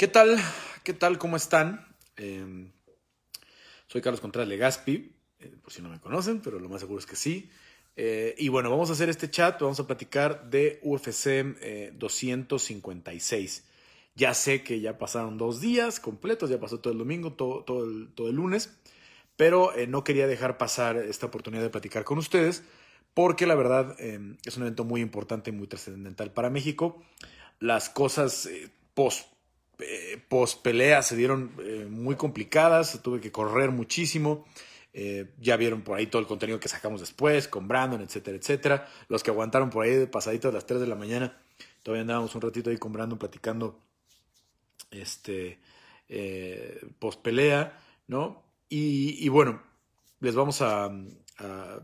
¿Qué tal? ¿Qué tal? ¿Cómo están? Em, soy Carlos Contreras Legaspi, eh, por si no me conocen, pero lo más seguro es que sí. Eh, y bueno, vamos a hacer este chat, vamos a platicar de UFC 256. Ya sé que ya pasaron dos días completos, ya pasó todo el domingo, todo, el, todo el lunes, pero no quería dejar pasar esta oportunidad de platicar con ustedes porque la verdad em, es un evento muy importante, muy trascendental para México. Las cosas eh, post, eh, post pelea se dieron eh, muy complicadas, tuve que correr muchísimo. ya vieron por ahí todo el contenido que sacamos después, con Brandon, etcétera, etcétera. Los que aguantaron por ahí de pasadito a las 3 de la mañana, todavía andábamos un ratito ahí con Brandon platicando este, post pelea, ¿no? y bueno, les vamos a,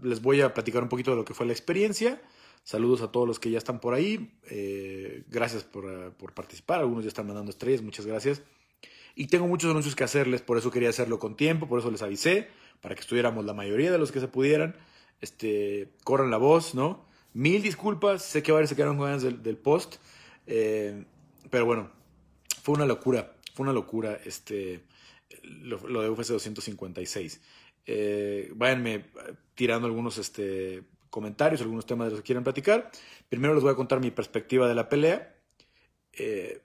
les voy a platicar un poquito de lo que fue la experiencia. Saludos a todos los que ya están por ahí. Eh, gracias por, por, participar. Algunos ya están mandando estrellas. Muchas gracias. Y tengo muchos anuncios que hacerles, por eso quería hacerlo con tiempo, por eso les avisé, para que estuviéramos la mayoría de los que se pudieran. Este, corran la voz, ¿no? Mil disculpas, sé que varios se quedaron con ganas del, post, eh, pero bueno, fue una locura, fue una locura este, lo, lo de UFC 256 eh, váyanme eh, tirando algunos este, comentarios, algunos temas de los que quieran platicar. Primero les voy a contar mi perspectiva de la pelea. Eh,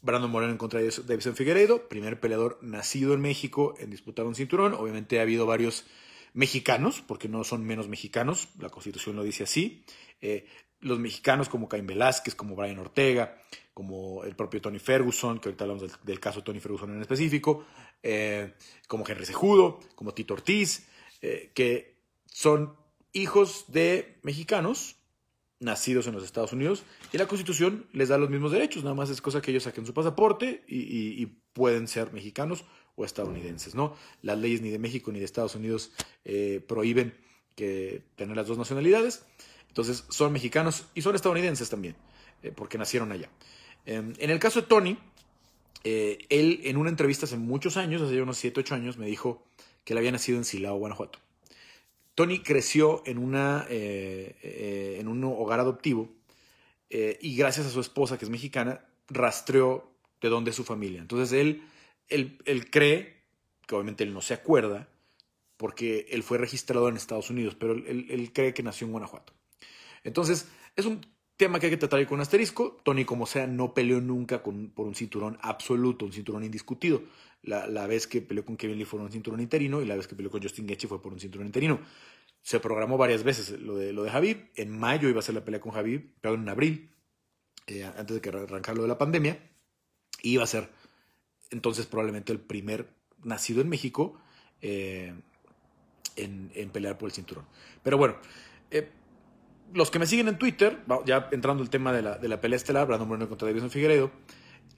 Brandon Moreno en contra de Davison Figueiredo, primer peleador nacido en México en disputar un cinturón. Obviamente ha habido varios mexicanos, porque no son menos mexicanos, la constitución lo dice así. Eh, los mexicanos como Caín Velázquez, como Brian Ortega, como el propio Tony Ferguson, que ahorita hablamos del, caso de Tony Ferguson en específico, eh, como Henry Sejudo, como Tito Ortiz, eh, que son hijos de mexicanos nacidos en los Estados Unidos y la Constitución les da los mismos derechos, nada más es cosa que ellos saquen su pasaporte y, pueden ser mexicanos o estadounidenses, ¿no? Las leyes ni de México ni de Estados Unidos eh, prohíben que tener las dos nacionalidades, entonces son mexicanos y son estadounidenses también, porque nacieron allá. Em, en el caso de Tony, eh, él en una entrevista hace muchos años, hace unos 7, 8 años, me dijo que él había nacido en Silao, Guanajuato. Tony creció en, una, eh, eh, en un hogar adoptivo y gracias a su esposa, que es mexicana, rastreó de dónde es su familia. Entonces él, él, él cree, que obviamente él no se acuerda, porque él fue registrado en Estados Unidos, pero él, él cree que nació en Guanajuato. Entonces, es un Tema que hay que tratar con asterisco. Tony, como sea, no peleó nunca con, por un cinturón absoluto, un cinturón indiscutido. La, la, vez que peleó con Kevin Lee fue por un cinturón interino y la vez que peleó con Justin Gaethje fue por un cinturón interino. Se programó varias veces lo de, lo de. En mayo iba a ser la pelea con Javib, pero en abril, eh, antes de que arrancara lo de la pandemia. Iba a ser entonces probablemente el primer nacido en México eh, en, en, pelear por el cinturón. Pero bueno, eh, los que me siguen en Twitter, ya entrando el tema de la, de la pelea estelar, Brandon Moreno contra Davison Figueiredo,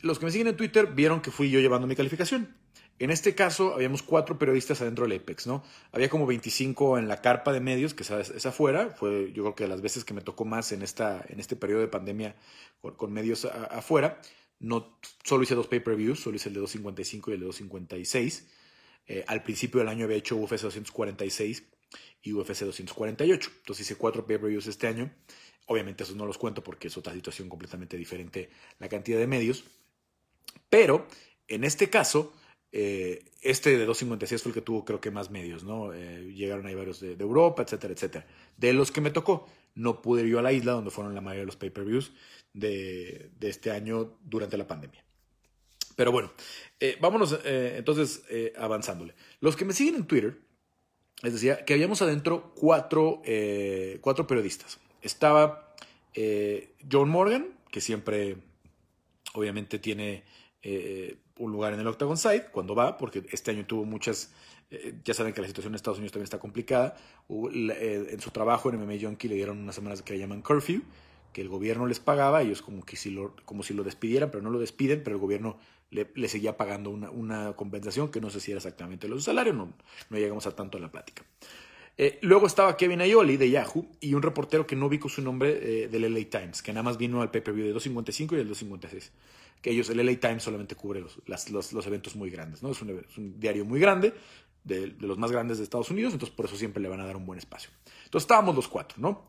los que me siguen en Twitter vieron que fui yo llevando mi calificación. En este caso, habíamos cuatro periodistas adentro del Apex, ¿no? Había como 25 en la carpa de medios, que es afuera. Fue, yo creo que de las veces que me tocó más en, esta, en este periodo de pandemia con, medios afuera. No, solo hice dos pay-per-views, solo hice el de 255 y el de 256. Eh, al principio del año había hecho UFC 246 y UFC 248. Entonces hice cuatro pay-per-views este año. Obviamente esos no los cuento porque es otra situación completamente diferente la cantidad de medios. Pero en este caso, eh, este de 256 fue el que tuvo creo que más medios, ¿no? Eh, llegaron ahí varios de, Europa, etcétera, etcétera. De los que me tocó, no pude ir yo a la isla donde fueron la mayoría de los pay-per-views de, este año durante la pandemia. Pero bueno, eh, vámonos entonces avanzándole. Los que me siguen en Twitter les decía que habíamos adentro cuatro, eh, cuatro periodistas. Estaba eh, John Morgan, que siempre, obviamente, tiene eh, un lugar en el Octagon Side cuando va, porque este año tuvo muchas. ya saben que la situación en Estados Unidos también está complicada. en su trabajo en MMA Junkie le dieron unas semanas que le llaman curfew, que el gobierno les pagaba, ellos como, que si lo, como si lo despidieran, pero no lo despiden, pero el gobierno le, seguía pagando una, compensación que no sé si era exactamente los salarios, no, no llegamos a tanto en la plática. Eh, luego estaba Kevin Ayoli de Yahoo y un reportero que no vi con su nombre eh, del LA Times, que nada más vino al pay-per-view de 255 y el 256. Que ellos, el LA Times solamente cubre los, los, eventos muy grandes, ¿no? Es un, diario muy grande, de, los más grandes de Estados Unidos, entonces por eso siempre le van a dar un buen espacio. Entonces estábamos los cuatro, ¿no?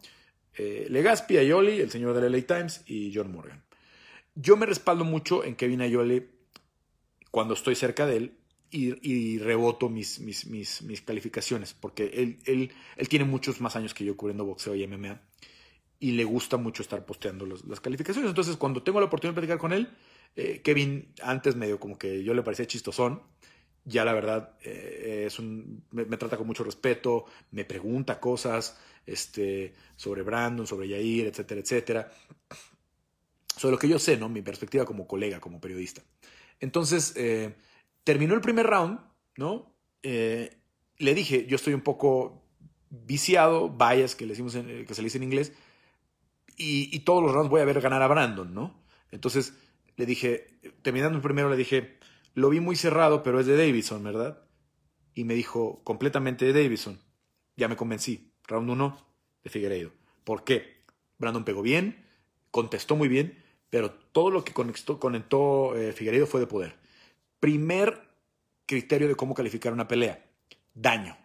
Eh, Legaspi, Ayoli, el señor del LA Times y John Morgan. Yo me respaldo mucho en Kevin Ayoli cuando estoy cerca de él y, reboto mis, mis, mis, calificaciones, porque él, él, él tiene muchos más años que yo cubriendo boxeo y MMA y le gusta mucho estar posteando las calificaciones. Entonces, cuando tengo la oportunidad de platicar con él, eh, Kevin antes medio como que yo le parecía chistosón, ya la verdad eh, es un, me, trata con mucho respeto, me pregunta cosas este, sobre Brandon, sobre Yair, etcétera, etcétera. Sobre lo que yo sé, ¿no? Mi perspectiva como colega, como periodista. Entonces, eh, terminó el primer round, ¿no? le dije, yo estoy un poco viciado, bias, que, le decimos que se le dice en inglés, y, todos los rounds voy a ver ganar a Brandon, ¿no? Entonces le dije, terminando el primero, le dije, lo vi muy cerrado, pero es de Davidson, ¿verdad? Y me dijo, completamente de Davidson. Ya me convencí. Round 1 de Figueiredo. ¿Por qué? Brandon pegó bien, contestó muy bien, pero todo lo que conectó, conectó eh, Figueiredo fue de poder. Primer criterio de cómo calificar una pelea. Daño.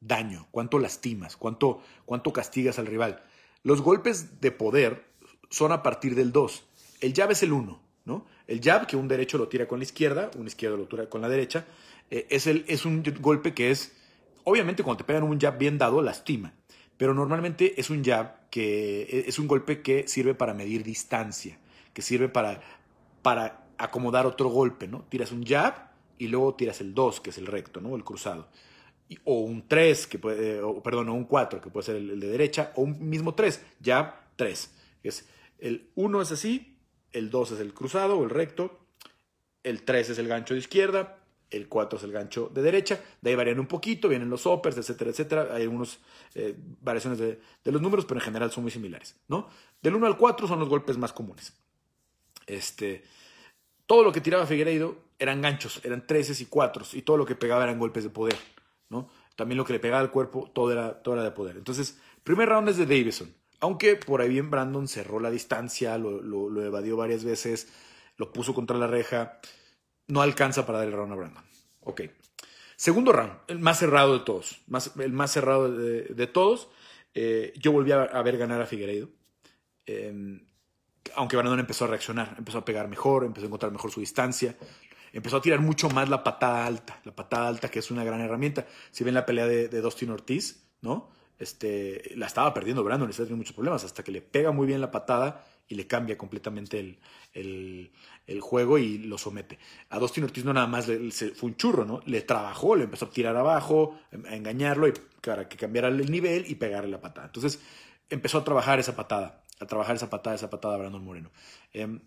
Daño. ¿Cuánto lastimas? ¿Cuánto, cuánto castigas al rival? Los golpes de poder son a partir del 2. El jab es el 1, ¿no? El jab, que un derecho lo tira con la izquierda, un izquierdo lo tira con la derecha, eh, es, el, es un golpe que es, obviamente cuando te pegan un jab bien dado, lastima, pero normalmente es un jab que e, es un golpe que sirve para medir distancia, que sirve para, para acomodar otro golpe, ¿no? Tiras un jab y luego tiras el 2, que es el recto, ¿no? El cruzado o un 3, que puede, o, perdón, o un 4, que puede ser el, de derecha, o un mismo 3, ya 3. Es, el 1 es así, el 2 es el cruzado o el recto, el 3 es el gancho de izquierda, el 4 es el gancho de derecha, de ahí varían un poquito, vienen los uppers, etcétera, etcétera, hay algunas eh, variaciones de, los números, pero en general son muy similares, ¿no? Del 1 al 4 son los golpes más comunes. Este, todo lo que tiraba Figueiredo eran ganchos, eran 3 y 4 y todo lo que pegaba eran golpes de poder. ¿no? También lo que le pegaba al cuerpo, todo era, de poder. Entonces, primer round es de Davison. Aunque por ahí bien Brandon cerró la distancia, lo, evadió varias veces, lo puso contra la reja. No alcanza para dar el round a Brandon. Ok. Segundo round, el más cerrado de todos. El más cerrado de, todos. Eh, yo volví a, ver ganar a Figueiredo. Em, aunque Brandon empezó a reaccionar, empezó a pegar mejor, empezó a encontrar mejor su distancia empezó a tirar mucho más la patada alta, la patada alta que es una gran herramienta. Si ven la pelea de, de Dustin Ortiz, ¿no? Este, la estaba perdiendo Brandon, estaba teniendo muchos problemas, hasta que le pega muy bien la patada y le cambia completamente el, el, juego y lo somete. A Dustin Ortiz no nada más le, fue un churro, ¿no? Le trabajó, le empezó a tirar abajo, a engañarlo y para que cambiara el nivel y pegarle la patada. Entonces empezó a trabajar esa patada, a trabajar esa patada, esa patada a Brandon Moreno, em,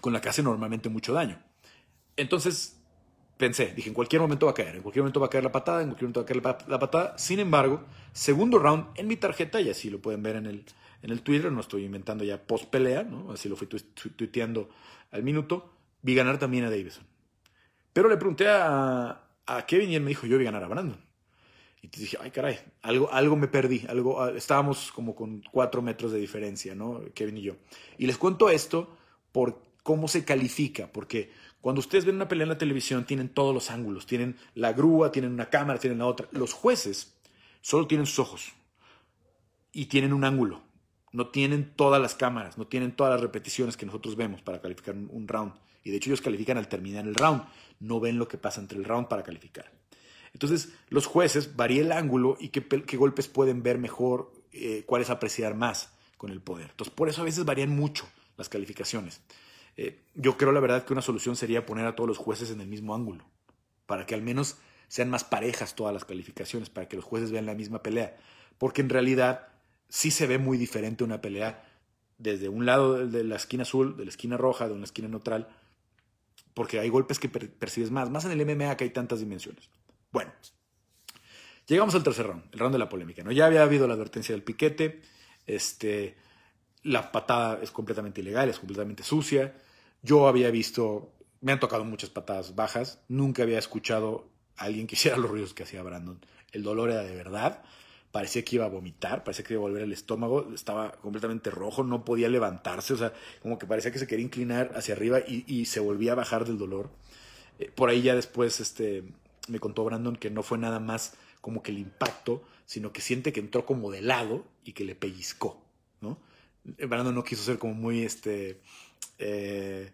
con la que hace normalmente mucho daño. Entonces pensé, dije, en cualquier momento va a caer, en cualquier momento va a caer la patada, en cualquier momento va a caer la, patada. Sin embargo, segundo round en mi tarjeta, y así lo pueden ver en el, en el Twitter, no estoy inventando ya post pelea, ¿no? así lo fui tuiteando al minuto, vi ganar también a Davison. Pero le pregunté a, a Kevin y él me dijo, yo vi ganar a Brandon. Y te dije, ay caray, algo, algo me perdí, algo, ah, estábamos como con cuatro metros de diferencia, ¿no? Kevin y yo. Y les cuento esto por cómo se califica, porque cuando ustedes ven una pelea en la televisión, tienen todos los ángulos, tienen la grúa, tienen una cámara, tienen la otra. Los jueces solo tienen sus ojos y tienen un ángulo. No tienen todas las cámaras, no tienen todas las repeticiones que nosotros vemos para calificar un, round. Y de hecho ellos califican al terminar el round, no ven lo que pasa entre el round para calificar. Entonces los jueces varían el ángulo y qué, qué golpes pueden ver mejor, eh, cuáles apreciar más con el poder. Entonces por eso a veces varían mucho las calificaciones. Eh, yo creo la verdad que una solución sería poner a todos los jueces en el mismo ángulo, para que al menos sean más parejas todas las calificaciones, para que los jueces vean la misma pelea, porque en realidad sí se ve muy diferente una pelea desde un lado de la esquina azul, de la esquina roja, de una esquina neutral, porque hay golpes que percibes más, más en el MMA que hay tantas dimensiones. Bueno, llegamos al tercer round, el round de la polémica. ¿no? Ya había habido la advertencia del piquete, este, la patada es completamente ilegal, es completamente sucia, yo había visto, me han tocado muchas patadas bajas, nunca había escuchado a alguien que hiciera los ruidos que hacía Brandon. El dolor era de verdad, parecía que iba a vomitar, parecía que iba a volver el estómago, estaba completamente rojo, no podía levantarse, o sea, como que parecía que se quería inclinar hacia arriba y, se volvía a bajar del dolor. Eh, por ahí ya después este, me contó Brandon que no fue nada más como que el impacto, sino que siente que entró como de lado y que le pellizcó, ¿no? Brandon no quiso ser como muy, este, eh,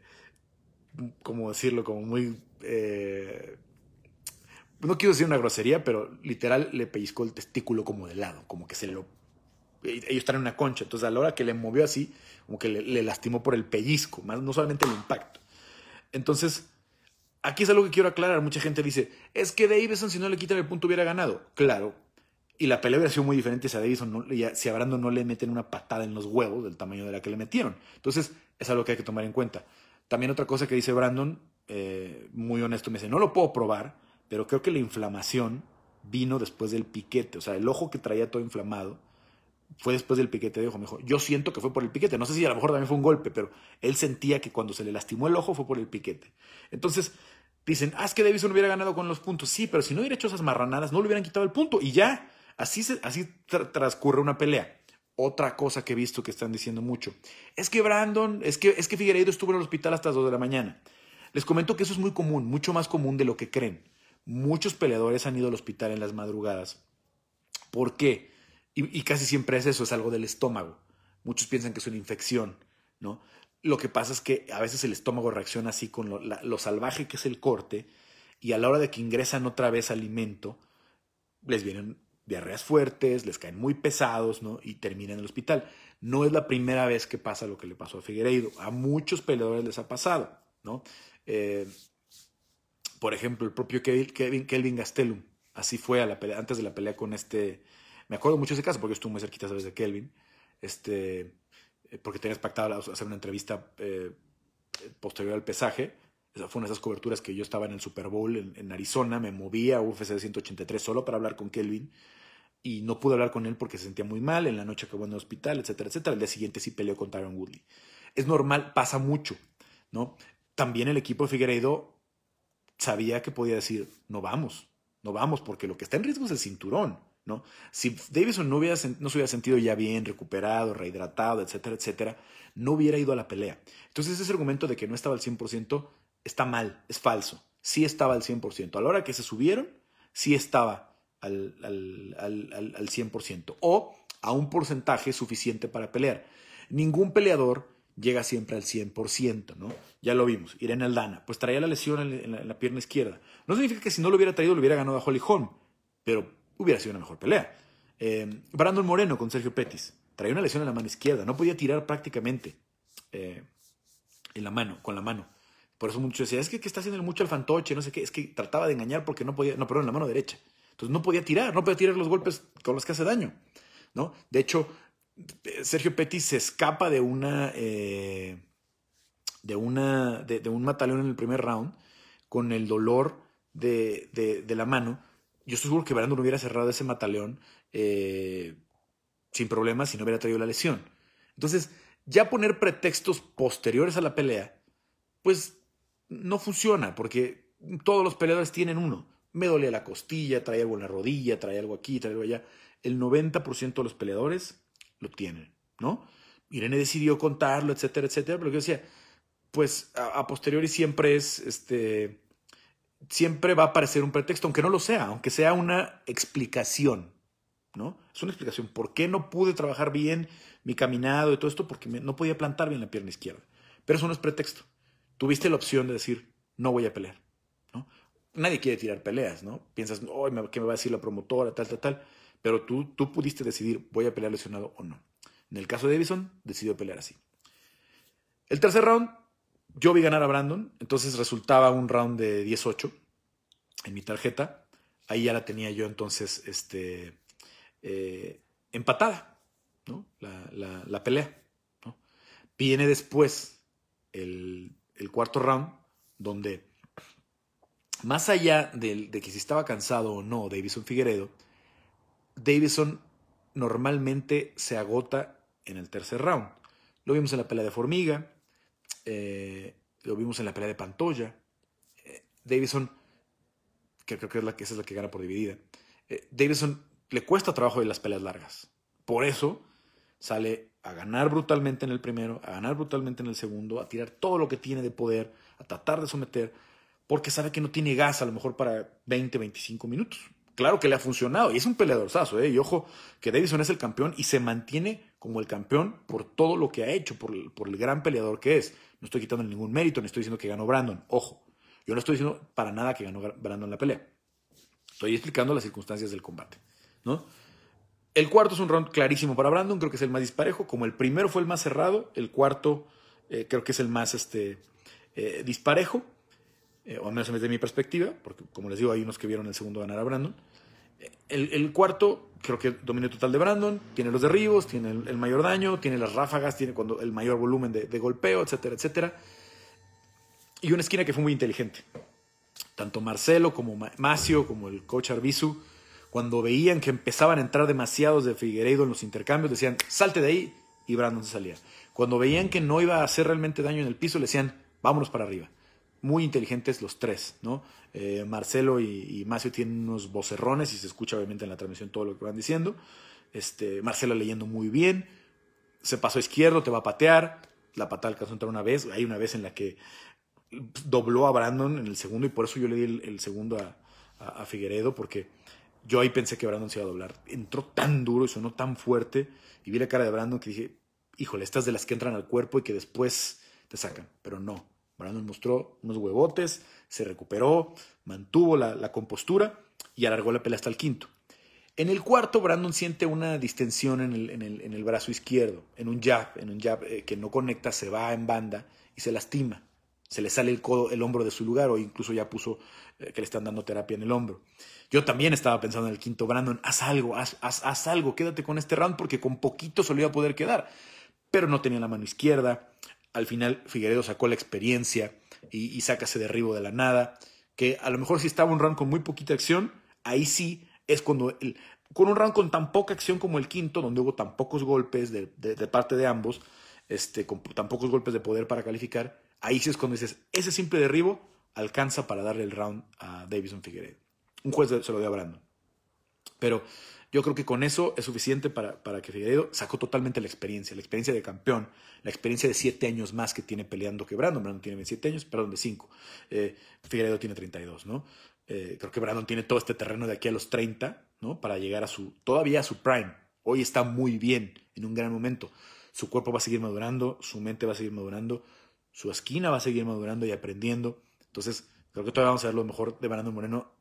como decirlo, como muy... Eh, no quiero decir una grosería, pero literal le pellizcó el testículo como de lado, como que se lo... Ellos están en una concha, entonces a la hora que le movió así, como que le, lastimó por el pellizco, más no solamente el impacto. Entonces, aquí es algo que quiero aclarar. Mucha gente dice, es que Davison si no le quitan el punto hubiera ganado. Claro, y la pelea hubiera sido muy diferente si a Davison, si a Brandon no le meten una patada en los huevos del tamaño de la que le metieron. Entonces, es algo que hay que tomar en cuenta. También otra cosa que dice Brandon, eh, muy honesto, me dice, no lo puedo probar, pero creo que la inflamación vino después del piquete. O sea, el ojo que traía todo inflamado fue después del piquete de ojo. Me dijo, yo siento que fue por el piquete. No sé si a lo mejor también fue un golpe, pero él sentía que cuando se le lastimó el ojo fue por el piquete. Entonces, dicen, ah, es que Davison hubiera ganado con los puntos. Sí, pero si no hubiera hecho esas marranadas, no le hubieran quitado el punto y ya. Así, así transcurre una pelea. Otra cosa que he visto que están diciendo mucho. Es que Brandon, es que, es que Figueiredo estuvo en el hospital hasta las 2 de la mañana. Les comento que eso es muy común, mucho más común de lo que creen. Muchos peleadores han ido al hospital en las madrugadas. ¿Por qué? Y, casi siempre es eso, es algo del estómago. Muchos piensan que es una infección, ¿no? Lo que pasa es que a veces el estómago reacciona así con lo, lo salvaje que es el corte y a la hora de que ingresan otra vez alimento, les vienen diarreas fuertes, les caen muy pesados, ¿no? Y terminan en el hospital. No es la primera vez que pasa lo que le pasó a Figueiredo. A muchos peleadores les ha pasado, ¿no? Eh, por ejemplo, el propio Kevin, Kelvin Gastelum. Así fue a la pelea, antes de la pelea con este. Me acuerdo mucho de ese caso porque estuve muy cerquita, ¿sabes? De Kelvin. Este, eh, porque tenías pactado hacer una entrevista eh, posterior al pesaje. Esa fue una de esas coberturas que yo estaba en el Super Bowl en, en Arizona. Me movía a UFC 183 solo para hablar con Kelvin y no pude hablar con él porque se sentía muy mal, en la noche acabó en el hospital, etcétera, etcétera. El día siguiente sí peleó con Tyron Woodley. Es normal, pasa mucho, ¿no? También el equipo de Figueiredo sabía que podía decir, no vamos, no vamos, porque lo que está en riesgo es el cinturón, ¿no? Si Davison no, hubiera, no se hubiera sentido ya bien, recuperado, rehidratado, etcétera, etcétera, no hubiera ido a la pelea. Entonces ese argumento de que no estaba al 100% está mal, es falso. Sí estaba al 100%. A la hora que se subieron, sí estaba al, al, al, al 100% o a un porcentaje suficiente para pelear. Ningún peleador llega siempre al 100%, ¿no? Ya lo vimos. Irene Aldana, pues traía la lesión en la, pierna izquierda. No significa que si no lo hubiera traído, lo hubiera ganado a Holly Holm, pero hubiera sido una mejor pelea. Eh, Brandon Moreno con Sergio Pettis, traía una lesión en la mano izquierda, no podía tirar prácticamente eh, en la mano, con la mano. Por eso muchos decían, es que, que está haciendo mucho el fantoche, no sé qué, es que trataba de engañar porque no podía, no, perdón, en la mano derecha. Entonces no podía tirar, no podía tirar los golpes con los que hace daño. ¿no? De hecho, Sergio Pettis se escapa de una. Eh, de, una de, un mataleón en el primer round con el dolor de, de, la mano. Yo estoy seguro que Brandon hubiera cerrado ese mataleón eh, sin problemas si no hubiera traído la lesión. Entonces, ya poner pretextos posteriores a la pelea, pues no funciona, porque todos los peleadores tienen uno me dolía la costilla, traía algo en la rodilla, traía algo aquí, traía algo allá. El 90% de los peleadores lo tienen, ¿no? Irene decidió contarlo, etcétera, etcétera, pero yo decía, pues a, posteriori siempre es, este, siempre va a aparecer un pretexto, aunque no lo sea, aunque sea una explicación, ¿no? Es una explicación. ¿Por qué no pude trabajar bien mi caminado y todo esto? Porque no podía plantar bien la pierna izquierda. Pero eso no es pretexto. Tuviste la opción de decir, no voy a pelear nadie quiere tirar peleas, ¿no? Piensas, oh, ¿qué me va a decir la promotora, tal, tal, tal? Pero tú, tú pudiste decidir, voy a pelear lesionado o no. En el caso de Davison, decidió pelear así. El tercer round, yo vi ganar a Brandon, entonces resultaba un round de 18 en mi tarjeta. Ahí ya la tenía yo entonces este, eh, empatada, ¿no? La, la, pelea. Viene después el, el cuarto round, donde más allá de, que si estaba cansado o no Davison Figueredo, Davison normalmente se agota en el tercer round. Lo vimos en la pelea de Formiga, eh, lo vimos en la pelea de Pantoya. Eh, Davison, que creo que es la, esa es la que gana por dividida, eh, Davison le cuesta trabajo de las peleas largas. Por eso sale a ganar brutalmente en el primero, a ganar brutalmente en el segundo, a tirar todo lo que tiene de poder, a tratar de someter porque sabe que no tiene gas a lo mejor para 20, 25 minutos. Claro que le ha funcionado y es un peleador ¿eh? Y ojo que Davison es el campeón y se mantiene como el campeón por todo lo que ha hecho, por el, por el gran peleador que es. No estoy quitando ningún mérito, no estoy diciendo que ganó Brandon. Ojo, yo no estoy diciendo para nada que ganó Brandon la pelea. Estoy explicando las circunstancias del combate. ¿no? El cuarto es un round clarísimo para Brandon, creo que es el más disparejo. Como el primero fue el más cerrado, el cuarto eh, creo que es el más este, eh, disparejo, eh, o al menos desde mi perspectiva, porque como les digo, hay unos que vieron el segundo ganar a Brandon. El, cuarto, creo que dominio total de Brandon, tiene los derribos, tiene el, mayor daño, tiene las ráfagas, tiene cuando, el mayor volumen de, golpeo, etcétera, etcétera. Y una esquina que fue muy inteligente. Tanto Marcelo como Macio, como el coach Arbizu, cuando veían que empezaban a entrar demasiados de Figueiredo en los intercambios, decían, salte de ahí, y Brandon se salía. Cuando veían que no iba a hacer realmente daño en el piso, le decían, vámonos para arriba. Muy inteligentes los tres, ¿no? Eh, Marcelo y, Macio tienen unos vocerrones y se escucha obviamente en la transmisión todo lo que van diciendo. Este, Marcelo leyendo muy bien, se pasó a izquierdo, te va a patear, la patada alcanzó a entrar una vez, hay una vez en la que dobló a Brandon en el segundo y por eso yo le di el, segundo a, a Figueredo porque yo ahí pensé que Brandon se iba a doblar. Entró tan duro y sonó tan fuerte. Y vi la cara de Brandon que dije, híjole, estas de las que entran al cuerpo y que después te sacan. Pero no. Brandon mostró unos huevotes, se recuperó, mantuvo la, compostura y alargó la pelea hasta el quinto. En el cuarto, Brandon siente una distensión en el, brazo izquierdo, en un jab, en un jab eh, que no conecta, se va en banda y se lastima. Se le sale el codo, el hombro de su lugar, o incluso ya puso eh, que le están dando terapia en el hombro. Yo también estaba pensando en el quinto, Brandon, haz algo, haz, haz, algo, quédate con este round porque con poquito se lo iba a poder quedar. Pero no tenía la mano izquierda. Al final Figueredo sacó la experiencia y, saca ese derribo de la nada. Que a lo mejor si estaba un round con muy poquita acción, ahí sí es cuando el, con un round con tan poca acción como el quinto, donde hubo tan pocos golpes de, parte de ambos, este, con tan pocos golpes de poder para calificar, ahí sí es cuando dices, ese simple derribo alcanza para darle el round a Davison Figueredo. Un juez se lo dio a. Pero yo creo que con eso es suficiente para, para, que Figueiredo sacó totalmente la experiencia, la experiencia de campeón, la experiencia de siete años más que tiene peleando que Brandon. Brandon tiene 27 años, perdón, de 5. Eh, Figueiredo tiene 32, ¿no? Eh, creo que Brandon tiene todo este terreno de aquí a los 30, ¿no? Para llegar a su, todavía a su prime. Hoy está muy bien, en un gran momento. Su cuerpo va a seguir madurando, su mente va a seguir madurando, su esquina va a seguir madurando y aprendiendo. Entonces, creo que todavía vamos a ver lo mejor de Brandon Moreno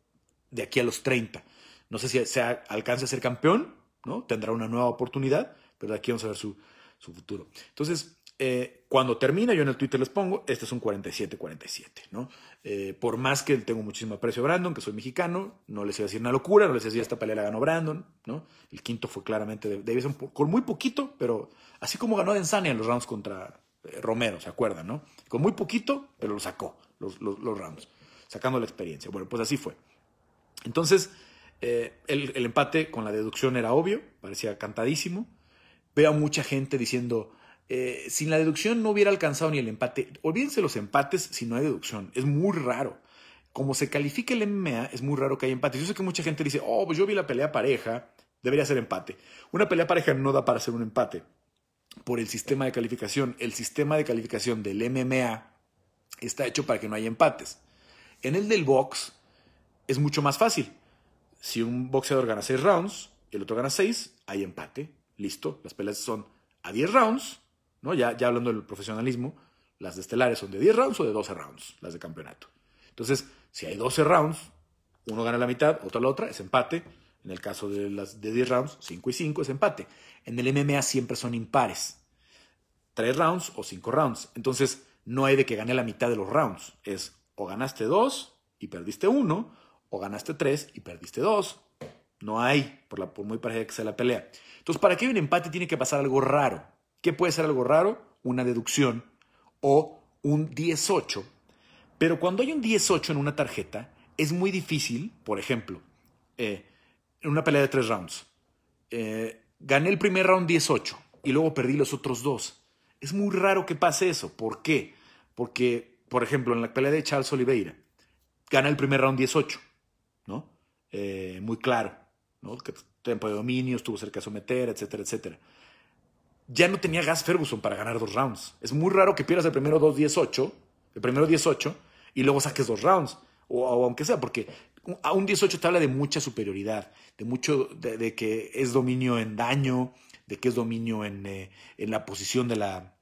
de aquí a los 30. No sé si se alcance a ser campeón, ¿no? Tendrá una nueva oportunidad, pero de aquí vamos a ver su, futuro. Entonces, eh, cuando termina, yo en el Twitter les pongo, este es un 47-47, ¿no? Eh, por más que tengo muchísimo aprecio a Brandon, que soy mexicano, no les iba a decir una locura, no les decía esta pelea la ganó Brandon, ¿no? El quinto fue claramente de Davison, con muy poquito, pero así como ganó Densania en los rounds contra eh, Romero, ¿se acuerdan, no? Con muy poquito, pero lo sacó, los, los, los rounds, sacando la experiencia. Bueno, pues así fue. Entonces, eh, el, empate con la deducción era obvio, parecía cantadísimo. Veo a mucha gente diciendo, eh, sin la deducción no hubiera alcanzado ni el empate. Olvídense los empates si no hay deducción. Es muy raro. Como se califica el MMA, es muy raro que haya empate. Yo sé que mucha gente dice, oh, pues yo vi la pelea pareja, debería ser empate. Una pelea pareja no da para hacer un empate por el sistema de calificación. El sistema de calificación del MMA está hecho para que no haya empates. En el del box, es mucho más fácil. Si un boxeador gana 6 rounds y el otro gana 6, hay empate. Listo. Las peleas son a 10 rounds, ¿no? Ya, ya hablando del profesionalismo, las de estelares son de 10 rounds o de 12 rounds, las de campeonato. Entonces, si hay 12 rounds, uno gana la mitad, otro la otra, es empate. En el caso de las de 10 rounds, 5 y 5 es empate. En el MMA siempre son impares. 3 rounds o 5 rounds. Entonces, no hay de que gane la mitad de los rounds. Es o ganaste 2 y perdiste 1, o ganaste tres y perdiste dos. No hay, por, la, por muy parecida que sea la pelea. Entonces, para que haya un empate tiene que pasar algo raro. ¿Qué puede ser algo raro? Una deducción o un 18. Pero cuando hay un 18 en una tarjeta, es muy difícil, por ejemplo, eh, en una pelea de tres rounds. Eh, gané el primer round 18 y luego perdí los otros dos. Es muy raro que pase eso. ¿Por qué? Porque, por ejemplo, en la pelea de Charles Oliveira, gana el primer round 18. ¿No? Eh, muy claro, ¿no? Que tiempo de dominio, estuvo cerca de someter, etcétera, etcétera. Ya no tenía gas Ferguson para ganar dos rounds. Es muy raro que pierdas el primero 2-18, el primero 18 y luego saques dos rounds, o, aunque sea, porque a un 18 te habla de mucha superioridad, de mucho, de, que es dominio en daño, de qué es dominio en, eh, en la posición de la,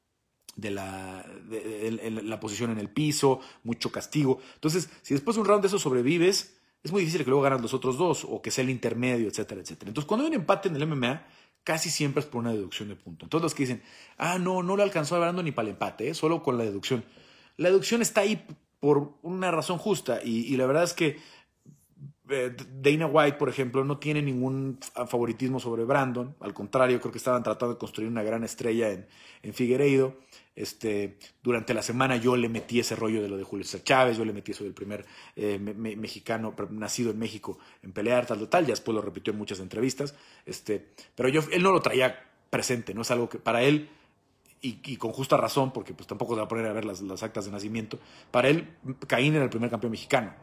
de la, la posición en el piso, mucho castigo. Entonces, si después de un round de eso sobrevives, es muy difícil que luego ganas los otros dos o que sea el intermedio, etcétera, etcétera. Entonces, cuando hay un empate en el MMA, casi siempre es por una deducción de punto. Entonces, los que dicen, ah, no, no lo alcanzó a Brandon ni para el empate, ¿eh? solo con la deducción. La deducción está ahí por una razón justa y la verdad es que Dana White, por ejemplo, no tiene ningún favoritismo sobre Brandon. Al contrario, creo que estaban tratando de construir una gran estrella en, en Figueiredo. Este, durante la semana yo le metí ese rollo de lo de Julio César Chávez, yo le metí eso del primer eh, mexicano nacido en México en pelear, tal, tal. Ya después lo repitió en muchas entrevistas. Este, pero él no lo traía presente, no es algo que para él y, con justa razón, porque pues tampoco se va a poner a ver las actas de nacimiento, para él Caín era el primer campeón mexicano.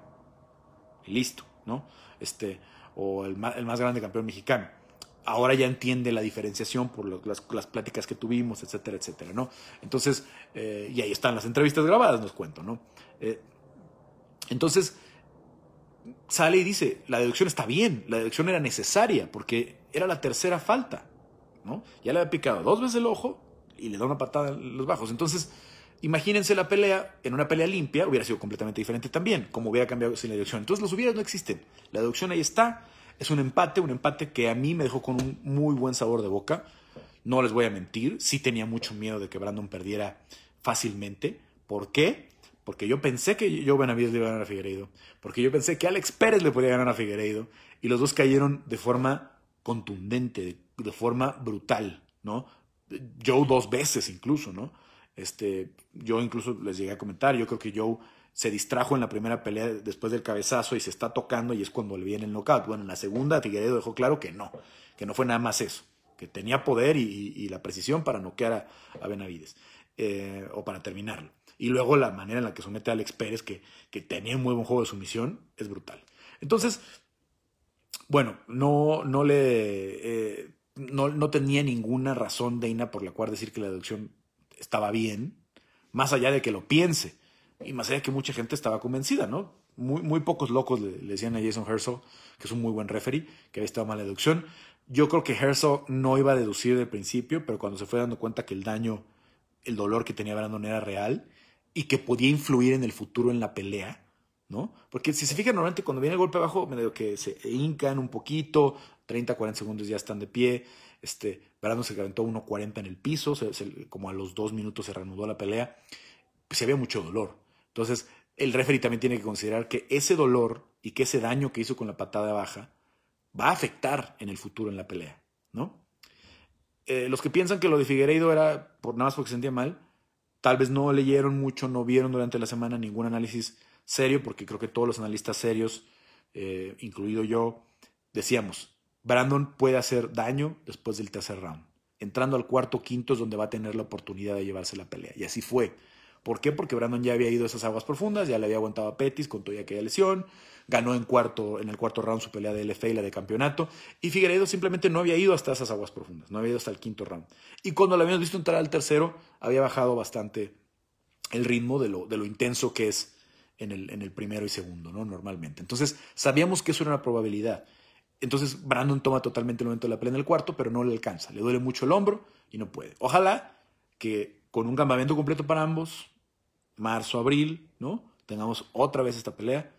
listo. ¿No? Este, o el más, el más grande campeón mexicano. Ahora ya entiende la diferenciación por las, pláticas que tuvimos, etcétera, etcétera, ¿no? Entonces, eh, y ahí están las entrevistas grabadas, nos cuento, ¿no? Eh, entonces, sale y dice, la deducción está bien, la deducción era necesaria, porque era la tercera falta, ¿no? Ya le había picado dos veces el ojo y le da una patada en los bajos. Entonces, Imagínense la pelea, en una pelea limpia hubiera sido completamente diferente también, como hubiera cambiado sin la deducción. Entonces los hubieras no existen. La deducción ahí está, es un empate, un empate que a mí me dejó con un muy buen sabor de boca. No les voy a mentir, sí tenía mucho miedo de que Brandon perdiera fácilmente. ¿Por qué? Porque yo pensé que Joe Benavides le iba a ganar a Figueiredo. Porque yo pensé que Alex Pérez le podía ganar a Figueiredo. Y los dos cayeron de forma contundente, de, forma brutal, ¿no? Joe dos veces incluso, ¿no? Este, yo incluso les llegué a comentar, yo creo que Joe se distrajo en la primera pelea después del cabezazo y se está tocando y es cuando le viene el knockout. Bueno, en la segunda Figueiredo dejó claro que no, que no fue nada más eso, que tenía poder y, la precisión para noquear a, Benavides eh, o para terminarlo. Y luego la manera en la que somete a Alex Pérez, que, que tenía un muy buen juego de sumisión, es brutal. Entonces, bueno, no, no le... Eh, no, no, tenía ninguna razón Deina por la cual decir que la deducción estaba bien, más allá de que lo piense, y más allá de que mucha gente estaba convencida, ¿no? Muy, muy pocos locos le, decían a Jason Herzog, que es un muy buen referee, que había estado mala deducción. Yo creo que Herzog no iba a deducir del principio, pero cuando se fue dando cuenta que el daño, el dolor que tenía Brandon era real y que podía influir en el futuro en la pelea, ¿no? Porque si se fijan, normalmente cuando viene el golpe abajo, medio que se hincan un poquito, 30, 40 segundos ya están de pie, este, se calentó 1.40 en el piso, como a los dos minutos se reanudó la pelea. Pues se había mucho dolor. Entonces, el referee también tiene que considerar que ese dolor y que ese daño que hizo con la patada baja va a afectar en el futuro en la pelea, ¿no? Eh, los que piensan que lo de Figueiredo era por nada más porque se sentía mal, tal vez no leyeron mucho, no vieron durante la semana ningún análisis serio, porque creo que todos los analistas serios, eh, incluido yo, decíamos, Brandon puede hacer daño después del tercer round. Entrando al cuarto quinto es donde va a tener la oportunidad de llevarse la pelea. Y así fue. ¿Por qué? Porque Brandon ya había ido a esas aguas profundas, ya le había aguantado a Pettis con toda aquella lesión, ganó en, cuarto, en el cuarto round su pelea de LFA y la de campeonato, y Figueiredo simplemente no había ido hasta esas aguas profundas, no había ido hasta el quinto round. Y cuando lo habíamos visto entrar al tercero, había bajado bastante el ritmo de lo, de lo intenso que es en el, en el primero y segundo, ¿no? Normalmente. Entonces, sabíamos que eso era una probabilidad. Entonces Brandon toma totalmente el momento de la pelea en el cuarto, pero no le alcanza. Le duele mucho el hombro y no puede. Ojalá que con un campamento completo para ambos, marzo, abril, ¿no? Tengamos otra vez esta pelea,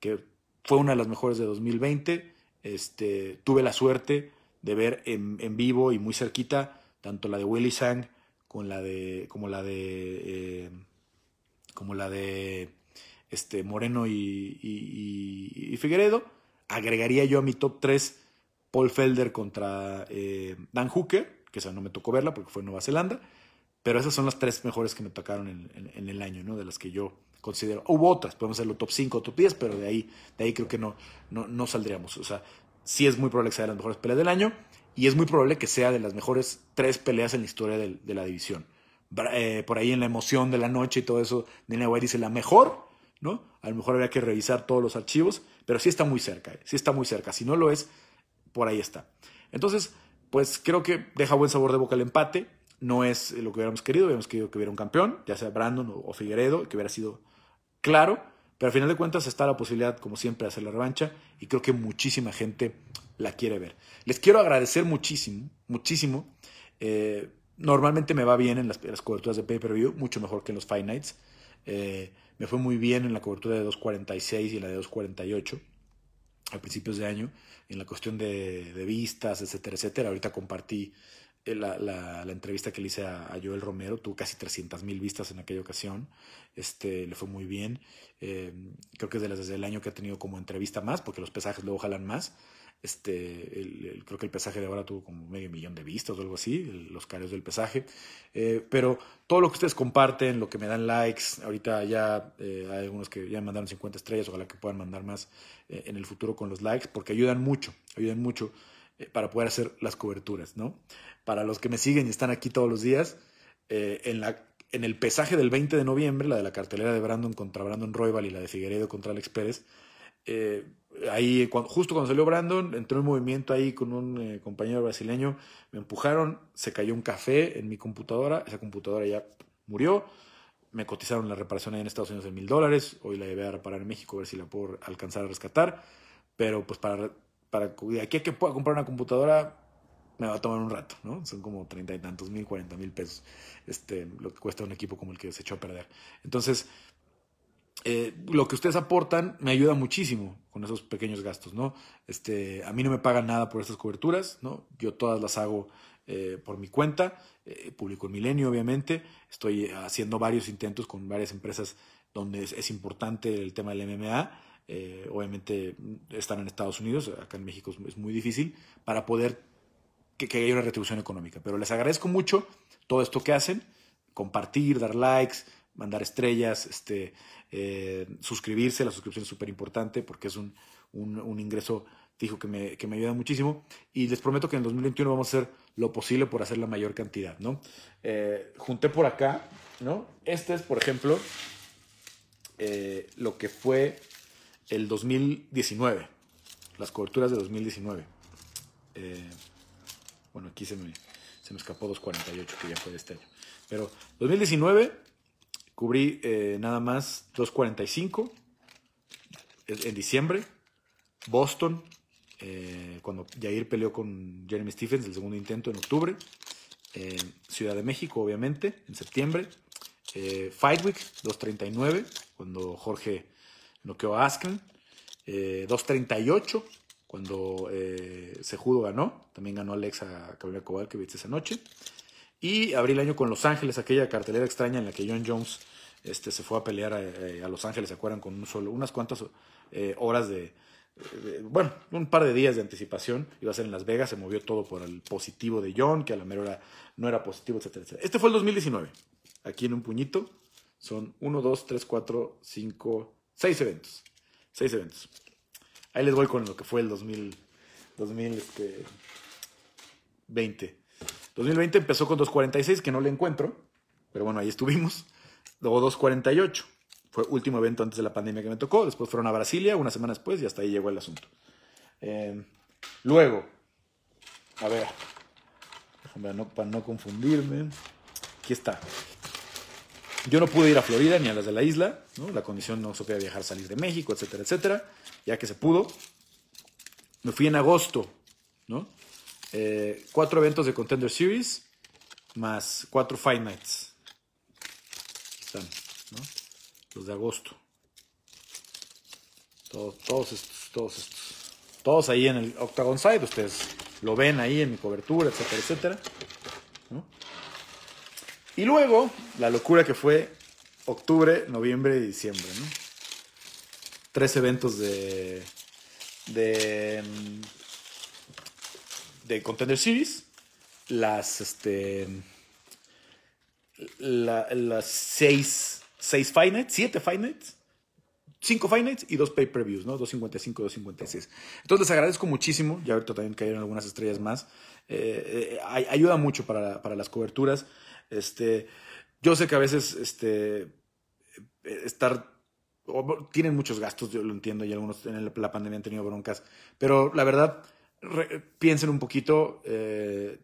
que fue una de las mejores de 2020. Este, tuve la suerte de ver en, vivo y muy cerquita tanto la de Willy Sang con la de, como la de, eh, como la de este, Moreno y, y Figueredo agregaría yo a mi top 3 Paul Felder contra eh, Dan Hooker, que esa no me tocó verla porque fue en Nueva Zelanda, pero esas son las tres mejores que me tocaron en, el año, ¿no? De las que yo considero. Hubo otras, podemos hacerlo top 5 o top 10, pero de ahí, de ahí creo que no, no, saldríamos. O sea, sí es muy probable que sea de las mejores peleas del año y es muy probable que sea de las mejores tres peleas en la historia de, la división. Eh, por ahí en la emoción de la noche y todo eso, Dana White dice la mejor, ¿no? A lo mejor habría que revisar todos los archivos, pero sí está muy cerca, ¿eh? sí está muy cerca. Si no lo es, por ahí está. Entonces, pues creo que deja buen sabor de boca el empate. No es lo que hubiéramos querido, hubiéramos querido que hubiera un campeón, ya sea Brandon o Figueredo, que hubiera sido claro, Pero al final de cuentas está la posibilidad, como siempre, de hacer la revancha y creo que muchísima gente la quiere ver. Les quiero agradecer muchísimo, muchísimo. Eh, normalmente me va bien en las, coberturas de pay-per-view, mucho mejor que en los Fight Nights. Eh, me fue muy bien en la cobertura de 2.46 y la de 2.48 a principios de año, en la cuestión de, de vistas, etcétera, etcétera. Ahorita compartí eh, la, la, entrevista que le hice a, Joel Romero, tuvo casi 300 mil vistas en aquella ocasión, este, le fue muy bien, eh, creo que es de las desde el año que ha tenido como entrevista más, porque los pesajes luego jalan más, este, creo que el pesaje de ahora tuvo como medio millón de vistas o algo así, los careos del pesaje, eh, pero todo lo que ustedes comparten, lo que me dan likes, ahorita ya hay algunos que ya mandaron 50 estrellas, ojalá que puedan mandar más en el futuro con los likes, porque ayudan mucho, ayudan mucho para poder hacer las coberturas, ¿no? para los que me siguen y están aquí todos los días, eh, en, la, en el pesaje del 20 de noviembre, la de la cartelera de Brandon contra Brandon Roybal y la de Figueiredo contra Alex Pérez, eh, ahí justo cuando salió Brandon, entró en movimiento ahí con un eh, compañero brasileño, me empujaron, se cayó un café en mi computadora, esa computadora ya murió, me cotizaron la reparación ahí en Estados Unidos de mil dólares, hoy la llevé a reparar en México a ver si la puedo alcanzar a rescatar, pero pues para, para aquí que pueda comprar una computadora, me va a tomar un rato, ¿no? Son como treinta y tantos mil, cuarenta mil pesos, este, lo que cuesta un equipo como el que se echó a perder. Entonces, eh, lo que ustedes aportan me ayuda muchísimo con esos pequeños gastos, ¿no? Este, a mí no me pagan nada por estas coberturas, ¿no? Yo todas las hago eh, por mi cuenta, eh, publico en Milenio, obviamente, estoy haciendo varios intentos con varias empresas donde es, importante el tema del MMA, obviamente están en Estados Unidos, acá en México es muy difícil, para poder que, haya una retribución económica. Pero les agradezco mucho todo esto que hacen, compartir, dar likes, mandar estrellas, este, eh, suscribirse, la suscripción es súper importante porque es un, ingreso fijo que me, que me, ayuda muchísimo. Y les prometo que en el 2021 vamos a hacer lo posible por hacer la mayor cantidad, ¿no? Eh, junté por acá, ¿no? Este es, por ejemplo, eh, lo que fue el 2019, las coberturas de 2019. Bueno, aquí se me, se me escapó 2.48, que ya fue de este año. Pero 2019 cubrí eh, nada más 2.45 en diciembre. Boston, eh, cuando Jair peleó con Jeremy Stephens, el segundo intento en octubre. Ciudad de México, obviamente, en septiembre. Fight Week, 2.39, cuando Jorge noqueó a Asken. 2.38 cuando eh, Sejudo ganó, también ganó Alexa Carolina viste esa noche. Y abrí el año con Los Ángeles, aquella cartelera extraña en la que John Jones este, se fue a pelear a, Los Ángeles, ¿se acuerdan? Con un solo, unas cuantas eh, horas de, bueno, un par de días de anticipación. Iba a ser en Las Vegas, se movió todo por el positivo de John, que a la mera hora no era positivo, etcétera, etcétera. Este fue el 2019. Aquí en un puñito son 1, 2, 3, 4, 5, 6 eventos. 6 eventos. Ahí les voy con lo que fue el 2000, 2020. 2020 empezó con 2.46, que no le encuentro, pero bueno, ahí estuvimos. Luego 2.48, fue último evento antes de la pandemia que me tocó. Después fueron a Brasilia, una semana después, y hasta ahí llegó el asunto. Eh, luego, a ver, no, para no confundirme, aquí está. Yo no pude ir a Florida ni a las de la isla, ¿no? la condición no se podía viajar, salir de México, etcétera, etcétera ya que se pudo. Me fui en agosto, ¿no? Eh, cuatro eventos de Contender Series más cuatro Fight Nights. Los de agosto. Todos, todos estos, todos estos. Todos ahí en el Octagon Side, ustedes lo ven ahí en mi cobertura, etcétera, etcétera. Y luego, la locura que fue octubre, noviembre y diciembre, tres eventos de, de, de Contender Series, las, este, las seis, seis Fight Nights, siete Fight cinco Fight y dos pay-per-views, ¿no? 255 256. Entonces les agradezco muchísimo, ya ahorita también cayeron algunas estrellas más. Eh, eh, ayuda mucho para, para, las coberturas. Este, yo sé que a veces este, estar tienen muchos gastos, yo lo entiendo, y algunos en la pandemia han tenido broncas, pero la verdad, piensen un poquito, eh,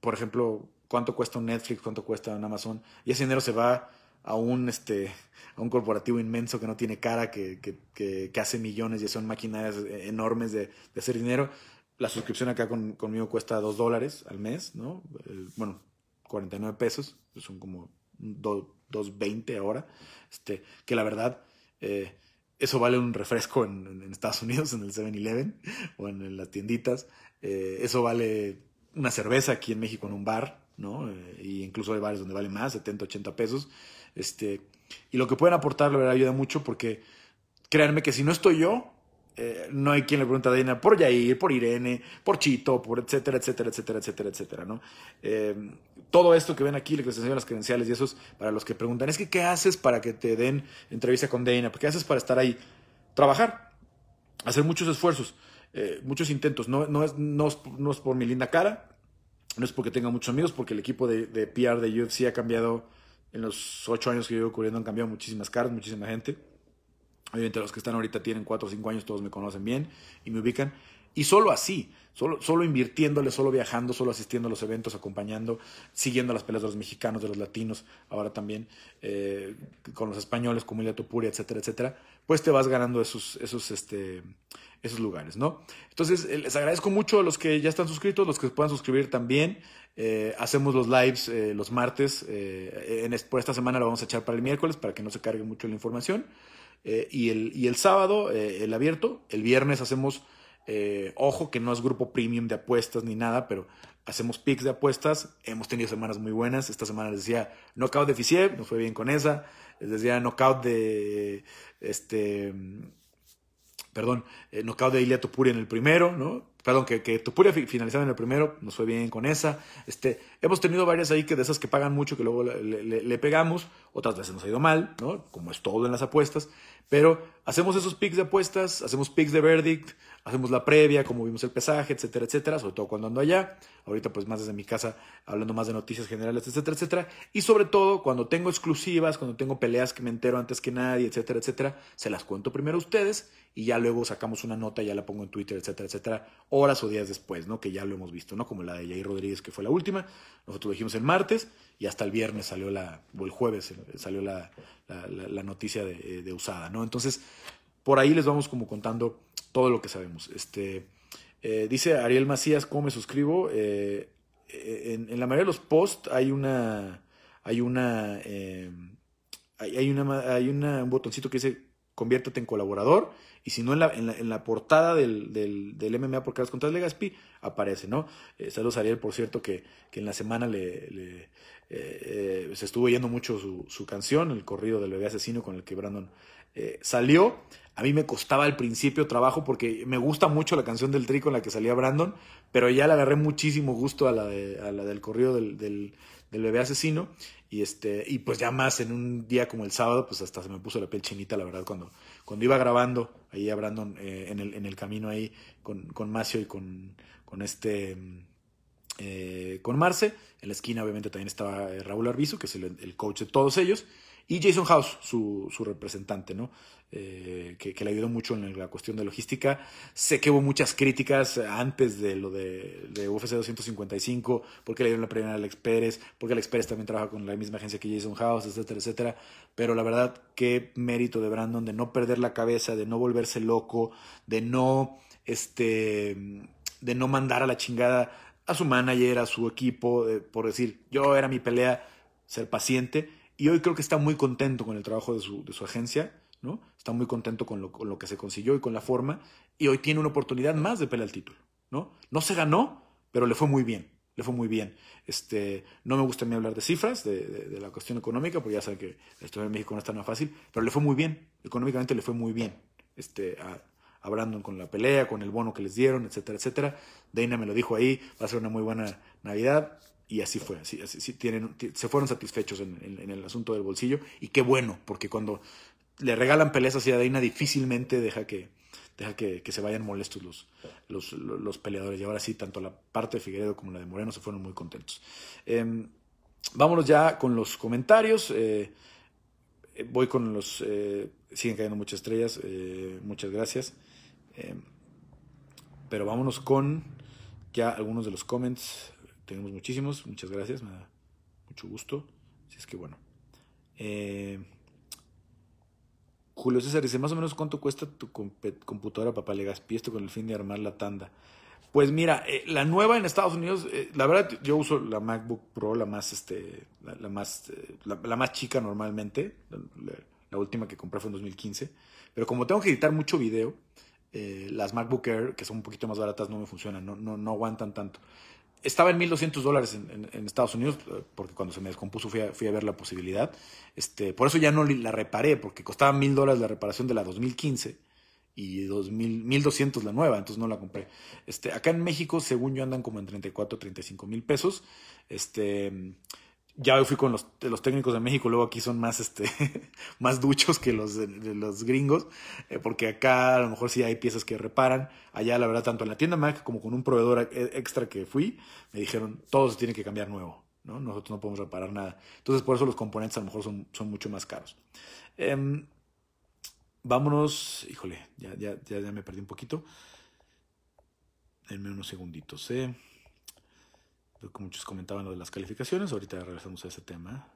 por ejemplo, cuánto cuesta un Netflix, cuánto cuesta un Amazon, y ese dinero se va a un, este, a un corporativo inmenso que no tiene cara, que, que, hace millones y son máquinas enormes de, hacer dinero. La suscripción acá conmigo cuesta dos dólares al mes, ¿no? Eh, bueno, 49 pesos, son como 2.20 ahora. Este, que la verdad, eh, eso vale un refresco en, Estados Unidos, en el 7-Eleven o en, las tienditas. Eh, eso vale una cerveza aquí en México en un bar, ¿no? y incluso hay bares donde vale más, 70, 80 pesos. Este, y lo que pueden aportar, la verdad, ayuda mucho porque créanme que si no estoy yo, eh, no hay quien le pregunte a Dina por Yair, por Irene, por Chito, por etcétera, etcétera, etcétera, etcétera, etcétera, ¿no? Eh, todo esto que ven aquí, les enseño las credenciales y eso es para los que preguntan, es que ¿qué haces para que te den entrevista con Dana? ¿Qué haces para estar ahí? Trabajar, hacer muchos esfuerzos, eh, muchos intentos. No, no, es, no, es, por mi linda cara, no es porque tenga muchos amigos, porque el equipo de, PR de UFC ha cambiado en los ocho años que llevo cubriendo han cambiado muchísimas caras, muchísima gente. Obviamente los que están ahorita tienen cuatro o cinco años, todos me conocen bien y me ubican. Y solo así, solo, solo invirtiéndole, solo viajando, solo asistiendo a los eventos, acompañando, siguiendo las peleas de los mexicanos, de los latinos, ahora también eh, con los españoles como Ilia Topuria, etcétera, etcétera, pues te vas ganando esos, esos, este, esos lugares, ¿no? Entonces, eh, les agradezco mucho a los que ya están suscritos, los que puedan suscribir también. Eh, hacemos los lives eh, los martes. En, por esta semana lo vamos a echar para el miércoles para que no se cargue mucho la información. y, el, y el sábado, el abierto. El viernes hacemos, ojo, que no es grupo premium de apuestas ni nada, pero hacemos picks de apuestas. Hemos tenido semanas muy buenas. Esta semana les decía knockout de Fisiev, nos fue bien con esa. Les decía knockout de este perdón, knockout de Ilia Topuri en el primero, ¿no? perdón, que, que Tupuria finalizaba en el primero, nos fue bien con esa. Este, hemos tenido varias ahí que de esas que pagan mucho, que luego le, pegamos, otras veces nos ha ido mal, ¿no? Como es todo en las apuestas, pero hacemos esos picks de apuestas, hacemos picks de verdict, hacemos la previa, como vimos el pesaje, etcétera, etcétera, sobre todo cuando ando allá, ahorita pues más desde mi casa, hablando más de noticias generales, etcétera, etcétera, y sobre todo cuando tengo exclusivas, cuando tengo peleas que me entero antes que nadie, etcétera, etcétera, se las cuento primero a ustedes y ya luego sacamos una nota, ya la pongo en Twitter, etcétera, etcétera, horas o días después, ¿no? Que ya lo hemos visto, ¿no? Como la de Jair Rodríguez, que fue la última, nosotros lo dijimos el martes y hasta el viernes salió la, o el jueves eh, salió la, la, noticia de, de usada, ¿no? Entonces, por ahí les vamos como contando todo lo que sabemos. Este, eh, dice Ariel Macías, ¿cómo me suscribo? Eh, eh, en, la mayoría de los posts hay una, hay una, hay, una, hay un botoncito que dice conviértete en colaborador y si no en la, en la, portada del, del, del, MMA por contra Legaspi aparece, ¿no? saludos Ariel, por cierto, que, que en la semana le, se estuvo oyendo mucho su, su, canción, el corrido del bebé asesino con el que Brandon salió. A mí me costaba al principio trabajo porque me gusta mucho la canción del Tri con la que salía Brandon, pero ya le agarré muchísimo gusto a la, de, a la del corrido del, del, bebé asesino. Y, este, y pues ya más en un día como el sábado, pues hasta se me puso la piel chinita, la verdad, cuando, cuando iba grabando ahí a eh, en, el, en el camino ahí con, con Macio y con, con este... Eh, con Marce, en la esquina obviamente también estaba eh, Raúl Arbizu, que es el, el coach de todos ellos, y Jason House, su, su representante, ¿no? Eh, que, le ayudó mucho en la cuestión de logística. Sé que hubo muchas críticas antes de lo de, de UFC 255, porque le dieron la premia a Alex Pérez, porque Alex Pérez también trabaja con la misma agencia que Jason House, etcétera, etcétera. Pero la verdad, qué mérito de Brandon de no perder la cabeza, de no volverse loco, de no, este, de no mandar a la chingada a su manager, a su equipo, por decir, yo era mi pelea, ser paciente y hoy creo que está muy contento con el trabajo de su, de su agencia, ¿no? Está muy contento con lo, con lo, que se consiguió y con la forma. Y hoy tiene una oportunidad más de pelear el título, ¿no? No se ganó, pero le fue muy bien. Le fue muy bien. Este, no me gusta a mí hablar de cifras, de, la cuestión económica, porque ya saben que la historia en México no está nada fácil, pero le fue muy bien. Económicamente le fue muy bien este, a Brandon con la pelea, con el bono que les dieron, etcétera, etcétera. Dana me lo dijo ahí, va a ser una muy buena Navidad. Y así fue, así, así tienen, se fueron satisfechos en, el asunto del bolsillo. Y qué bueno, porque cuando le regalan peleas así a Dana, difícilmente deja que, deja que, se vayan molestos los, los, los, peleadores. Y ahora sí, tanto la parte de Figueredo como la de Moreno se fueron muy contentos. Eh, vámonos ya con los comentarios. Eh, voy con los... Eh, siguen cayendo muchas estrellas, eh, muchas gracias. pero vámonos con ya algunos de los comments tenemos muchísimos, muchas gracias, me da mucho gusto. Así es que bueno. Eh, Julio César dice, más o menos cuánto cuesta tu computadora, papá Legaspi, esto con el fin de armar la tanda. Pues mira, eh, la nueva en Estados Unidos, eh, la verdad yo uso la MacBook Pro, la más, este, la, más, la, más chica normalmente. La, última que compré fue en 2015. Pero como tengo que editar mucho video, las MacBook Air, que son un poquito más baratas, no me funcionan, no, no, no aguantan tanto. Estaba en 1.200 dólares en, Estados Unidos, porque cuando se me descompuso fui a, fui a ver la posibilidad. Este, por eso ya no la reparé, porque costaba 1.000 dólares la reparación de la 2015 y 2000, 1200 la nueva, entonces no la compré. Este, acá en México, según yo, andan como en 34, 35 mil pesos. Este, ya fui con los, los, técnicos de México, luego aquí son más, este, más duchos que los de, los gringos, eh, porque acá a lo mejor sí hay piezas que reparan. Allá, la verdad, tanto en la tienda Mac como con un proveedor e, extra que fui, me dijeron, todo se tiene que cambiar nuevo. ¿no? Nosotros no podemos reparar nada. Entonces, por eso los componentes a lo mejor son, son mucho más caros. Em, Vámonos, híjole, ya, ya, ya, me perdí un poquito. Denme unos segunditos, ¿eh? Que muchos comentaban lo de las calificaciones. Ahorita regresamos a ese tema.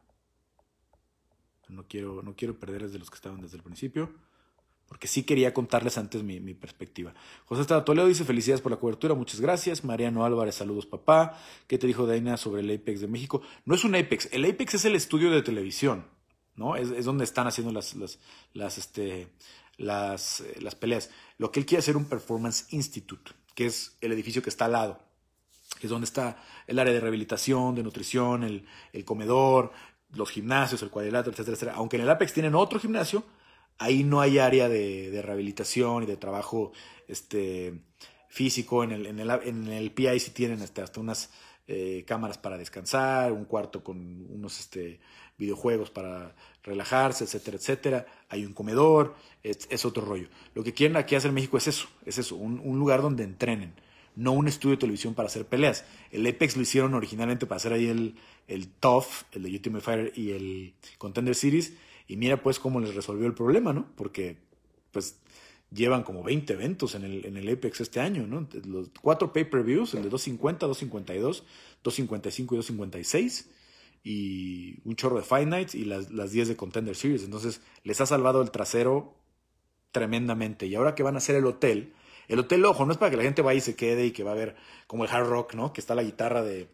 No quiero, no quiero perderles de los que estaban desde el principio. Porque sí quería contarles antes mi, perspectiva. José Estado Toledo dice: Felicidades por la cobertura, muchas gracias. Mariano Álvarez, saludos, papá. ¿Qué te dijo Daina sobre el Apex de México? No es un Apex. El Apex es el estudio de televisión. ¿no? Es, donde están haciendo las, las, este, las, eh, las peleas. Lo que él quiere hacer un Performance Institute, que es el edificio que está al lado, que es donde está el área de rehabilitación, de nutrición, el, el comedor, los gimnasios, el cuadrilátero, etcétera, etcétera. Aunque en el Apex tienen otro gimnasio, ahí no hay área de, de rehabilitación y de trabajo este, físico. En el, en el, en el PI sí tienen hasta, hasta unas eh, cámaras para descansar, un cuarto con unos este, videojuegos para relajarse, etcétera, etcétera. Hay un comedor, es, otro rollo. Lo que quieren aquí hacer en México es eso, es eso, un, lugar donde entrenen, no un estudio de televisión para hacer peleas. El Apex lo hicieron originalmente para hacer ahí el, el TOF, el de Ultimate Fighter y el Contender Series, y mira pues cómo les resolvió el problema, ¿no? Porque pues llevan como 20 eventos en el, en el Apex este año, ¿no? Los cuatro pay-per-views, el de 250, 252, 255 y 256 y un chorro de Fight Nights y las, las 10 de Contender Series. Entonces les ha salvado el trasero tremendamente. Y ahora que van a hacer el hotel, el hotel, ojo, no es para que la gente vaya y se quede y que va a ver como el hard rock, ¿no? Que está la guitarra de,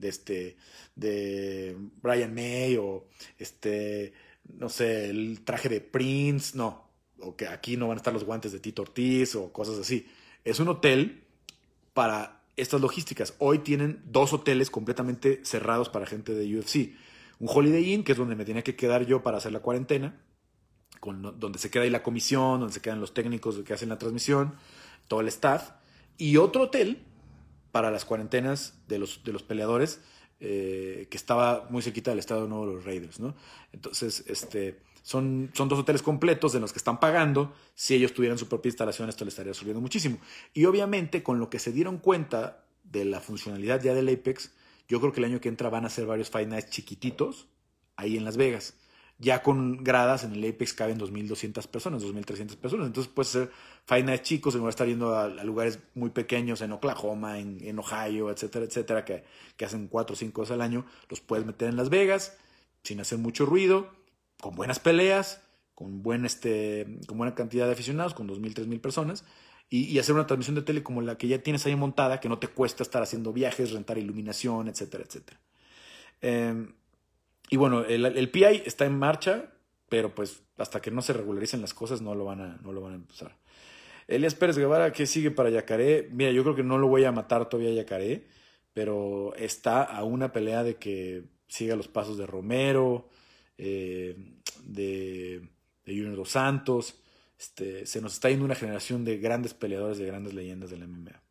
este, de Brian May o este, no sé, el traje de Prince, no. O que aquí no van a estar los guantes de Tito Ortiz o cosas así. Es un hotel para estas logísticas. Hoy tienen dos hoteles completamente cerrados para gente de UFC. Un Holiday Inn, que es donde me tenía que quedar yo para hacer la cuarentena, con, donde se queda ahí la comisión, donde se quedan los técnicos que hacen la transmisión, todo el staff. Y otro hotel para las cuarentenas de los, de los peleadores, eh, que estaba muy cerquita del estado nuevo de los Raiders. ¿no? Entonces, este, son, son dos hoteles completos de los que están pagando. Si ellos tuvieran su propia instalación, esto les estaría subiendo muchísimo. Y obviamente, con lo que se dieron cuenta de la funcionalidad ya del Apex, yo creo que el año que entra van a ser varios Fight Nights chiquititos ahí en Las Vegas. Ya con gradas en el Apex caben 2.200 personas, 2.300 personas. Entonces puede ser Fight Nights chicos, en va a estar yendo a, lugares muy pequeños en Oklahoma, en, Ohio, etcétera, etcétera, que, que hacen 4 o 5 veces al año. Los puedes meter en Las Vegas sin hacer mucho ruido con buenas peleas, con, buen este, con buena cantidad de aficionados, con 2.000, 3.000 personas, y, hacer una transmisión de tele como la que ya tienes ahí montada, que no te cuesta estar haciendo viajes, rentar iluminación, etcétera, etcétera. Em, y bueno, el, PI está en marcha, pero pues hasta que no se regularicen las cosas no lo van a, no lo van a empezar. Elías Pérez Guevara, ¿qué sigue para Yacaré? Mira, yo creo que no lo voy a matar todavía Yacaré, pero está a una pelea de que siga los pasos de Romero, eh, de, de Junior Dos Santos. Este, se nos está yendo una generación de grandes peleadores, de grandes leyendas del MMA.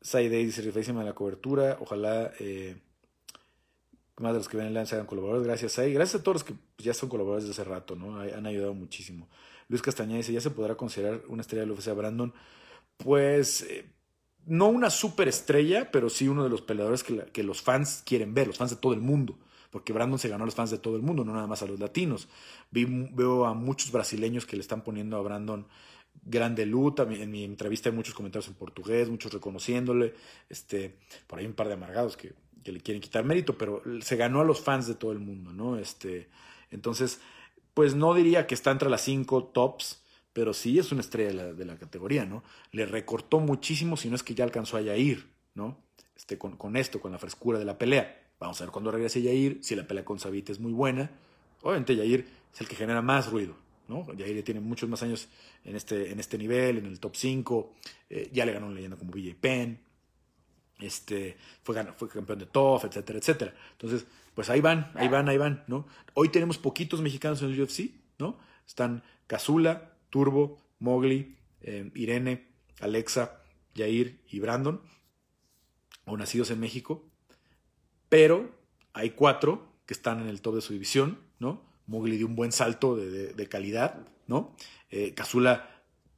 Saidei dice, referencia a la cobertura. Ojalá eh, más de los que ven el lance hagan colaboradores. Gracias, Sai. Gracias a todos los que ya son colaboradores desde hace rato, ¿no? Han ayudado muchísimo. Luis Castañeda dice, ¿ya se podrá considerar una estrella del UFC a Brandon? Pues eh, no una super estrella, pero sí uno de los peleadores que, que, los fans quieren ver, los fans de todo el mundo porque Brandon se ganó a los fans de todo el mundo, no nada más a los latinos. veo a muchos brasileños que le están poniendo a Brandon grande luta. En mi entrevista hay muchos comentarios en portugués, muchos reconociéndole. Este, por ahí un par de amargados que, que le quieren quitar mérito, pero se ganó a los fans de todo el mundo, ¿no? Este, entonces, pues no diría que está entre las cinco tops, pero sí es una estrella de la, categoría, ¿no? Le recortó muchísimo, si no es que ya alcanzó a Yair, ¿no? Este, con, con esto, con la frescura de la pelea. Vamos a ver cuándo regrese Yair, si la pelea con Sabit es muy buena. Obviamente Yair es el que genera más ruido, ¿no? Yair tiene muchos más años en este, en este nivel, en el top 5. Eh, ya le ganó una leyenda como BJ Penn. Este, fue, fue campeón de TOF, etcétera, etcétera. Entonces, pues ahí van, ahí van, ahí van, ¿no? Hoy tenemos poquitos mexicanos en el UFC, ¿no? Están Cazula, Turbo, Mowgli, eh, Irene, Alexa, Jair y Brandon, o nacidos en México. Pero hay cuatro que están en el top de su división, ¿no? Mowgli dio un buen salto de, calidad, ¿no? Eh,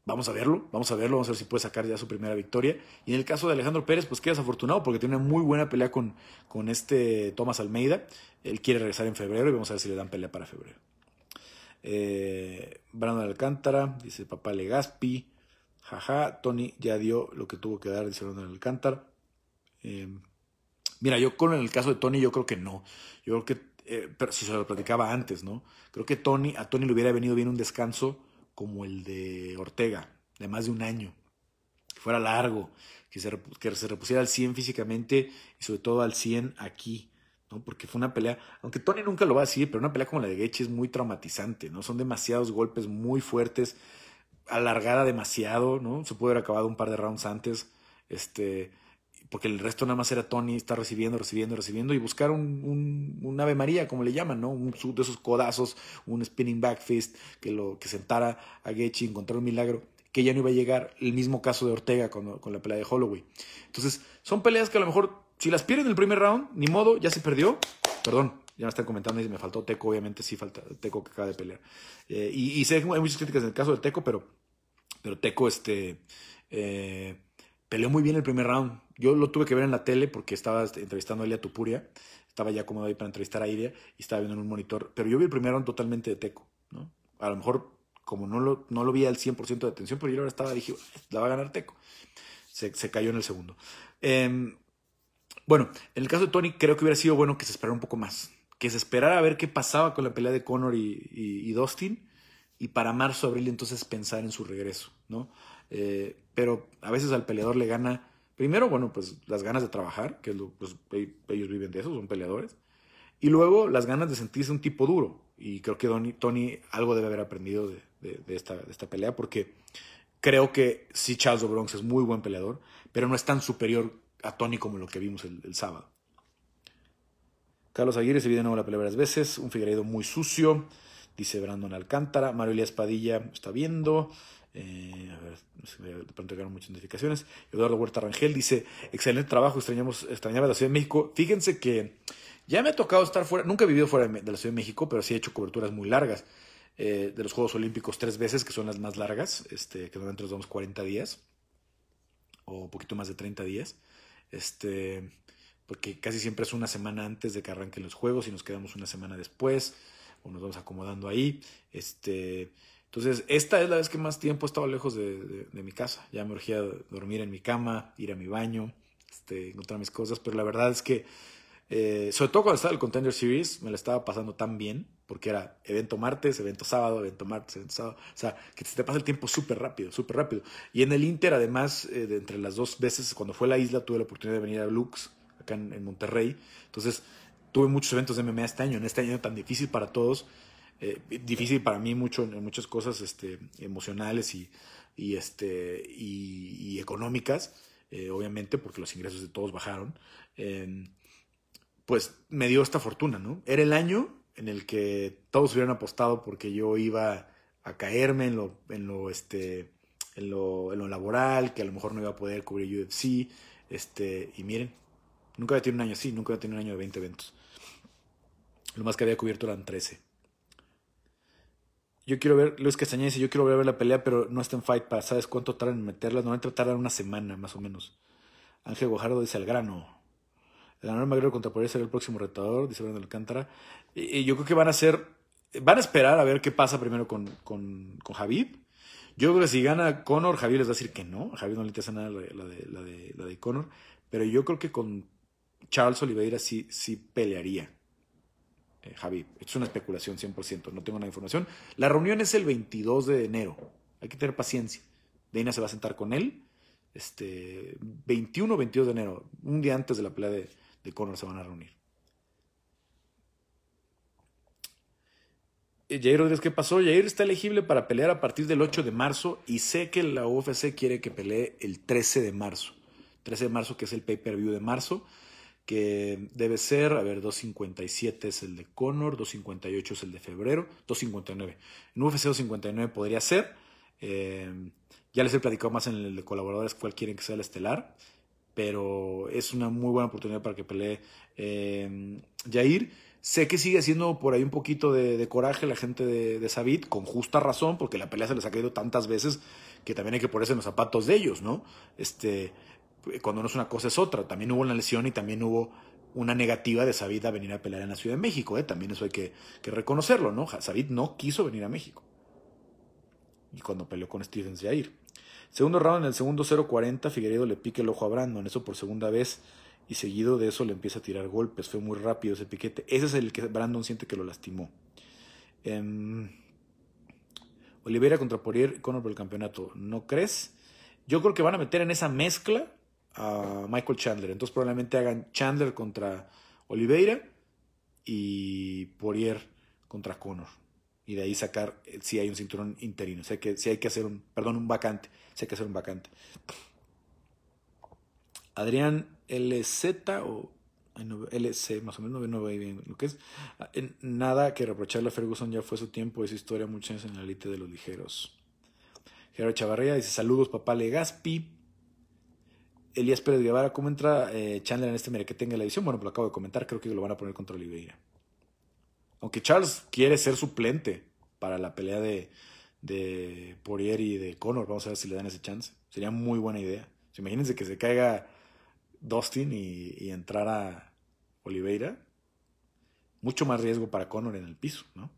vamos a verlo, vamos a verlo, vamos a ver si puede sacar ya su primera victoria. Y en el caso de Alejandro Pérez, pues queda desafortunado porque tiene una muy buena pelea con, con este Tomás Almeida. Él quiere regresar en febrero y vamos a ver si le dan pelea para febrero. Eh, Brandon Alcántara, dice papá Legaspi. Jaja, Tony ya dio lo que tuvo que dar, dice Brandon Alcántara. Eh, mira, yo con el caso de Tony, yo creo que no. Yo creo que, eh, pero si se lo platicaba antes, ¿no? Creo que Tony, a Tony le hubiera venido bien un descanso como el de Ortega, de más de un año, que fuera largo, que se, que se repusiera al 100 físicamente y sobre todo al 100 aquí, ¿no? Porque fue una pelea, aunque Tony nunca lo va a decir, pero una pelea como la de Gaethje es muy traumatizante, ¿no? Son demasiados golpes muy fuertes, alargada demasiado, ¿no? Se puede haber acabado un par de rounds antes, este porque el resto nada más era Tony, está recibiendo, recibiendo, recibiendo y buscar un, un, Ave María, como le llaman, ¿no? Un de esos codazos, un spinning back fist que lo que sentara a y encontrar un milagro que ya no iba a llegar. El mismo caso de Ortega con, con la pelea de Holloway. Entonces, son peleas que a lo mejor, si las pierden en el primer round, ni modo, ya se perdió. Perdón, ya me están comentando y me faltó Teco, obviamente sí falta Teco que acaba de pelear. Eh, y, y, sé que hay muchas críticas en el caso de Teco, pero, pero Teco, este... Eh, peleó muy bien el primer round. Yo lo tuve que ver en la tele porque estaba entrevistando a Elia Tupuria. Estaba ya cómodo ahí para entrevistar a Iria y estaba viendo en un monitor. Pero yo vi el primer round totalmente de teco. ¿no? A lo mejor, como no lo, no lo vi al 100% de atención, pero yo ahora estaba, dije, la va a ganar teco. Se, cayó en el segundo. Em, bueno, en el caso de Tony, creo que hubiera sido bueno que se esperara un poco más. Que se esperara a ver qué pasaba con la pelea de Conor y, y, y Dustin. Y para marzo, abril, entonces pensar en su regreso, ¿no? Eh, pero a veces al peleador le gana, primero, bueno, pues las ganas de trabajar, que pues, ellos viven de eso, son peleadores. Y luego las ganas de sentirse un tipo duro. Y creo que Tony algo debe haber aprendido de, esta, pelea, porque creo que sí, Charles Bronx es muy buen peleador, pero no es tan superior a Tony como lo que vimos el, sábado. Carlos Aguirre se vio de nuevo la pelea varias veces. Un Figueiredo muy sucio, dice Brandon Alcántara. Mario Elías Padilla está viendo. Eh, a ver, de pronto llegaron muchas notificaciones. Eduardo Huerta Rangel dice, excelente trabajo, extrañamos, extrañaba la Ciudad de México. Fíjense que ya me ha tocado estar fuera, nunca he vivido fuera de la Ciudad de México, pero sí he hecho coberturas muy largas eh, de los Juegos Olímpicos tres veces, que son las más largas, este, que normalmente nos damos 40 días, o un poquito más de 30 días. Este, porque casi siempre es una semana antes de que arranquen los Juegos y nos quedamos una semana después, o nos vamos acomodando ahí. Este, entonces, esta es la vez que más tiempo he estado lejos de, mi casa. Ya me urgía dormir en mi cama, ir a mi baño, este, encontrar mis cosas, pero la verdad es que, eh, sobre todo cuando estaba el Contender Series, me lo estaba pasando tan bien, porque era evento martes, evento sábado, evento martes, evento sábado. O sea, que te pasa el tiempo súper rápido, súper rápido. Y en el Inter, además, eh, de entre las dos veces, cuando fue a la isla, tuve la oportunidad de venir a Lux, acá en, en Monterrey. Entonces, tuve muchos eventos de MMA este año, en este año tan difícil para todos eh, difícil para mí mucho en muchas cosas este, emocionales y, y este, y, económicas, eh, obviamente, porque los ingresos de todos bajaron, em, pues me dio esta fortuna, ¿no? Era el año en el que todos hubieran apostado porque yo iba a caerme en lo, en lo, este, en lo, en lo laboral, que a lo mejor no iba a poder cubrir UFC, este, y miren, nunca había tenido un año así, nunca había tenido un año de 20 eventos. Lo más que había cubierto eran 13. Yo quiero ver, Luis Castañeda dice, yo quiero ver la pelea, pero no está en Fight Pass. ¿Sabes cuánto tardan en meterla? Normalmente tardan una semana, más o menos. Ángel Guajardo dice, al grano. El ganador Magrero contra Poirier será el próximo retador, dice Brandon Alcántara. Y, yo creo que van a ser, van a esperar a ver qué pasa primero con, con, con Javib. Yo creo que si gana Conor, Javier les va a decir que no. A Javier no le interesa nada la de, la de, la de, Conor. Pero yo creo que con Charles Oliveira sí, sí pelearía. Eh, Javi, es una especulación 100%, no tengo nada información. La reunión es el 22 de enero, hay que tener paciencia. Dana se va a sentar con él, este, 21 o 22 de enero, un día antes de la pelea de, de Conor se van a reunir. Eh, Jair Rodríguez, ¿qué pasó? Jair está elegible para pelear a partir del 8 de marzo y sé que la UFC quiere que pelee el 13 de marzo. 13 de marzo, que es el pay-per-view de marzo, que debe ser, a ver, 257 es el de Conor, 258 es el de febrero, 259. En UFC 259 podría ser. Eh, ya les he platicado más en el de colaboradores cuál quieren que sea el estelar, pero es una muy buena oportunidad para que pelee eh, Jair. Sé que sigue siendo por ahí un poquito de, coraje la gente de, de Sabit, con justa razón, porque la pelea se les ha caído tantas veces que también hay que ponerse en los zapatos de ellos, ¿no? Este, cuando no es una cosa es otra. También hubo una lesión y también hubo una negativa de Sabit a venir a pelear en la Ciudad de México, ¿eh? También eso hay que, reconocerlo, ¿no? Sabit no quiso venir a México. Y cuando peleó con Stevens Jair. Segundo round, en el segundo 0-40, Figueiredo le pique el ojo a Brandon, eso por segunda vez y seguido de eso le empieza a tirar golpes. Fue muy rápido ese piquete. Ese es el que Brandon siente que lo lastimó. Eh, Oliveira contra Poirier, Conor por el campeonato. ¿No crees? Yo creo que van a meter en esa mezcla a Michael Chandler. Entonces probablemente hagan Chandler contra Oliveira y Poirier contra Conor. Y de ahí sacar eh, si hay un cinturón interino. Si hay que, si hay que hacer un, perdón, un vacante. Si hay que hacer un vacante. Adrián LZ o LC, más o menos, no veo bien lo que es. Ah, nada que reprocharle a Ferguson, ya fue su tiempo, es historia, muchos años en la elite de los ligeros. Gerardo Chavarría dice: Saludos, papá Legaspi. Elías Pérez Guevara, ¿cómo entra eh, Chandler en este mire que tenga la edición? Bueno, pues lo acabo de comentar, creo que lo van a poner contra Oliveira. Aunque Charles quiere ser suplente para la pelea de, de y de Conor, vamos a ver si le dan ese chance. Sería muy buena idea. Imagínense que se caiga Dustin y, entrar a Oliveira, mucho más riesgo para Conor en el piso, ¿no?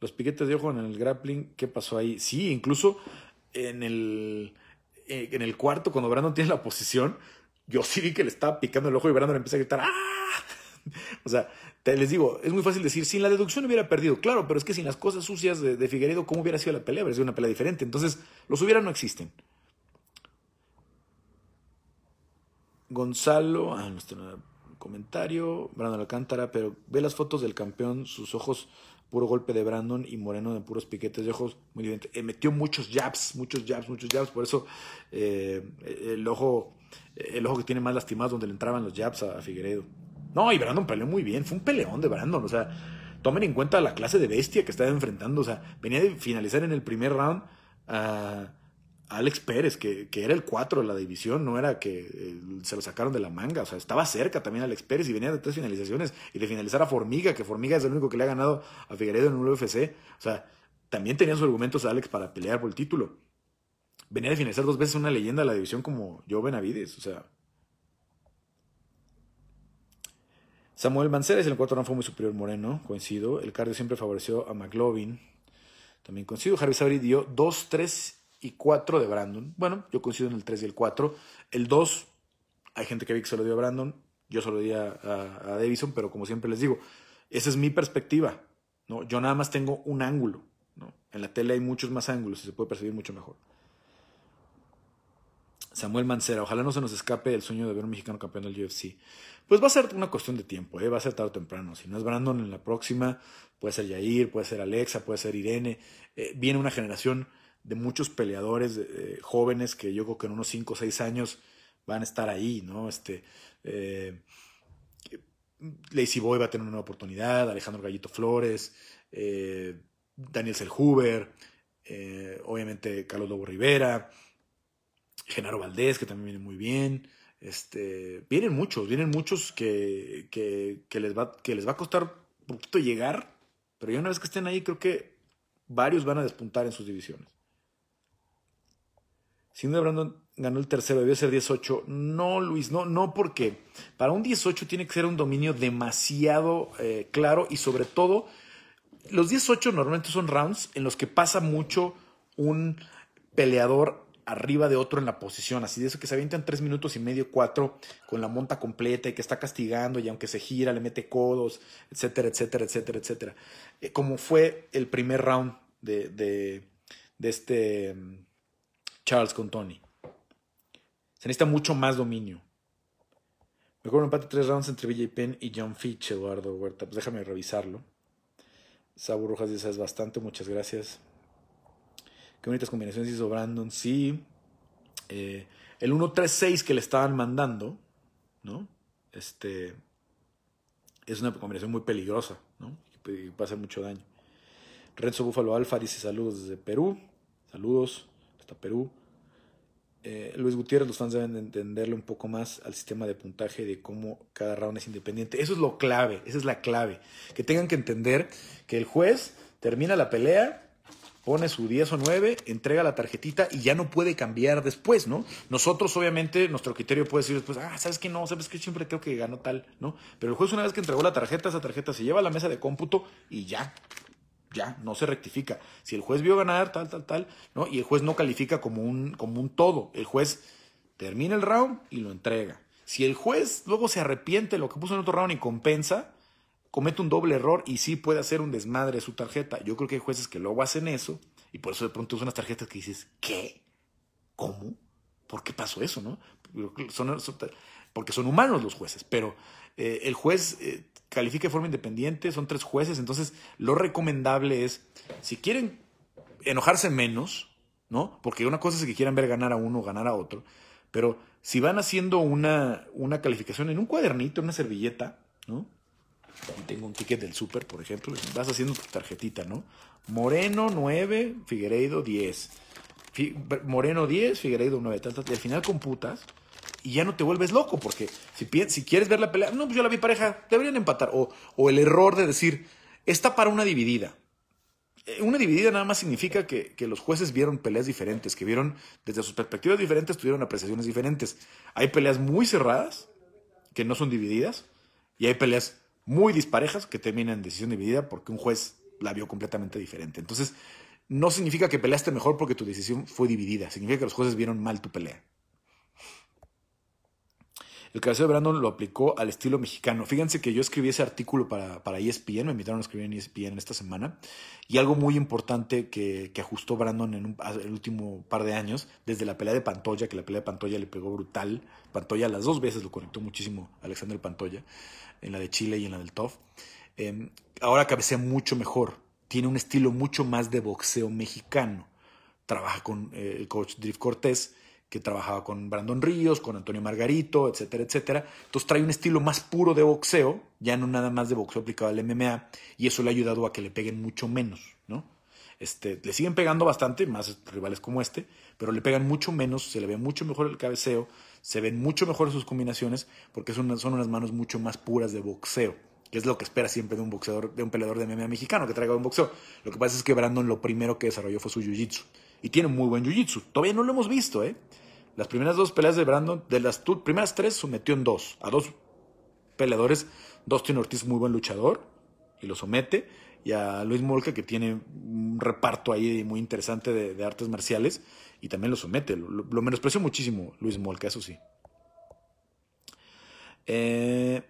Los piquetes de ojo en el grappling, ¿qué pasó ahí? Sí, incluso en el, eh, en el cuarto, cuando Brandon tiene la posición, yo sí vi que le estaba picando el ojo y Brandon empieza a gritar ¡Ah! O sea, les digo, es muy fácil decir, sin la deducción hubiera perdido, claro, pero es que sin las cosas sucias de, Figueredo, ¿cómo hubiera sido la pelea? Hubiera sido una pelea diferente. Entonces, los hubiera no existen. Gonzalo, ah, nuestro comentario, Brandon Alcántara, pero ve las fotos del campeón, sus ojos, puro golpe de Brandon y Moreno de puros piquetes de ojos, muy evidente. Eh, metió muchos jabs, muchos jabs, muchos jabs, por eso eh, el ojo el ojo que tiene más lastimado donde le entraban los jabs a, Figueredo. No, y Brandon peleó muy bien, fue un peleón de Brandon, o sea, tomen en cuenta la clase de bestia que estaba enfrentando, o sea, venía de finalizar en el primer round a Alex Pérez, que, era el 4 de la división, no era que eh, se lo sacaron de la manga, o sea, estaba cerca también Alex Pérez y venía de tres finalizaciones y de finalizar a Formiga, que Formiga es el único que le ha ganado a Figueredo en un UFC, o sea, también tenía sus argumentos Alex para pelear por el título. Venía de finalizar dos veces una leyenda de la división como Joe Benavides, o sea. Samuel Manceres en el cuarto round fue muy superior Moreno, coincido. El cardio siempre favoreció a McLovin. También coincido. Harry Sabri dio 2-3 y 4 de Brandon. Bueno, yo coincido en el 3 y el 4. El 2, hay gente que ve que se lo dio a Brandon, yo se lo di a, a, Davison, pero como siempre les digo, esa es mi perspectiva. ¿no? Yo nada más tengo un ángulo. ¿no? En la tele hay muchos más ángulos y se puede percibir mucho mejor. Samuel Mancera, ojalá no se nos escape el sueño de ver un mexicano campeón del UFC. Pues va a ser una cuestión de tiempo, ¿eh? va a ser tarde o temprano. Si no es Brandon en la próxima, puede ser Yair, puede ser Alexa, puede ser Irene. Eh, viene una generación de muchos peleadores jóvenes que yo creo que en unos 5 o 6 años van a estar ahí, ¿no? Este, eh, Boy va a tener una oportunidad, Alejandro Gallito Flores, eh, Daniel Selhuber, eh, obviamente Carlos Lobo Rivera, Genaro Valdés, que también viene muy bien. Este, vienen muchos, vienen muchos que, que, les va, que les va a costar un poquito llegar, pero ya una vez que estén ahí, creo que varios van a despuntar en sus divisiones. Si no Brandon ganó el tercero, debió ser 18. No, Luis, no, no, porque para un 18 tiene que ser un dominio demasiado eh, claro y sobre todo, los 18 normalmente son rounds en los que pasa mucho un peleador arriba de otro en la posición, así de eso que se avientan tres minutos y medio, cuatro, con la monta completa y que está castigando y aunque se gira le mete codos, etcétera, etcétera, etcétera, etcétera. Eh, como fue el primer round de, de, de este mm, Charles con Tony. Se necesita mucho más dominio. Mejor un empate tres rounds entre BJ Penn y John Fitch, Eduardo Huerta. Pues déjame revisarlo. Sabu Rojas es bastante, muchas gracias. Qué bonitas combinaciones hizo Brandon. Sí. Eh, el 1-3-6 que le estaban mandando, ¿no? Este. Es una combinación muy peligrosa, ¿no? Y puede hacer mucho daño. Renzo Búfalo Alfa dice saludos desde Perú. Saludos Perú. Eh, Luis Gutiérrez, los fans deben entenderle un poco más al sistema de puntaje de cómo cada round es independiente. Eso es lo clave, esa es la clave. Que tengan que entender que el juez termina la pelea pone su 10 o 9, entrega la tarjetita y ya no puede cambiar después, ¿no? Nosotros, obviamente, nuestro criterio puede decir después, ah, ¿sabes qué no? ¿Sabes que siempre creo que ganó tal, ¿no? Pero el juez, una vez que entregó la tarjeta, esa tarjeta se lleva a la mesa de cómputo y ya, ya, no se rectifica. Si el juez vio ganar, tal, tal, tal, ¿no? Y el juez no califica como un, como un todo. El juez termina el round y lo entrega. Si el juez luego se arrepiente de lo que puso en otro round y compensa, comete un doble error y sí puede hacer un desmadre su tarjeta. Yo creo que hay jueces que luego hacen eso y por eso de pronto usan unas tarjetas que dices, ¿qué? ¿Cómo? ¿Por qué pasó eso? no? porque son humanos los jueces, pero eh, el juez eh, califica de forma independiente, son tres jueces, entonces lo recomendable es, si quieren enojarse menos, ¿no? Porque una cosa es que quieran ver ganar a uno o ganar a otro, pero si van haciendo una, una calificación en un cuadernito, en una servilleta, ¿no? tengo un ticket del súper, por ejemplo, vas haciendo tu tarjetita, ¿no? Moreno 9, Figueiredo 10. Moreno 10, Figueiredo 9, tal, tal, y al final computas y ya no te vuelves loco, porque si, si quieres ver la pelea, no, pues yo la vi pareja, deberían empatar. O, o el error de decir, está para una dividida. Eh, una dividida nada más significa que, que, los jueces vieron peleas diferentes, que vieron desde sus perspectivas diferentes, tuvieron apreciaciones diferentes. Hay peleas muy cerradas, que no son divididas, y hay peleas muy disparejas que terminan en decisión dividida porque un juez la vio completamente diferente. Entonces, no significa que peleaste mejor porque tu decisión fue dividida, significa que los jueces vieron mal tu pelea. El cabeceo de Brandon lo aplicó al estilo mexicano. Fíjense que yo escribí ese artículo para, para ESPN, me invitaron a escribir en ESPN esta semana, y algo muy importante que, ajustó Brandon en el último par de años, desde la pelea de Pantoya, que la pelea de Pantoya le pegó brutal, Pantoya las dos veces lo conectó muchísimo Alexander Pantoya, en la de Chile y en la del TOF. Em, ahora cabecea mucho mejor, tiene un estilo mucho más de boxeo mexicano. Trabaja con eh, el coach Drift Cortés, que trabajaba con Brandon Ríos, con Antonio Margarito, etcétera, etcétera. Entonces trae un estilo más puro de boxeo, ya no nada más de boxeo aplicado al MMA, y eso le ha ayudado a que le peguen mucho menos, ¿no? Este, le siguen pegando bastante, más rivales como este, pero le pegan mucho menos, se le ve mucho mejor el cabeceo, se ven mucho mejor sus combinaciones, porque son, son unas manos mucho más puras de boxeo, que es lo que espera siempre de un boxeador, de un peleador de MMA mexicano que traiga un boxeo. Lo que pasa es que Brandon lo primero que desarrolló fue su jiu-jitsu, y tiene muy buen jiu-jitsu. Todavía no lo hemos visto, ¿eh? Las primeras dos peleas de Brandon, de las primeras tres, sometió en dos, a dos peleadores. Dustin Ortiz, muy buen luchador, y lo somete. Y a Luis Molca, que tiene un reparto ahí muy interesante de, artes marciales, y también lo somete. Lo, menospreció muchísimo Luis Molca, eso sí. Eh,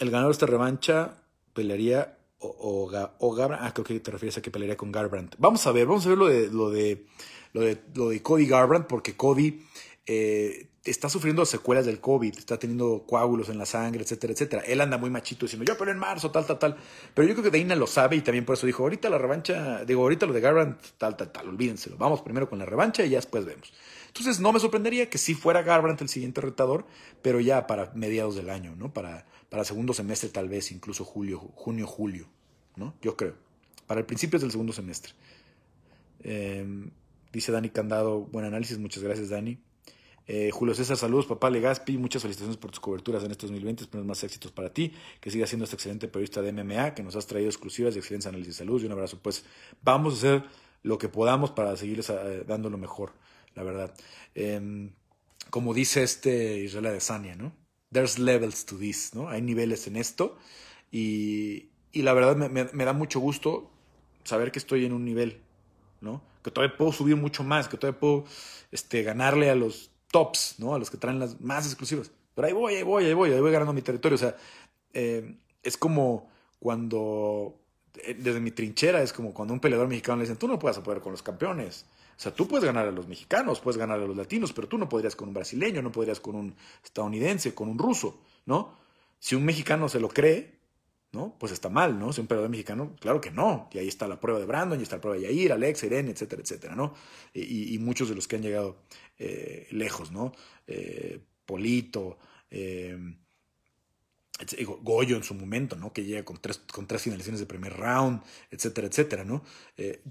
el ganador de esta revancha pelearía o, o, Garbrandt. Ah, creo que te refieres a que pelearía con Garbrandt. Vamos a ver, vamos a ver lo de, lo de, lo de, lo de Cody Garbrandt, porque Cody eh, está sufriendo secuelas del COVID, está teniendo coágulos en la sangre, etcétera, etcétera. Él anda muy machito diciendo, yo pero en marzo, tal, tal, tal. Pero yo creo que Deina lo sabe y también por eso dijo, ahorita la revancha, digo, ahorita lo de Garbrandt, tal, tal, tal, olvídenselo. Vamos primero con la revancha y ya después vemos. Entonces no me sorprendería que sí fuera Garbrandt el siguiente retador, pero ya para mediados del año, ¿no? Para, para segundo semestre tal vez, incluso julio, junio, julio, ¿no? Yo creo. Para el principio del segundo semestre. Em, dice Dani Candado, buen análisis, muchas gracias Dani. Eh, Julio César, saludos, papá Legaspi, muchas felicitaciones por tus coberturas en estos 2020, esperamos más éxitos para ti, que sigas siendo este excelente periodista de MMA, que nos has traído exclusivas de excelentes análisis de salud y un abrazo. Pues vamos a hacer lo que podamos para seguirles eh, dando lo mejor, la verdad. Em, como dice este Israel Adesanya, ¿no? There's levels to this, ¿no? Hay niveles en esto y, la verdad me, me da mucho gusto saber que estoy en un nivel, ¿no? Que todavía puedo subir mucho más, que todavía puedo este, ganarle a los tops, ¿no? A los que traen las más exclusivas. Pero ahí voy, ahí voy, ahí voy, ahí voy ganando mi territorio. O sea, eh, es como cuando, eh, desde mi trinchera, es como cuando un peleador mexicano le dicen, tú no puedes poder con los campeones. O sea, tú puedes ganar a los mexicanos, puedes ganar a los latinos, pero tú no podrías con un brasileño, no podrías con un estadounidense, con un ruso, ¿no? Si un mexicano se lo cree, ¿no? Pues está mal, ¿no? Si un peleador mexicano, claro que no. Y ahí está la prueba de Brandon, y está la prueba de Yair, Alex, Irene, etcétera, etcétera, ¿no? Y, muchos de los que han llegado eh, lejos, ¿no? Eh, Polito, eh, Goyo en su momento, ¿no? Que llega con tres, con tres finalizaciones de primer round, etcétera, etcétera, ¿no?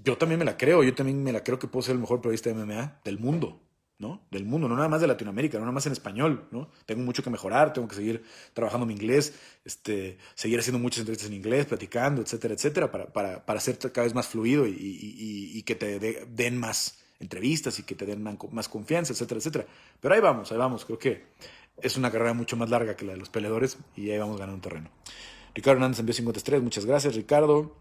yo también me la creo, yo también me la creo que puedo ser el mejor periodista de MMA del mundo, ¿no? Del mundo, no nada más de Latinoamérica, no nada más en español, ¿no? Tengo mucho que mejorar, tengo que seguir trabajando mi inglés, este, seguir haciendo muchas entrevistas en inglés, platicando, etcétera, etcétera, para, para, para ser cada vez más fluido y, y, y que te den más entrevistas y que te den más confianza, etcétera, etcétera. Pero ahí vamos, ahí vamos, creo que es una carrera mucho más larga que la de los peleadores y ahí vamos ganando terreno. Ricardo Hernández envió 53, muchas gracias, Ricardo.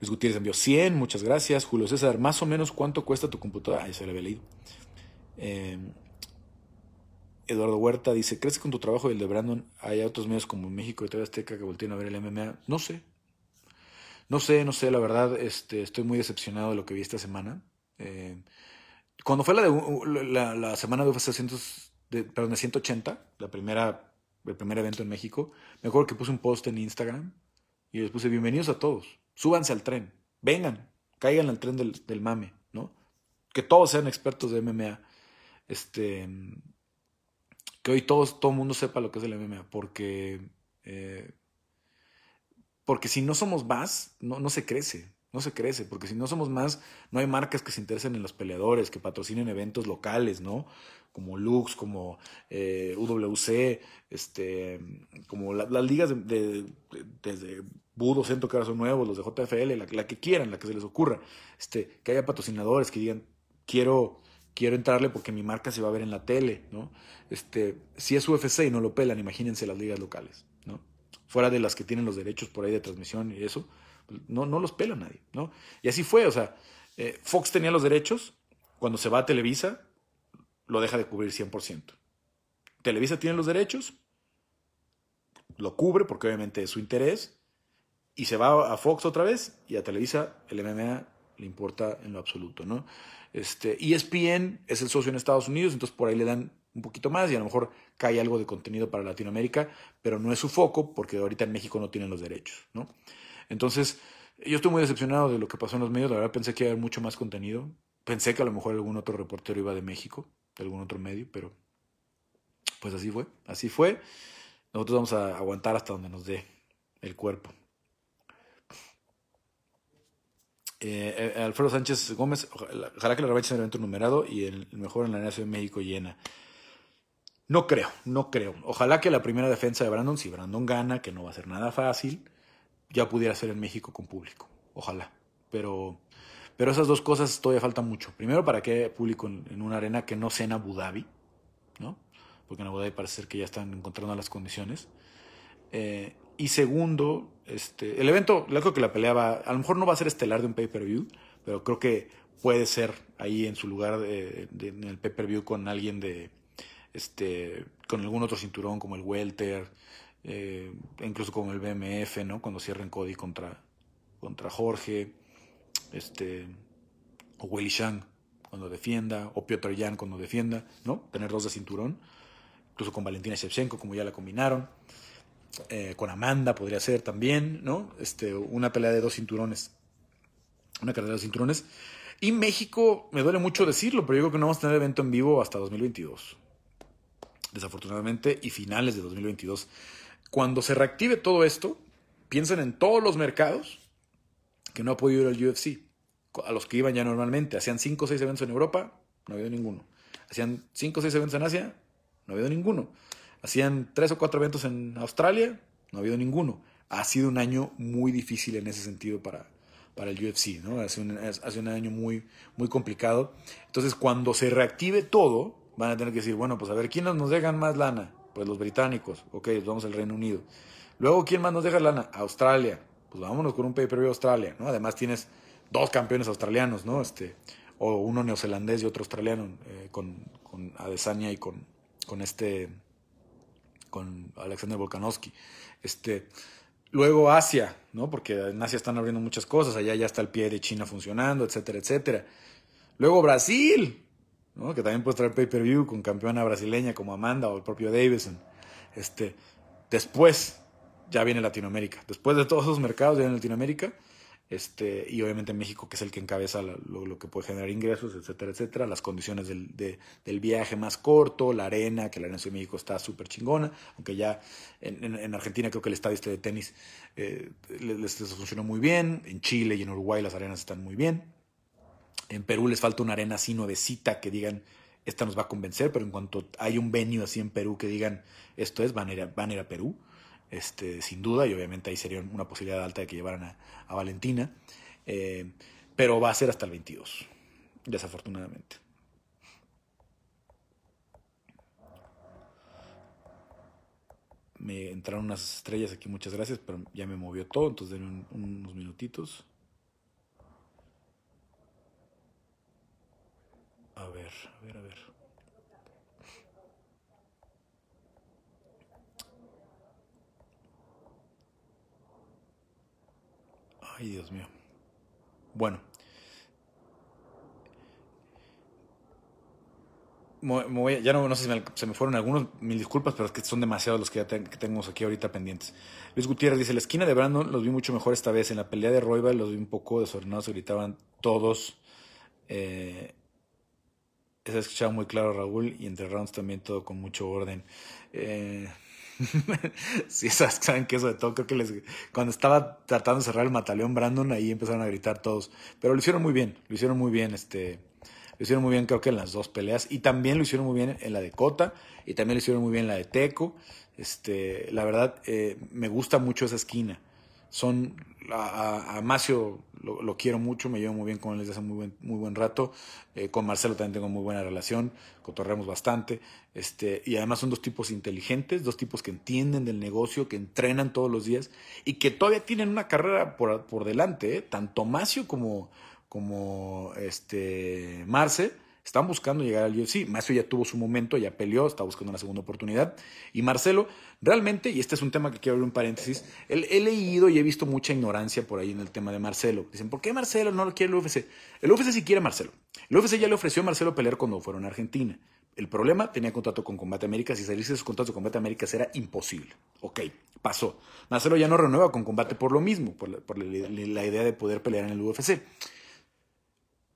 Luis Gutiérrez envió 100, muchas gracias. Julio César, más o menos cuánto cuesta tu computadora. Ahí se le había leído. Eh, Eduardo Huerta dice, ¿crees que con tu trabajo y el de Brandon hay otros medios como México y TV Azteca que volteen a ver el MMA? No sé. No sé, no sé, la verdad, este, estoy muy decepcionado de lo que vi esta semana. Eh, cuando fue la, de, la, semana de UFC 180, la primera, el primer evento en México, me acuerdo que puse un post en Instagram y les puse bienvenidos a todos súbanse al tren, vengan, caigan al tren del, mame, ¿no? Que todos sean expertos de MMA. Este, que hoy todos, todo el mundo sepa lo que es el MMA, porque, eh, porque si no somos más, no, no se crece, no se crece, porque si no somos más, no hay marcas que se interesen en los peleadores, que patrocinen eventos locales, ¿no? Como Lux, como eh, UWC, este, como las ligas de, desde Budo, Centro, que ahora son nuevos, los de JFL, la, que quieran, la que se les ocurra. Este, que haya patrocinadores que digan, quiero, quiero entrarle porque mi marca se va a ver en la tele, ¿no? Este, si es UFC y no lo pelan, imagínense las ligas locales, ¿no? Fuera de las que tienen los derechos por ahí de transmisión y eso, no, no los pela nadie, ¿no? Y así fue, o sea, eh, Fox tenía los derechos, cuando se va a Televisa, lo deja de cubrir 100%. Televisa tiene los derechos, lo cubre porque obviamente es su interés, y se va a Fox otra vez y a Televisa el MMA le importa en lo absoluto, ¿no? Este, ESPN es el socio en Estados Unidos, entonces por ahí le dan un poquito más y a lo mejor cae algo de contenido para Latinoamérica, pero no es su foco porque ahorita en México no tienen los derechos, ¿no? Entonces, yo estoy muy decepcionado de lo que pasó en los medios, la verdad pensé que iba a haber mucho más contenido, pensé que a lo mejor algún otro reportero iba de México, de algún otro medio, pero pues así fue, así fue. Nosotros vamos a aguantar hasta donde nos dé el cuerpo. Eh, eh, Alfredo Sánchez Gómez, ojalá, que la revancha sea un evento numerado y el, mejor en la Nación de México llena. No creo, no creo. Ojalá que la primera defensa de Brandon, si Brandon gana, que no va a ser nada fácil, ya pudiera ser en México con público. Ojalá. Pero, pero esas dos cosas todavía faltan mucho. Primero, para que haya público en, una arena que no sea en Abu Dhabi, ¿no? Porque en Abu Dhabi parece ser que ya están encontrando las condiciones. Eh, y segundo, este, el evento, creo que la pelea va, a lo mejor no va a ser estelar de un pay-per-view, pero creo que puede ser ahí en su lugar de, en el pay-per-view con alguien de, este, con algún otro cinturón como el Welter, eh, incluso como el BMF, ¿no? Cuando cierren Cody contra, contra Jorge, este, o Willy Shang cuando defienda, o Piotr Jan cuando defienda, ¿no? Tener dos de cinturón, incluso con Valentina Shevchenko, como ya la combinaron. Eh, con Amanda podría ser también, ¿no? Este, una pelea de dos cinturones. Una carrera de dos cinturones. Y México, me duele mucho decirlo, pero yo creo que no vamos a tener evento en vivo hasta 2022. Desafortunadamente, y finales de 2022. Cuando se reactive todo esto, piensen en todos los mercados que no ha podido ir al UFC. A los que iban ya normalmente. Hacían 5 o 6 eventos en Europa, no ha habido ninguno. Hacían 5 o 6 eventos en Asia, no ha habido ninguno. Hacían tres o cuatro eventos en Australia, no ha habido ninguno. Ha sido un año muy difícil en ese sentido para, para el UFC, ¿no? Ha sido, un, un año muy, muy complicado. Entonces, cuando se reactive todo, van a tener que decir, bueno, pues a ver, ¿quiénes nos dejan más lana? Pues los británicos, ok, vamos al Reino Unido. Luego, ¿quién más nos deja lana? Australia, pues vámonos con un pay-per-view Australia, ¿no? Además tienes dos campeones australianos, ¿no? Este, o uno neozelandés y otro australiano, eh, con, con Adesanya y con, con este, con Alexander Volkanovski. Este, luego Asia, ¿no? Porque en Asia están abriendo muchas cosas, allá ya está el pie de China funcionando, etcétera, etcétera. Luego Brasil, ¿no? Que también puede traer pay-per-view con campeona brasileña como Amanda o el propio Davidson. Este, después ya viene Latinoamérica. Después de todos esos mercados ya viene Latinoamérica. Este, y obviamente México, que es el que encabeza lo, que puede generar ingresos, etcétera, etcétera. Las condiciones del, del viaje más corto, la arena, que la arena de México está súper chingona, aunque ya en, en, Argentina creo que el estadio este de tenis eh, les, funcionó muy bien. En Chile y en Uruguay las arenas están muy bien. En Perú les falta una arena así nuevecita que digan, esta nos va a convencer, pero en cuanto hay un venue así en Perú que digan, esto es, van a ir a, a, a Perú, este, sin duda, y obviamente ahí sería una posibilidad alta de que llevaran a, Valentina, eh, pero va a ser hasta el 22, desafortunadamente. Me entraron unas estrellas aquí, muchas gracias, pero ya me movió todo, entonces den unos minutitos. A ver, a ver, a ver. Ay, Dios mío. Bueno. ya no, no sé si se me fueron algunos, mil disculpas, pero es que son demasiados los que ya tenemos aquí ahorita pendientes. Luis Gutiérrez dice, la esquina de Brandon los vi mucho mejor esta vez. En la pelea de Royal los vi un poco desordenados, gritaban todos. Eh, se ha escuchado muy claro Raúl y entre rounds también todo con mucho orden. Eh, sí, saben que eso de todo, creo que les, cuando estaba tratando de cerrar el mataleón Brandon, ahí empezaron a gritar todos. Pero lo hicieron muy bien, lo hicieron muy bien, este, lo hicieron muy bien creo que en las dos peleas. Y también lo hicieron muy bien en la de Cota, y también lo hicieron muy bien en la de Teco. Este, la verdad, eh, me gusta mucho esa esquina. Son a, a Macio lo, quiero mucho, me llevo muy bien con él desde hace muy buen, muy buen rato. Eh, con Marcelo también tengo muy buena relación, cotorreamos bastante. Este, y además son dos tipos inteligentes, dos tipos que entienden del negocio, que entrenan todos los días y que todavía tienen una carrera por, por delante, ¿eh? tanto Macio como, como este, Marce están buscando llegar al UFC. Macio ya tuvo su momento, ya peleó, está buscando una segunda oportunidad. Y Marcelo, realmente, y este es un tema que quiero abrir un paréntesis, he, leído y he visto mucha ignorancia por ahí en el tema de Marcelo. Dicen, ¿por qué Marcelo no lo quiere el UFC? El UFC sí quiere Marcelo. El UFC ya le ofreció a Marcelo pelear cuando fueron a Argentina. El problema, tenía contrato con Combate América. Si salirse de su contrato con Combate América era imposible. Ok, pasó. Marcelo ya no renueva con Combate por lo mismo, por la idea de poder pelear en el UFC.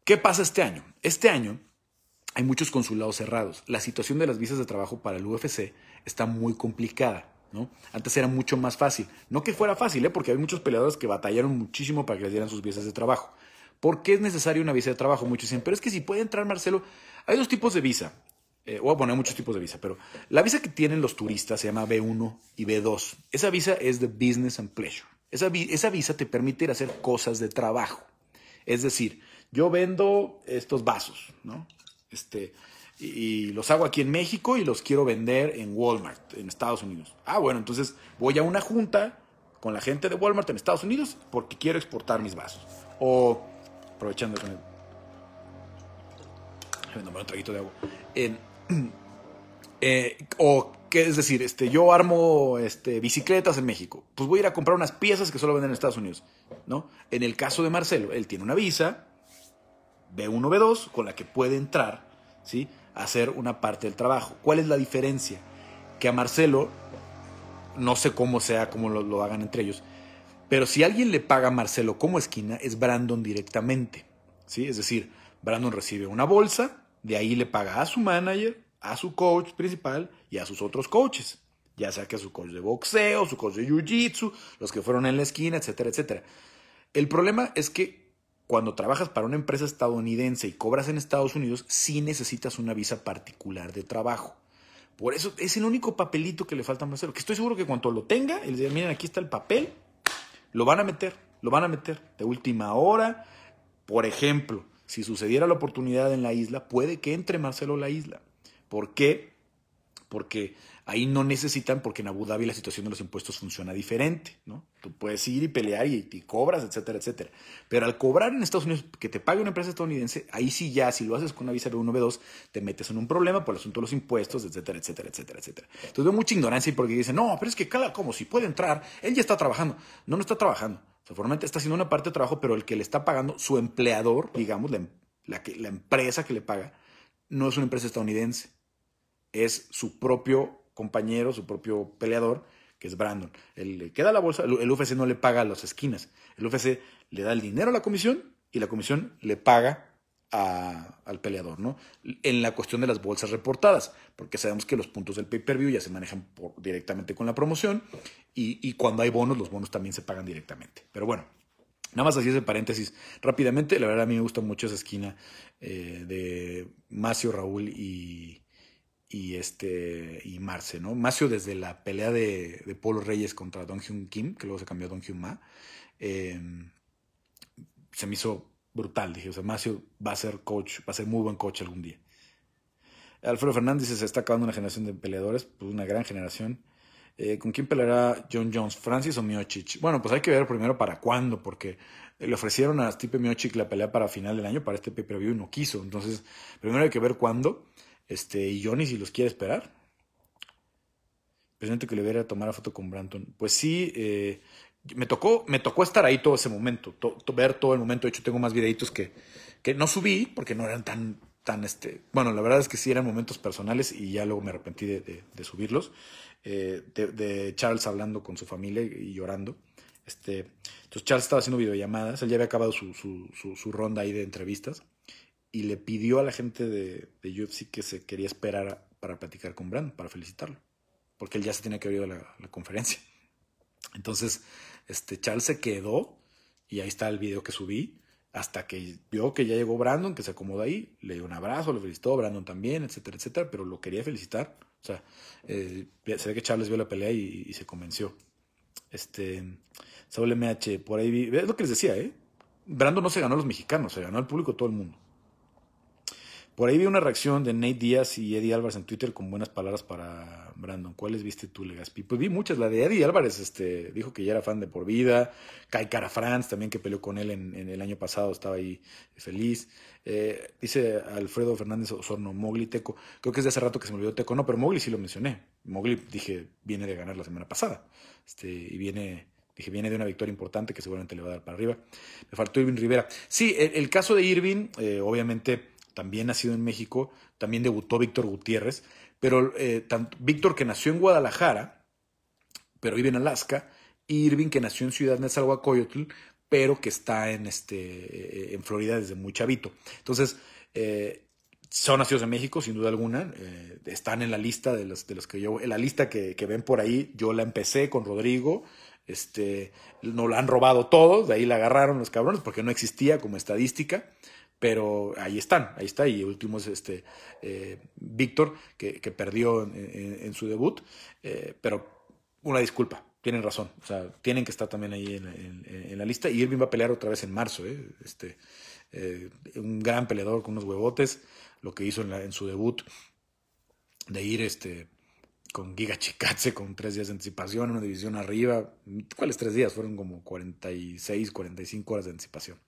¿Qué pasa este año? Este año hay muchos consulados cerrados. La situación de las visas de trabajo para el UFC está muy complicada. ¿no? Antes era mucho más fácil. No que fuera fácil, ¿eh? porque hay muchos peleadores que batallaron muchísimo para que les dieran sus visas de trabajo. ¿Por qué es necesaria una visa de trabajo? Muchos dicen, pero es que si puede entrar Marcelo, hay dos tipos de visa. Eh, bueno, hay muchos tipos de visa, pero la visa que tienen los turistas se llama B1 y B2. Esa visa es de Business and Pleasure. Esa, esa visa te permite ir a hacer cosas de trabajo. Es decir, yo vendo estos vasos, ¿no? Este, y, los hago aquí en México y los quiero vender en Walmart, en Estados Unidos. Ah, bueno, entonces voy a una junta con la gente de Walmart en Estados Unidos porque quiero exportar mis vasos. O, aprovechando con un traguito de agua. Eh, o, ¿qué es decir? Este, yo armo este, bicicletas en México. Pues voy a ir a comprar unas piezas que solo venden en Estados Unidos. ¿no? En el caso de Marcelo, él tiene una visa, B1, B2, con la que puede entrar, ¿sí? A hacer una parte del trabajo. ¿Cuál es la diferencia? Que a Marcelo, no sé cómo sea, cómo lo, hagan entre ellos, pero si alguien le paga a Marcelo como esquina, es Brandon directamente, ¿sí? Es decir, Brandon recibe una bolsa, de ahí le paga a su manager, a su coach principal y a sus otros coaches, ya sea que a su coach de boxeo, su coach de jiu-jitsu, los que fueron en la esquina, etcétera, etcétera. El problema es que cuando trabajas para una empresa estadounidense y cobras en Estados Unidos, sí necesitas una visa particular de trabajo. Por eso es el único papelito que le falta a Marcelo. Que estoy seguro que cuando lo tenga, y le digan, miren, aquí está el papel, lo van a meter, lo van a meter de última hora. Por ejemplo, si sucediera la oportunidad en la isla, puede que entre Marcelo a la isla. ¿Por qué? Porque ahí no necesitan, porque en Abu Dhabi la situación de los impuestos funciona diferente, ¿no? Tú puedes ir y pelear y, te cobras, etcétera, etcétera. Pero al cobrar en Estados Unidos, que te pague una empresa estadounidense, ahí sí ya, si lo haces con una visa B1, B2, te metes en un problema por el asunto de los impuestos, etcétera, etcétera, etcétera, etcétera. Entonces veo mucha ignorancia porque dicen, no, pero es que cada, como si puede entrar, él ya está trabajando. No, no está trabajando. O sea, formalmente está haciendo una parte de trabajo, pero el que le está pagando, su empleador, digamos, la, la, la empresa que le paga, no es una empresa estadounidense es su propio compañero, su propio peleador, que es Brandon. Él le queda la bolsa, el UFC no le paga a las esquinas. El UFC le da el dinero a la comisión y la comisión le paga al peleador, ¿no? En la cuestión de las bolsas reportadas, porque sabemos que los puntos del pay-per-view ya se manejan directamente con la promoción y, cuando hay bonos, los bonos también se pagan directamente. Pero bueno, Nada más así ese paréntesis rápidamente. La verdad a mí me gusta mucho esa esquina eh, de Macio, Raúl y, y este y Marce, ¿no? Macio desde la pelea de, de Polo Reyes contra Don Hyun Kim, que luego se cambió a Don Hyun Ma, em, se me hizo brutal. Dije, o sea, Macio va a ser coach, va a ser muy buen coach algún día. Alfredo Fernández se está acabando una generación de peleadores, pues una gran generación. Eh, ¿Con quién peleará John Jones? ¿Francis o Miocic? Bueno, pues hay que ver primero para cuándo, porque le ofrecieron a Stipe Miocic la pelea para final del año, para este pay-per-view, y no quiso. Entonces, primero hay que ver cuándo. Este, y Johnny, si los quiere esperar. Presidente que le viera a tomar la foto con Branton. Pues sí, eh, me, tocó, me tocó estar ahí todo ese momento, ver todo el momento. De hecho, tengo más videitos que, que no subí porque no eran tan, tan, este, bueno, la verdad es que sí eran momentos personales y ya luego me arrepentí de, subirlos. Eh, de, Charles hablando con su familia y llorando. Este, entonces Charles estaba haciendo videollamadas, él ya había acabado su, su, su ronda ahí de entrevistas y le pidió a la gente de, de UFC que se quería esperar para platicar con Brandon, para felicitarlo, porque él ya se tenía que haber ido a la, conferencia. Entonces, este, Charles se quedó y ahí está el video que subí, hasta que vio que ya llegó Brandon, que se acomodó ahí, le dio un abrazo, le felicitó, Brandon también, etcétera, etcétera, pero lo quería felicitar. O sea, eh, se ve que Charles vio la pelea y, se convenció. Este, Saúl MH, por ahí vi, es lo que les decía, ¿eh? Brandon no se ganó a los mexicanos, se ganó al público todo el mundo. Por ahí vi una reacción de Nate Díaz y Eddie Álvarez en Twitter con buenas palabras para Brandon. ¿Cuáles viste tú, Legaspi? Pues vi muchas. La de Eddie Álvarez este, dijo que ya era fan de por vida. Kai Cara France también, que peleó con él en, el año pasado, estaba ahí feliz. Eh, dice Alfredo Fernández Osorno, Mowgli Teco. Creo que es de hace rato que se me olvidó Teco. No, pero Mowgli sí lo mencioné. Mowgli, dije, viene de ganar la semana pasada. Este, y viene Dije, viene de una victoria importante que seguramente le va a dar para arriba. Me faltó Irving Rivera. Sí, el, caso de Irving, eh, obviamente también nacido en México, también debutó Víctor Gutiérrez, pero eh, Víctor que nació en Guadalajara, pero vive en Alaska, y Irving que nació en Ciudad Nezahualcóyotl, pero que está en, este, eh, en Florida desde muy chavito. Entonces, eh, son nacidos en México, sin duda alguna. están en la lista de los, de los que yo, en la lista que, que, ven por ahí, yo la empecé con Rodrigo. Este, nos la han robado todos, de ahí la agarraron los cabrones porque no existía como estadística pero ahí están, ahí está. Y último es este eh, Víctor, que, perdió en, su debut, eh, pero una disculpa, tienen razón, o sea, tienen que estar también ahí en, la lista. Y Irving va a pelear otra vez en marzo, ¿eh? este, un gran peleador con unos huevotes, lo que hizo en, su debut, de ir este, con Giga Chikatse con tres días de anticipación, una división arriba. ¿Cuáles tres días? Fueron como 46, 45 horas de anticipación.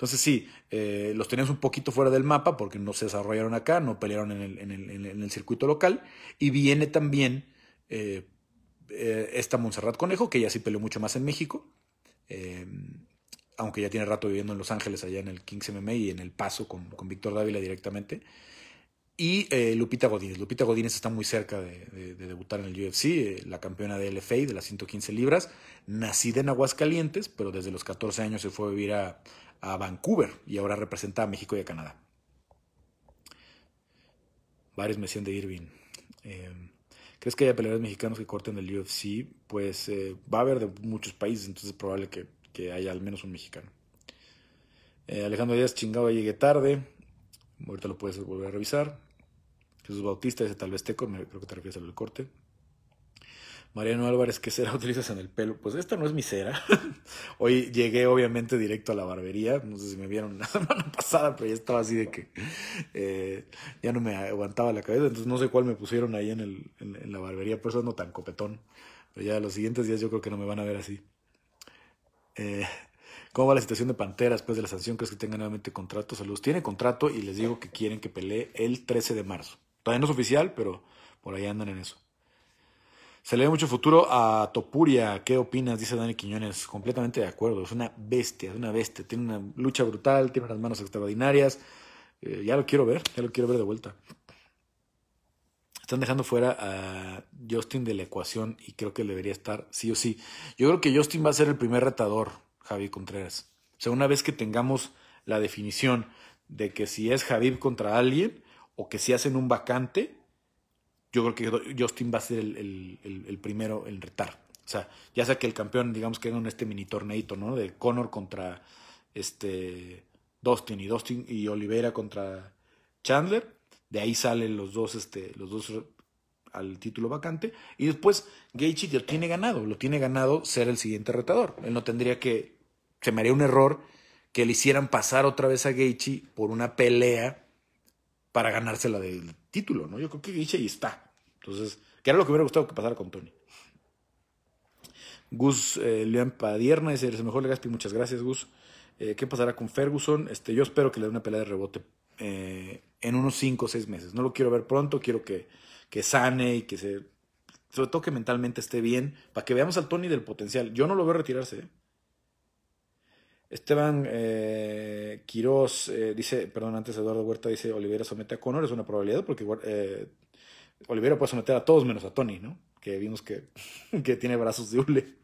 Entonces sí, eh, los teníamos un poquito fuera del mapa porque no se desarrollaron acá, no pelearon en el, en el, en el circuito local. Y viene también eh, eh, esta Montserrat Conejo, que ella sí peleó mucho más en México, aunque ya tiene rato viviendo en Los Ángeles, allá en el Kings MMA y en El Paso con, con Víctor Dávila directamente. Y Lupita Godínez. Lupita Godínez está muy cerca de, debutar en el UFC, la campeona de LFA de las 115 libras, nacida en Aguascalientes, pero desde los 14 años se fue a vivir a, a Vancouver y ahora representa a México y a Canadá. Varios me decían de Irving. Eh, ¿Crees que haya peleadores mexicanos que corten del UFC? Pues eh, va a haber de muchos países, entonces es probable que, haya al menos un mexicano. Eh, Alejandro Díaz, chingado, llegué tarde. Ahorita lo puedes volver a revisar. Jesús Bautista dice tal vez Teco, creo que te refieres al corte. Mariano Álvarez, ¿qué cera utilizas en el pelo? Pues esta no es mi cera. Hoy llegué obviamente directo a la barbería. No sé si me vieron la semana pasada, pero ya estaba así de que eh, ya no me aguantaba la cabeza. Entonces no sé cuál me pusieron ahí en, el, en, la barbería, por eso no tan copetón. Pero ya los siguientes días yo creo que no me van a ver así. Eh, ¿Cómo va la situación de Pantera después de la sanción? ¿Crees que tenga nuevamente contrato? Saludos. Tiene contrato y les digo que quieren que pelee el 13 de marzo. Todavía no es oficial, pero por ahí andan en eso. Se le ve mucho futuro a Topuria. ¿Qué opinas? Dice Dani Quiñones. Completamente de acuerdo. Es una bestia, es una bestia. Tiene una lucha brutal, tiene unas manos extraordinarias. Eh, ya lo quiero ver, ya lo quiero ver de vuelta. Están dejando fuera a Justin de la ecuación y creo que debería estar sí o sí. Yo creo que Justin va a ser el primer retador, Javi Contreras. O sea, una vez que tengamos la definición de que si es Javi contra alguien o que si hacen un vacante, yo creo que Justin va a ser el, primero en retar. O sea, ya sea que el campeón, digamos que en este mini torneito, ¿no? De Conor contra este Dustin y Dustin y Oliveira contra Chandler. De ahí salen los dos, este, los dos al título vacante. Y después Gaethje lo tiene ganado, lo tiene ganado ser el siguiente retador. Él no tendría que, se me haría un error que le hicieran pasar otra vez a Gaethje por una pelea para ganársela del título, ¿no? Yo creo que ahí está. Entonces, que era lo que me hubiera gustado que pasara con Tony. Gus eh, León Padierna dice, el mejor Legaspi, muchas gracias Gus. Eh, ¿Qué pasará con Ferguson? Este, yo espero que le dé una pelea de rebote eh, en unos 5 o 6 meses. No lo quiero ver pronto, quiero que, que sane y que se... Sobre todo que mentalmente esté bien, para que veamos al Tony del potencial. Yo no lo veo retirarse. ¿eh? Esteban eh, eh, dice, perdón, antes Eduardo Huerta dice, Olivera somete a Conor, es una probabilidad porque eh, Olivera puede someter a todos menos a Tony, ¿no? Que vimos que, que tiene brazos de hule.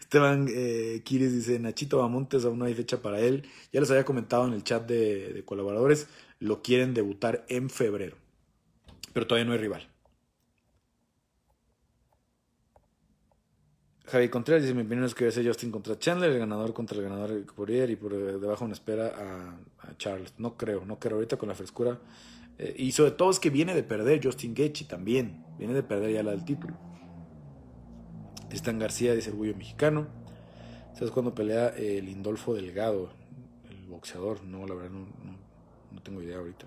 Esteban eh, Quiris dice, Nachito Bamontes, aún no hay fecha para él. Ya les había comentado en el chat de, de colaboradores, lo quieren debutar en febrero, pero todavía no hay rival. Javi Contreras dice, mi opinión es que debe ser Justin contra Chandler, el ganador contra el ganador de Poirier y por debajo una espera a, Charles. No creo, no creo ahorita con la frescura. Eh, y sobre todo es que viene de perder Justin Gaethje también, viene de perder ya la del título. Tristan García dice orgullo mexicano. ¿Sabes cuándo pelea el Indolfo Delgado, el boxeador? No, la verdad no, no tengo idea ahorita.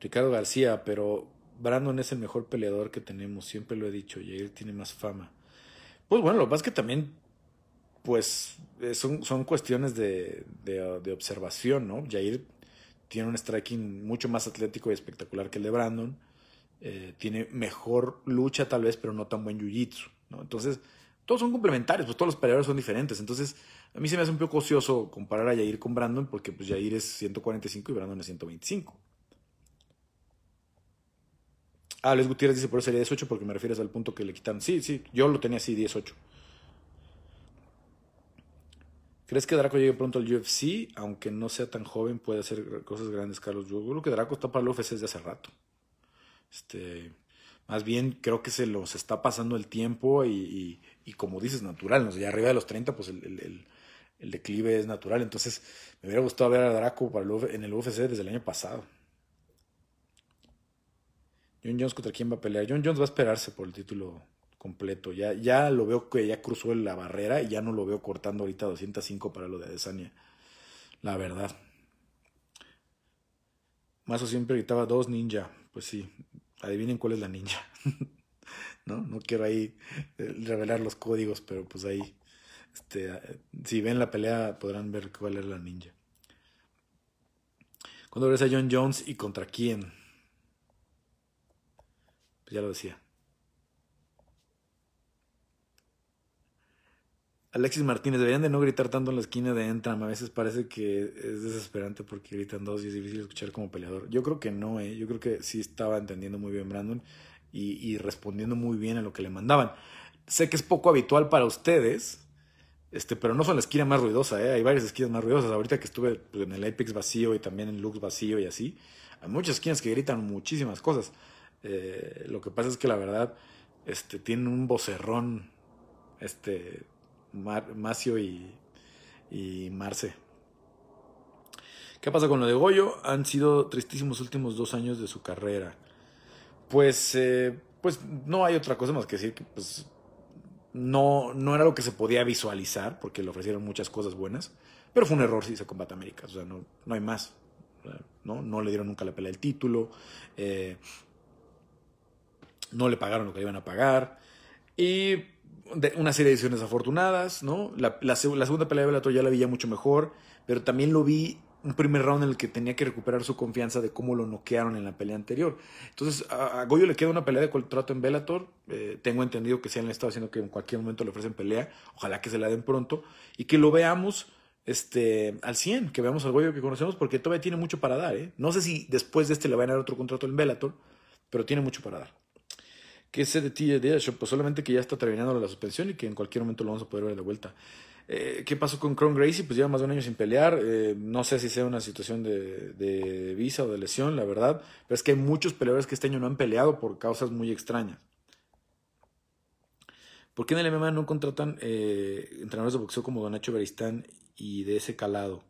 Ricardo García, pero Brandon es el mejor peleador que tenemos, siempre lo he dicho, y él tiene más fama. Pues bueno, lo que pasa es que también, pues, eh, son, son cuestiones de, de, observación, ¿no? Jair tiene un striking mucho más atlético y espectacular que el de Brandon. Eh, tiene mejor lucha tal vez, pero no tan buen jiu-jitsu, ¿no? Entonces, todos son complementarios, pues todos los peleadores son diferentes. Entonces, a mí se me hace un poco ocioso comparar a Jair con Brandon, porque pues es 145 y Brandon es 125. Ah, Luis Gutiérrez dice por eso sería 18 porque me refieres al punto que le quitaron. Sí, sí, yo lo tenía así, 18. ¿Crees que Draco llegue pronto al UFC? Aunque no sea tan joven, puede hacer cosas grandes, Carlos. Yo creo que Draco está para el UFC desde hace rato. Este, más bien creo que se los está pasando el tiempo y, como dices, natural. ¿no? Ya arriba de los 30, pues el, declive es natural. Entonces, me hubiera gustado ver a Draco para en el UFC desde el año pasado. John Jones contra quién va a pelear. John Jones va a esperarse por el título completo. Ya, ya lo veo que ya cruzó la barrera y ya no lo veo cortando ahorita 205 para lo de Adesanya. La verdad. Mazo siempre gritaba dos ninja. Pues sí, adivinen cuál es la ninja. ¿No? No quiero ahí eh, revelar los códigos, pero pues ahí, este, si ven la pelea podrán ver cuál es la ninja. Cuando ves a John Jones y contra quién? Pues ya lo decía. Alexis Martínez, deberían de no gritar tanto en la esquina de Entram. A veces parece que es desesperante porque gritan dos y es difícil escuchar como peleador. Yo creo que no, ¿eh? Yo creo que sí estaba entendiendo muy bien Brandon y, respondiendo muy bien a lo que le mandaban. Sé que es poco habitual para ustedes, este, pero no son la esquina más ruidosa, ¿eh? Hay varias esquinas más ruidosas. Ahorita que estuve en el Apex vacío y también en Lux vacío y así, hay muchas esquinas que gritan muchísimas cosas. Eh, lo que pasa es que la verdad este, tiene un vocerrón este, Macio y, y Marce. ¿Qué pasa con lo de Goyo? Han sido tristísimos últimos dos años de su carrera. Pues, eh, pues no hay otra cosa más que decir que pues no, no era lo que se podía visualizar, porque le ofrecieron muchas cosas buenas, pero fue un error si hizo Combate América, o sea, no, no hay más. ¿no? no le dieron nunca la pelea del título, eh, no le pagaron lo que iban a pagar, y de una serie de decisiones afortunadas, ¿no? La, la, segunda pelea de Bellator ya la vi ya mucho mejor, pero también lo vi un primer round en el que tenía que recuperar su confianza de cómo lo noquearon en la pelea anterior. Entonces, a, Goyo le queda una pelea de contrato en Bellator. Eh, tengo entendido que se han estado haciendo que en cualquier momento le ofrecen pelea. Ojalá que se la den pronto y que lo veamos este, al 100, que veamos al Goyo que conocemos, porque todavía tiene mucho para dar. ¿eh? No sé si después de este le van a dar otro contrato en Bellator, pero tiene mucho para dar. ¿Qué sé de de Pues solamente que ya está terminando la suspensión y que en cualquier momento lo vamos a poder ver de vuelta. Eh, ¿Qué pasó con Cron Gracie? Pues lleva más de un año sin pelear. Eh, no sé si sea una situación de, visa o de lesión, la verdad. Pero es que hay muchos peleadores que este año no han peleado por causas muy extrañas. ¿Por qué en el MMA no contratan eh, entrenadores de boxeo como Don Nacho Beristán y de ese calado?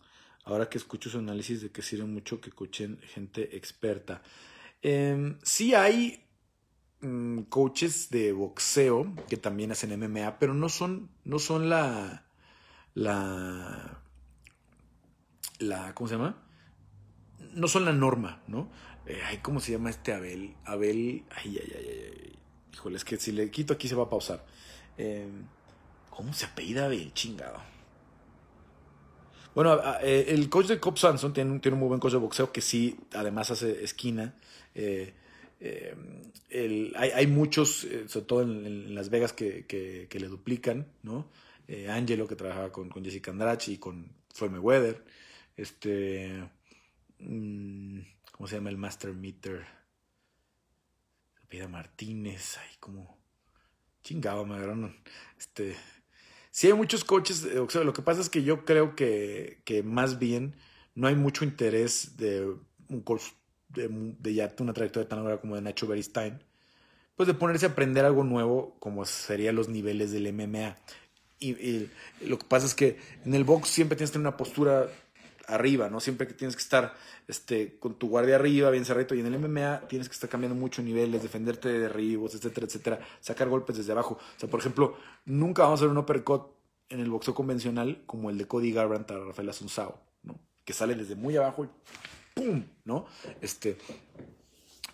Ahora que escucho su análisis de que sirve mucho que escuchen gente experta. Em, sí hay mm, coaches de boxeo que también hacen MMA, pero no son, no son la, la, la, ¿cómo se llama? No son la norma, ¿no? Eh, ay, ¿cómo se llama este Abel? Abel, ay, ay, ay, ay, híjole, es que si le quito aquí se va a pausar. Em, ¿Cómo se apellida Abel? Chingado. Bueno, eh, el coach de Cobb Sanson tiene, tiene, un muy buen coach de boxeo que sí, además hace esquina. Eh, em, hay, muchos, sobre todo en, Las Vegas, que, le duplican, ¿no? eh, Angelo, que trabajaba con, con Jessica Andrade y con Floyd Weather, este, mm, ¿cómo se llama el Master Meter? Pida Martínez, ahí como chingado, me agarraron, este, sí hay muchos coches lo que pasa es que yo creo que, que más bien no hay mucho interés de un coach de, ya una trayectoria tan larga como de Nacho Beristain, pues de ponerse a aprender algo nuevo como serían los niveles del MMA. Y, lo que pasa es que en el box siempre tienes que tener una postura arriba, ¿no? Siempre que tienes que estar este, con tu guardia arriba, bien cerrado. Y en el MMA tienes que estar cambiando mucho niveles, defenderte de derribos, etcétera, etcétera. Sacar golpes desde abajo. O sea, por ejemplo, nunca vamos a ver un uppercut en el boxeo convencional como el de Cody Garbrandt a Rafael Asunzao, ¿no? Que sale desde muy abajo y ¡pum! ¿No? Este,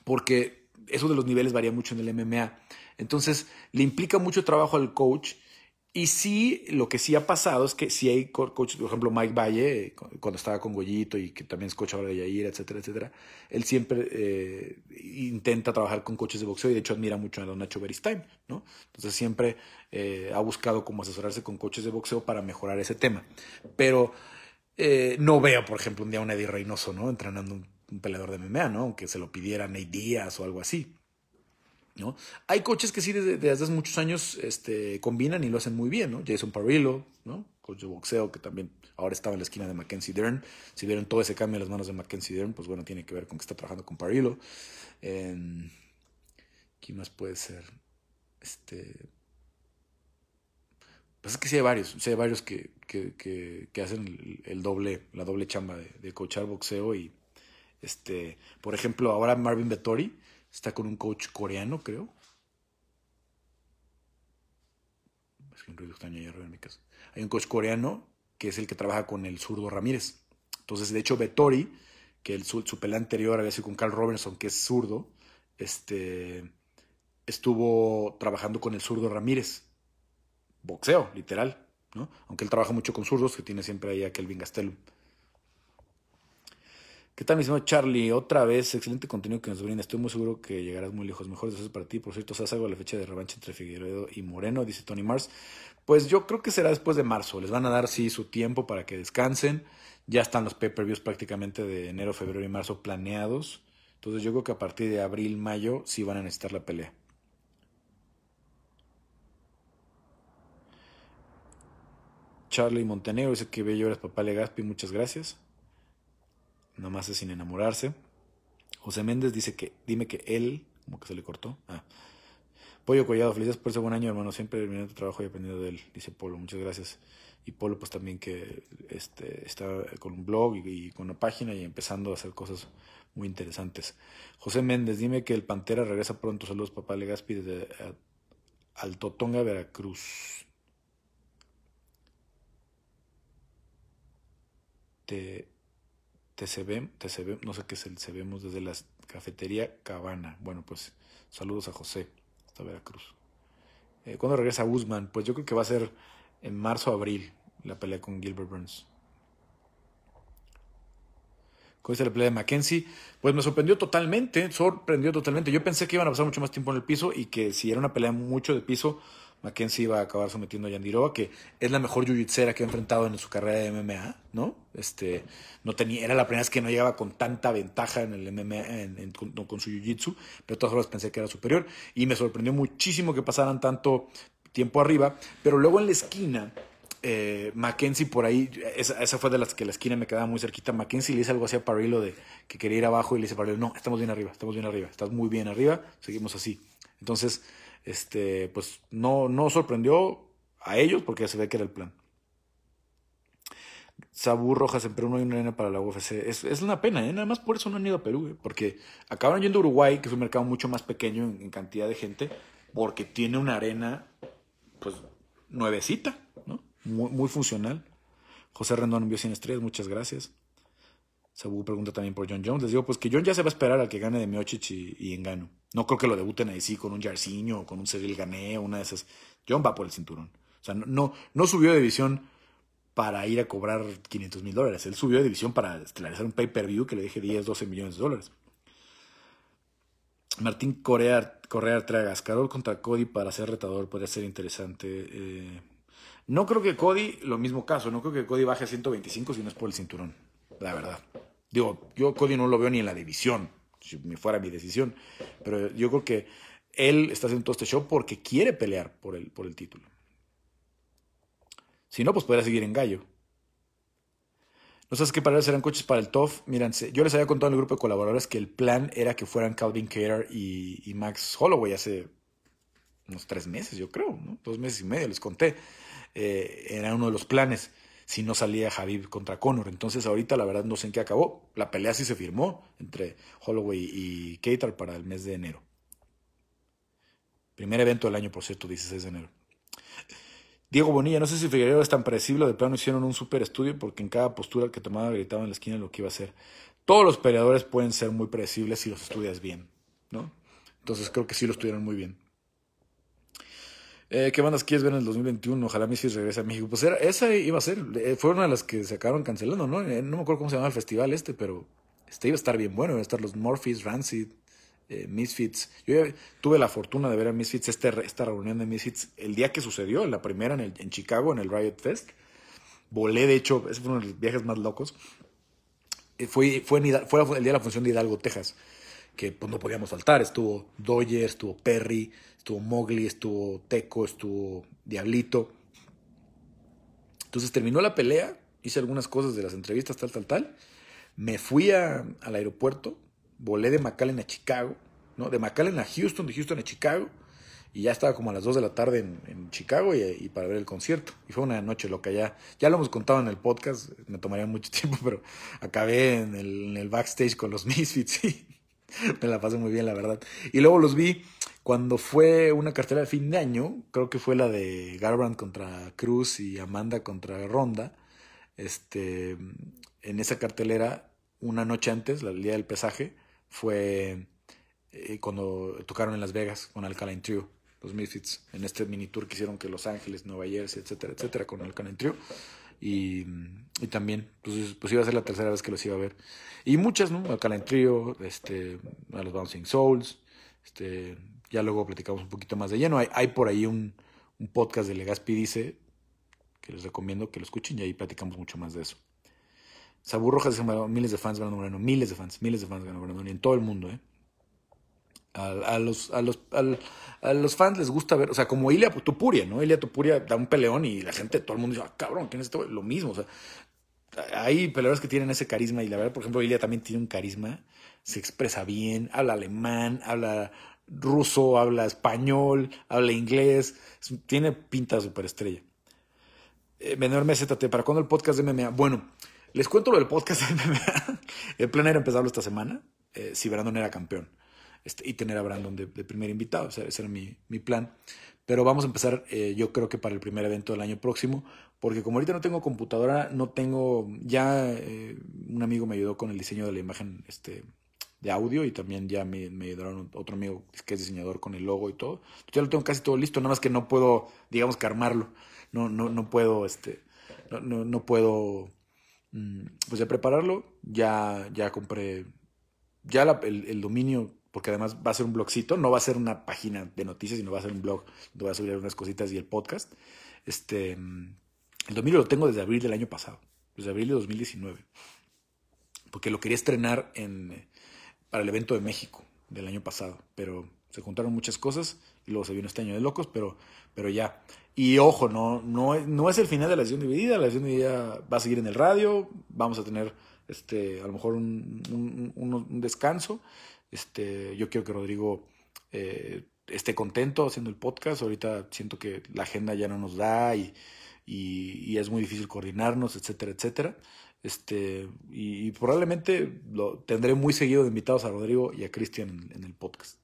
porque eso de los niveles varía mucho en el MMA. Entonces, le implica mucho trabajo al coach y sí, lo que sí ha pasado es que si hay coaches, por ejemplo, Mike Valle, cuando estaba con Goyito y que también es coach ahora de Yair, etcétera, etcétera, él siempre eh, intenta trabajar con coaches de boxeo y de hecho admira mucho a Don Nacho Beristain, ¿no? Entonces siempre eh, ha buscado cómo asesorarse con coaches de boxeo para mejorar ese tema. Pero eh, no veo, por ejemplo, un día un Eddie Reynoso, ¿no? Entrenando un, peleador de MMA, ¿no? Aunque se lo pidiera Nate Díaz o algo así. ¿no? Hay coches que sí desde, hace muchos años este, combinan y lo hacen muy bien, ¿no? Jason Parillo, ¿no? Coach de boxeo que también ahora estaba en la esquina de Mackenzie Dern. Si vieron todo ese cambio en las manos de Mackenzie Dern, pues bueno, tiene que ver con que está trabajando con Parillo. Eh, ¿Quién más puede ser? Este... Pues es que sí hay varios, sí hay varios que, hacen el, doble, la doble chamba de, de coachar boxeo y este, por ejemplo, ahora Marvin Vettori, Está con un coach coreano, creo. Es que un ruido extraño en mi casa. Hay un coach coreano que es el que trabaja con el zurdo Ramírez. Entonces, de hecho, Vettori, que el, su, pelea anterior había sido con Carl Robertson, que es zurdo, este, estuvo trabajando con el zurdo Ramírez. Boxeo, literal. ¿no? Aunque él trabaja mucho con zurdos, que tiene siempre ahí a Kelvin Gastelum. ¿Qué tal, mi señor Charlie? Otra vez, excelente contenido que nos brinda. Estoy muy seguro que llegarás muy lejos. Mejores deseos para ti. Por cierto, ¿sabes algo de la fecha de revancha entre Figueredo y Moreno? Dice Tony Mars. Pues yo creo que será después de marzo. Les van a dar, sí, su tiempo para que descansen. Ya están los pay-per-views prácticamente de enero, febrero y marzo planeados. Entonces yo creo que a partir de abril, mayo, sí van a necesitar la pelea. Charlie Montenegro dice que bello eres papá Legaspi. Muchas gracias más es sin enamorarse. José Méndez dice que, dime que él, como que se le cortó. Ah. Pollo Collado, felices por ese buen año, hermano. Siempre terminando tu trabajo y aprendiendo de él, dice Polo. Muchas gracias. Y Polo, pues también que este, está con un blog y, con una página y empezando a hacer cosas muy interesantes. José Méndez, dime que el Pantera regresa pronto. Saludos, papá Legaspi, desde Altotonga, Veracruz. Te, se ve, te se no sé qué es el se vemos desde la cafetería Cabana. Bueno, pues saludos a José, hasta Veracruz. Eh, ¿Cuándo regresa Guzmán? Pues yo creo que va a ser en marzo o abril la pelea con Gilbert Burns. ¿Cómo dice la pelea de Mackenzie? Pues me sorprendió totalmente, sorprendió totalmente. Yo pensé que iban a pasar mucho más tiempo en el piso y que si era una pelea mucho de piso, Mackenzie iba a acabar sometiendo a Yandirova, que es la mejor jiu-jitsera que ha enfrentado en su carrera de MMA, ¿no? Este, no tenía, era la primera vez que no llegaba con tanta ventaja en el MMA, con, su jiu-jitsu, pero todas formas pensé que era superior y me sorprendió muchísimo que pasaran tanto tiempo arriba, pero luego en la esquina, eh, Mackenzie por ahí, esa, fue de las que la esquina me quedaba muy cerquita, Mackenzie le dice algo así a Parillo de que quería ir abajo y le dice a Parillo, no, estamos bien arriba, estamos bien arriba, estás muy bien arriba, seguimos así. Entonces, este, pues no, no sorprendió a ellos porque se ve que era el plan. Sabú Rojas en Perú no hay una arena para la UFC. Es, es una pena, ¿eh? nada más por eso no han ido a Perú, ¿eh? porque acabaron yendo a Uruguay, que es un mercado mucho más pequeño en, cantidad de gente, porque tiene una arena, pues, nuevecita, ¿no? Muy, muy funcional. José Rendón envió 100 estrellas, muchas gracias. Sabu pregunta también por John Jones. Les digo, pues que John ya se va a esperar al que gane de Miocic y, y Engano. No creo que lo debuten ahí sí con un Jarcinho o con un Cyril Gané o una de esas. John va por el cinturón. O sea, no, no, subió de división para ir a cobrar 500 mil dólares. Él subió de división para estelarizar un pay-per-view que le deje 10, 12 millones de dólares. Martín Correa, Correa Tragas, Carol contra Cody para ser retador podría ser interesante. Eh, no creo que Cody, lo mismo caso, no creo que Cody baje a 125 si no es por el cinturón, la verdad. Digo, yo Cody no lo veo ni en la división, si me fuera mi decisión, pero yo creo que él está haciendo todo este show porque quiere pelear por el, por el título. Si no, pues podría seguir en gallo. No sabes qué para serán coches para el TOF. Mírense, yo les había contado en el grupo de colaboradores que el plan era que fueran Calvin Cater y, Max Holloway hace unos tres meses, yo creo, ¿no? dos meses y medio, les conté. Eh, era uno de los planes si no salía Javib contra Conor. Entonces ahorita la verdad no sé en qué acabó. La pelea sí se firmó entre Holloway y Cater para el mes de enero. Primer evento del año, por cierto, 16 de enero. Diego Bonilla, no sé si Figueroa es tan predecible, de plano hicieron un super estudio porque en cada postura que tomaba gritaba en la esquina lo que iba a hacer. Todos los peleadores pueden ser muy predecibles si los estudias bien, ¿no? Entonces creo que sí lo estudiaron muy bien. Eh, ¿Qué bandas quieres ver en el 2021? Ojalá Missy regrese a México. Pues era, esa iba a ser, eh, fue una de las que se acabaron cancelando, ¿no? Eh, no me acuerdo cómo se llama el festival este, pero este iba a estar bien bueno, iban a estar los Morphys, Rancid, Misfits. Yo tuve la fortuna de ver a Misfits, este, esta reunión de Misfits, el día que sucedió, la primera en, en Chicago, en el Riot Fest. Volé, de hecho, ese fue uno de los viajes más locos. Eh, fue, fue, el día de la función de Hidalgo, Texas, que pues no podíamos faltar. Estuvo Doyer, estuvo Perry, estuvo Mowgli, estuvo Teco, estuvo Diablito. Entonces terminó la pelea, hice algunas cosas de las entrevistas, tal, tal, tal. Me fui al aeropuerto, volé de McAllen a Chicago, ¿no? De McAllen a Houston, de Houston a Chicago, y ya estaba como a las 2 de la tarde en, Chicago y, para ver el concierto. Y fue una noche loca, ya, ya lo hemos contado en el podcast, me tomaría mucho tiempo, pero acabé en el, backstage con los Misfits y me la pasé muy bien, la verdad. Y luego los vi cuando fue una cartera de fin de año, creo que fue la de Garbrand contra Cruz y Amanda contra Ronda. Este, en esa cartelera, una noche antes, el día del pesaje, fue eh, cuando tocaron en Las Vegas con Alkaline Trio, los Misfits, en este mini tour que hicieron que Los Ángeles, Nueva Jersey, etcétera, etcétera, con Alkaline Trio. Y, y, también, pues, pues, iba a ser la tercera vez que los iba a ver. Y muchas, ¿no? Alkaline Trio, este, a los Bouncing Souls, este, ya luego platicamos un poquito más de lleno. Hay, hay por ahí un, un podcast de Legaspi Dice, que les recomiendo que lo escuchen y ahí platicamos mucho más de eso. Sabú Rojas dice miles de fans ganando Moreno, miles de fans, miles de fans ganando Moreno, en todo el mundo, ¿eh? A, los, a, los, a, los fans les gusta ver, o sea, como Ilia Tupuria, ¿no? Ilia Tupuria da un peleón y la gente, todo el mundo dice, ah, cabrón, ¿quién es este? Lo mismo, o sea, hay peleadores que tienen ese carisma y la verdad, por ejemplo, Ilia también tiene un carisma, se expresa bien, habla alemán, habla ruso, habla español, habla inglés, tiene pinta de superestrella. Eh, Vendedor ZT, ¿para cuándo el podcast de MMA? Bueno, les cuento lo del podcast de MMA. el plan era empezarlo esta semana, eh, si Brandon era campeón, este, y tener a Brandon de, primer invitado, o sea, ese era mi, mi plan. Pero vamos a empezar, eh, yo creo que para el primer evento del año próximo, porque como ahorita no tengo computadora, no tengo, ya un amigo me ayudó con el diseño de la imagen este, de audio y también ya me, me ayudaron otro amigo que es diseñador con el logo y todo. Ya lo tengo casi todo listo, nada más que no puedo, digamos que armarlo, no, no, no puedo, este, no, no, no puedo, mm, pues ya prepararlo, ya, ya compré, ya el, el dominio porque además va a ser un blogcito, no va a ser una página de noticias, sino va a ser un blog donde voy a subir unas cositas y el podcast. Este, el dominio lo tengo desde abril del año pasado, desde abril de 2019, porque lo quería estrenar en, para el evento de México del año pasado, pero se juntaron muchas cosas y luego se vino este año de locos, pero, pero ya. Y ojo, no, no, no es el final de la sesión dividida, la sesión dividida va a seguir en el radio, vamos a tener este, a lo mejor un, un, un descanso este, yo quiero que Rodrigo eh, esté contento haciendo el podcast. Ahorita siento que la agenda ya no nos da y, y, es muy difícil coordinarnos, etcétera, etcétera. Este, y, probablemente lo tendré muy seguido de invitados a Rodrigo y a Cristian en, el podcast.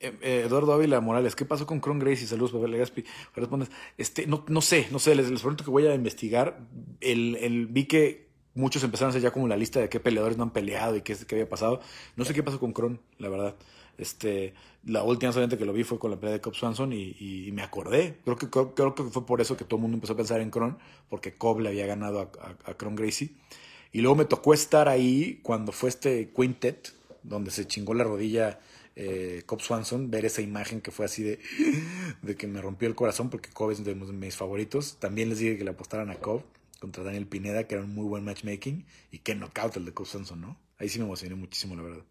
Eh, eh, Eduardo Ávila Morales, ¿qué pasó con Cron Gracie? Saludos, Pavel Legaspi. Respondes, este, no, no sé, no sé, les, les prometo que voy a investigar. El, el, vi que muchos empezaron a hacer ya como la lista de qué peleadores no han peleado y qué, qué había pasado. No sé qué pasó con Kron, la verdad. Este, la última vez que lo vi fue con la pelea de Cobb Swanson y, me acordé. Creo que, creo, que fue por eso que todo el mundo empezó a pensar en Kron, porque Cobb le había ganado a, a, Gracie. Y luego me tocó estar ahí cuando fue este quintet, donde se chingó la rodilla eh, Cobb Swanson, ver esa imagen que fue así de, de que me rompió el corazón, porque Cobb es de mis favoritos. También les dije que le apostaran a Cobb contra Daniel Pineda, que era un muy buen matchmaking, y qué knockout el de Costanzo, ¿no? Ahí sí me emocioné muchísimo, la verdad.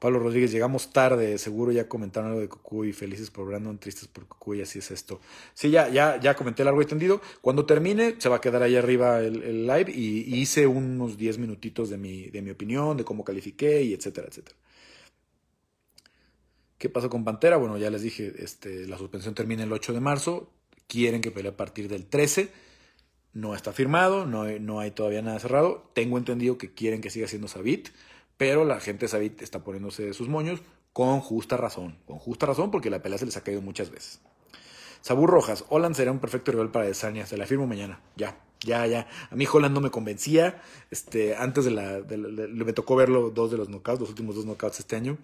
Pablo Rodríguez, llegamos tarde, seguro ya comentaron algo de Cucuy, felices por Brandon, tristes por Cucuy, así es esto. Sí, ya, ya, ya comenté largo y tendido. Cuando termine, se va a quedar ahí arriba el, live y, hice unos 10 minutitos de mi, de mi opinión, de cómo califiqué y etcétera, etcétera. ¿Qué pasó con Pantera? Bueno, ya les dije, este, la suspensión termina el 8 de marzo, quieren que pelee a partir del 13 no está firmado, no no hay todavía nada cerrado. Tengo entendido que quieren que siga siendo Sabit, pero la gente de Sabit está poniéndose sus moños con justa razón. Con justa razón porque la pelea se les ha caído muchas veces. Sabur Rojas, Holland será un perfecto rival para Desania, se la firmo mañana, ya. Ya, ya. A mí Holland no me convencía. Este, antes de la, me tocó verlo dos de los knockouts, los últimos dos knockouts este año.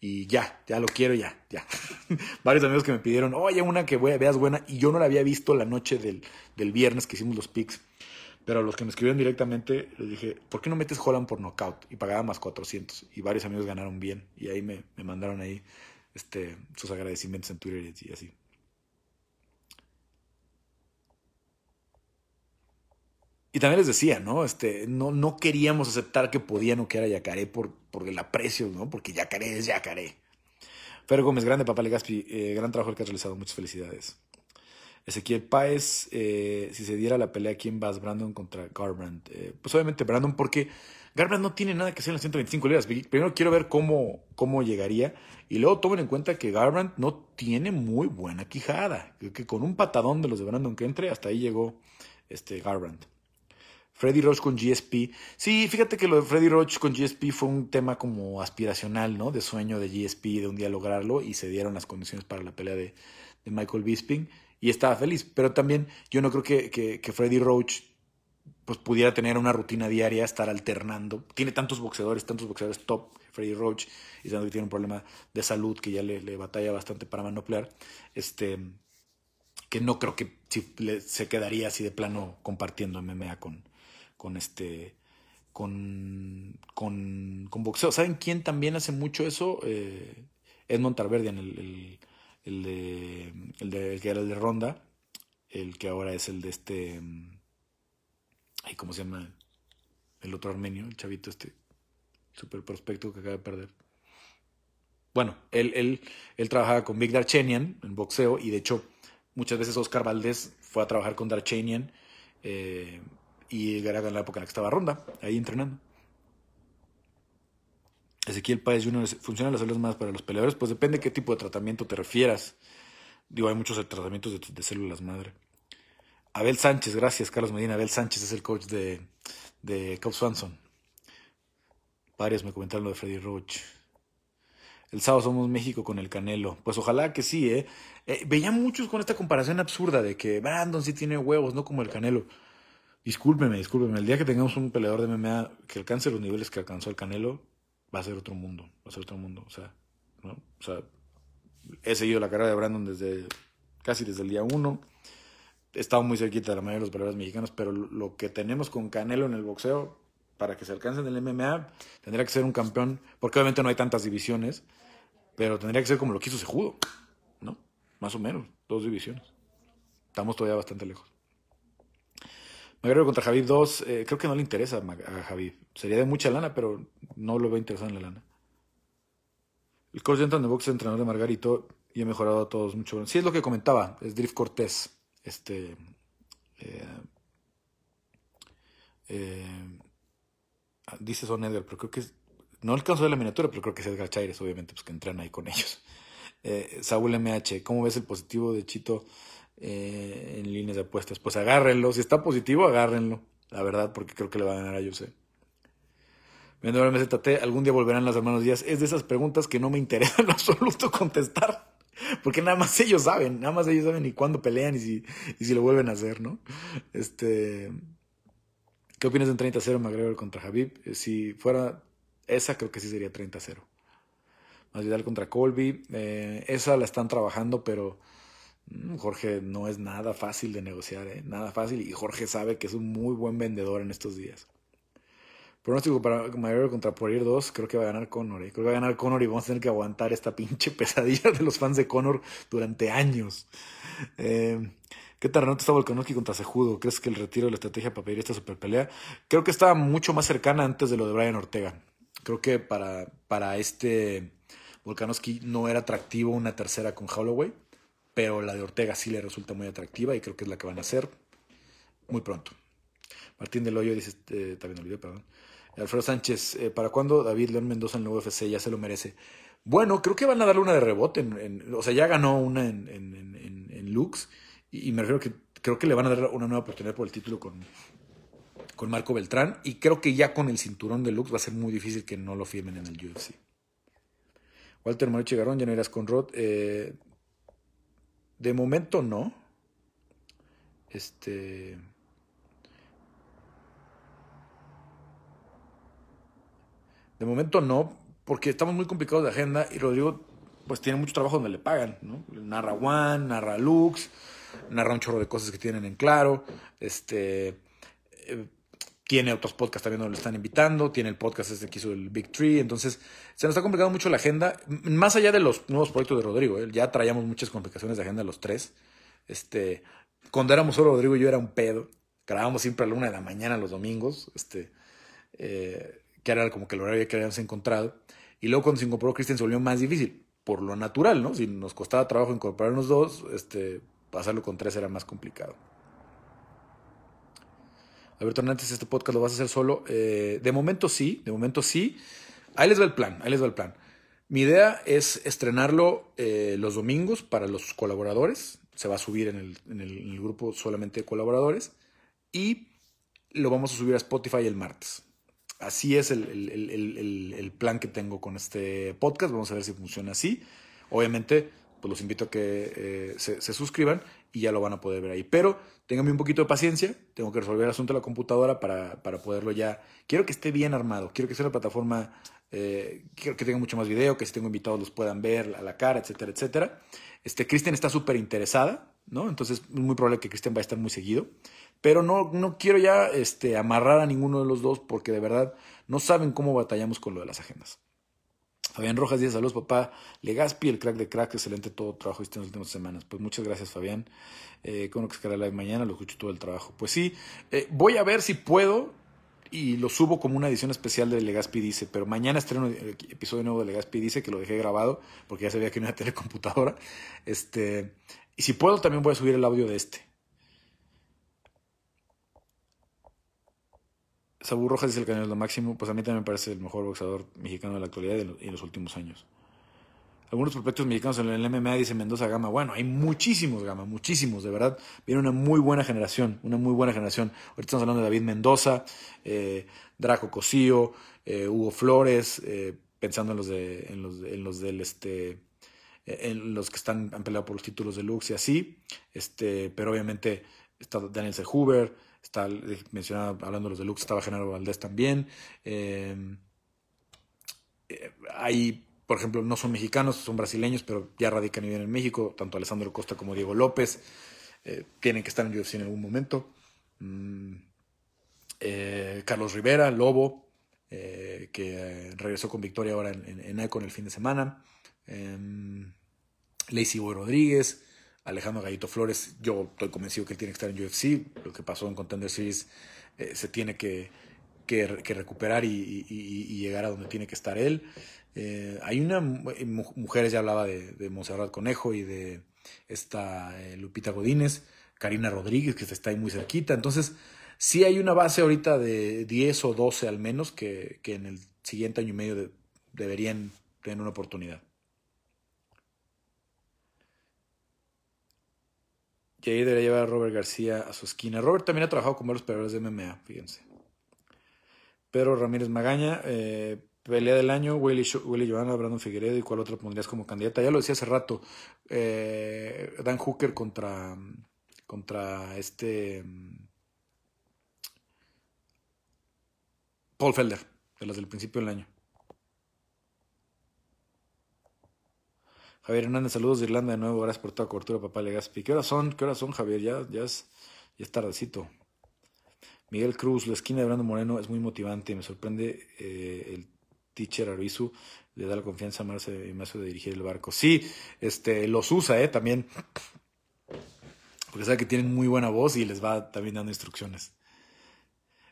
Y ya, ya lo quiero, ya, ya. Varios amigos que me pidieron, oye, una que veas buena. Y yo no la había visto la noche del, del viernes que hicimos los picks. Pero los que me escribieron directamente les dije, ¿por qué no metes Holland por knockout? Y pagaba más 400. Y varios amigos ganaron bien. Y ahí me, me mandaron ahí este, sus agradecimientos en Twitter y así. Y también les decía, ¿no? Este, no, no queríamos aceptar que podía noquear a Yacaré por, por el aprecio, ¿no? Porque Yacaré es Yacaré. Fer Gómez, grande papá Legaspi, eh, gran trabajo el que has realizado, muchas felicidades. Ezequiel Páez, eh, si se diera la pelea, ¿quién vas? Brandon contra Garbrandt. Eh, pues obviamente Brandon, porque Garbrandt no tiene nada que hacer en las 125 libras. Primero quiero ver cómo, cómo llegaría. Y luego tomen en cuenta que Garbrandt no tiene muy buena quijada. Que con un patadón de los de Brandon que entre, hasta ahí llegó este Garbrandt. Freddy Roach con GSP. Sí, fíjate que lo de Freddy Roach con GSP fue un tema como aspiracional, ¿no? De sueño de GSP, de un día lograrlo, y se dieron las condiciones para la pelea de, Michael Bisping, y estaba feliz. Pero también yo no creo que, que, Freddy Roach pues pudiera tener una rutina diaria, estar alternando. Tiene tantos boxeadores, tantos boxeadores top, Freddy Roach, y que tiene un problema de salud que ya le, batalla bastante para manoplear. Este, que no creo que se quedaría así de plano compartiendo MMA con, con este con, con, con, boxeo. ¿Saben quién también hace mucho eso? Eh, Edmond Tarverdian, el, el, de, el, de, que era el de Ronda, el que ahora es el de este, ay, ¿cómo se llama? El otro armenio, el chavito este, super prospecto que acaba de perder. Bueno, él, él, él trabajaba con Big Darchenian en boxeo y de hecho muchas veces Oscar Valdés fue a trabajar con Darchenian. Eh, y era en la época en la que estaba Ronda, ahí entrenando. Ezequiel Páez Jr. ¿Funcionan las células más para los peleadores? Pues depende de qué tipo de tratamiento te refieras. Digo, hay muchos tratamientos de, células madre. Abel Sánchez, gracias, Carlos Medina. Abel Sánchez es el coach de, de Cobb Swanson. Varios me comentaron lo de Freddy Roach. El sábado somos México con el Canelo. Pues ojalá que sí, ¿eh? eh veía muchos con esta comparación absurda de que Brandon sí tiene huevos, no como el Canelo. Discúlpeme, discúlpeme. El día que tengamos un peleador de MMA que alcance los niveles que alcanzó el Canelo, va a ser otro mundo. Va a ser otro mundo. O sea, ¿no? O sea, he seguido la carrera de Brandon desde casi desde el día uno. He estado muy cerquita de la mayoría de los peleadores mexicanos, pero lo que tenemos con Canelo en el boxeo, para que se alcance en el MMA, tendría que ser un campeón, porque obviamente no hay tantas divisiones. Pero tendría que ser como lo quiso Sejudo, ¿no? Más o menos, dos divisiones. Estamos todavía bastante lejos. McGregor contra Javid 2, eh, creo que no le interesa a Javid. Sería de mucha lana, pero no lo veo interesado en la lana. El coach de de box es entrenador de Margarito y ha mejorado a todos mucho. Sí, es lo que comentaba, es Drift Cortés. Este. Eh, eh, dice Son Edgar, pero creo que es no alcanzo de la miniatura, pero creo que es Edgar Chaires, obviamente, pues que entran ahí con ellos. Saúl MH, ¿cómo ves el positivo de Chito eh, en líneas de apuestas? Pues agárrenlo, si está positivo, agárrenlo, la verdad, porque creo que le va a ganar a José. Viendo el MZT, algún día volverán las hermanos Díaz. Es de esas preguntas que no me interesa en absoluto contestar. Porque nada más ellos saben, nada más ellos saben ni cuándo pelean y si, y si lo vuelven a hacer, ¿no? Este. ¿Qué opinas de un 30-0 McGregor contra Javib? Eh, si fuera esa creo que sí sería 30-0. Masvidal contra Colby. Eh, esa la están trabajando, pero Jorge no es nada fácil de negociar, ¿eh? nada fácil. Y Jorge sabe que es un muy buen vendedor en estos días. Pronóstico para McGregor contra Poirier 2, creo que va a ganar Conor. ¿eh? Creo que va a ganar Conor y vamos a tener que aguantar esta pinche pesadilla de los fans de Conor durante años. Eh, ¿Qué terreno está Volkanovski contra Sejudo? ¿Crees que el retiro de la estrategia para pedir esta super pelea? Creo que estaba mucho más cercana antes de lo de Brian Ortega. Creo que para, para este Volkanovski no era atractivo una tercera con Holloway, pero la de Ortega sí le resulta muy atractiva y creo que es la que van a hacer muy pronto. Martín del Hoyo dice, eh, también olvidé, perdón. Alfredo Sánchez, eh, ¿para cuándo David León Mendoza en el UFC? Ya se lo merece. Bueno, creo que van a darle una de rebote. O sea, ya ganó una en, en Lux. Y, y, me refiero que creo que le van a dar una nueva oportunidad por el título con, con Marco Beltrán y creo que ya con el cinturón de Lux va a ser muy difícil que no lo firmen en el UFC. Walter Marucci Garón, ya no irás con Rod. De momento no. Este. De momento no, porque estamos muy complicados de agenda y Rodrigo pues tiene mucho trabajo donde le pagan, ¿no? Narra One, narra Lux, narra un chorro de cosas que tienen en claro. Este. Eh, tiene otros podcasts también donde lo están invitando, tiene el podcast este que hizo el Big Tree, entonces se nos está complicando mucho la agenda, más allá de los nuevos proyectos de Rodrigo, ¿eh? ya traíamos muchas complicaciones de agenda los tres, este, cuando éramos solo Rodrigo y yo era un pedo, grabábamos siempre a la una de la mañana los domingos, este, eh, que era como que el horario que habíamos encontrado, y luego cuando se incorporó Cristian se volvió más difícil, por lo natural, ¿no? Si nos costaba trabajo incorporarnos dos, este, pasarlo con tres era más complicado. Alberto Hernández, este podcast lo vas a hacer solo. Eh, de momento sí, de momento sí. Ahí les va el plan, ahí les va el plan. Mi idea es estrenarlo eh, los domingos para los colaboradores. Se va a subir en el, grupo solamente de colaboradores. Y lo vamos a subir a Spotify el martes. Así es el, plan que tengo con este podcast. Vamos a ver si funciona así. Obviamente, pues los invito a que eh, se, se suscriban y ya lo van a poder ver ahí. Pero ténganme un poquito de paciencia, tengo que resolver el asunto de la computadora para, para poderlo ya. Quiero que esté bien armado, quiero que sea una plataforma, eh, quiero que tenga mucho más video, que si tengo invitados los puedan ver a la cara, etcétera, etcétera. Este, Cristian está súper interesada, ¿no? Entonces es muy probable que Cristian vaya a estar muy seguido. Pero no, no quiero ya este, amarrar a ninguno de los dos porque de verdad no saben cómo batallamos con lo de las agendas. Fabián Rojas dice saludos papá, Legaspi, el crack de crack, excelente todo trabajo este en las últimas semanas. Pues muchas gracias Fabián, eh, con lo que se live mañana, lo escucho todo el trabajo. Pues sí, eh, voy a ver si puedo y lo subo como una edición especial de Legaspi dice, pero mañana estreno el episodio nuevo de Legaspi dice que lo dejé grabado porque ya sabía que no iba a tener computadora. Este, y si puedo también voy a subir el audio de este. Sabu Rojas dice el Canelo es lo máximo. Pues a mí también me parece el mejor boxeador mexicano de la actualidad y en los últimos años. Algunos prospectos mexicanos en el MMA dice Mendoza Gama. Bueno, hay muchísimos Gama, muchísimos, de verdad. Viene una muy buena generación, una muy buena generación. Ahorita estamos hablando de David Mendoza, eh, Draco Cosío, eh, Hugo Flores, eh, pensando en los de, en los, en los del este en los que están, han peleado por los títulos de Lux y así, este, pero obviamente está Daniel C. Hoover, está mencionado, hablando de los de Lux, estaba Genaro Valdés también. hay por ejemplo, no son mexicanos, son brasileños, pero ya radican y viven en México, tanto Alessandro Costa como Diego López, eh, tienen que estar en UFC en algún momento. Mm, eh, Carlos Rivera, Lobo, eh, que regresó con victoria ahora en, en, en el fin de semana. Em, Lacey Boy Rodríguez, Alejandro Gallito Flores, yo estoy convencido que él tiene que estar en UFC. Lo que pasó en Contender Series se tiene que, que, recuperar y, llegar a donde tiene que estar él. Eh, hay una, eh, mujeres ya hablaba de, de Monserrat Conejo y de esta eh, Lupita Godínez, Karina Rodríguez, que está ahí muy cerquita. Entonces, sí hay una base ahorita de 10 o 12 al menos que, en el siguiente año y medio deberían tener una oportunidad. Y ahí debería llevar a Robert García a su esquina. Robert también ha trabajado con varios peleadores de MMA, fíjense. Pedro Ramírez Magaña, eh, pelea del año, Willy, Willy Giovanna, Brandon Figueredo y cuál otro pondrías como candidata. Ya lo decía hace rato, eh, Dan Hooker contra, contra este Paul Felder, de las del principio del año. Javier Hernández, saludos de Irlanda de nuevo, gracias por toda cobertura, papá Legaspi. ¿Qué horas son? ¿Qué horas son, Javier? Ya, ya, es, ya es tardecito. Miguel Cruz, la esquina de Brando Moreno es muy motivante. Me sorprende eh, el teacher Arbizu, le da la confianza a Marce y de dirigir el barco. Sí, este, los usa, ¿eh? También. Porque sabe que tienen muy buena voz y les va también dando instrucciones.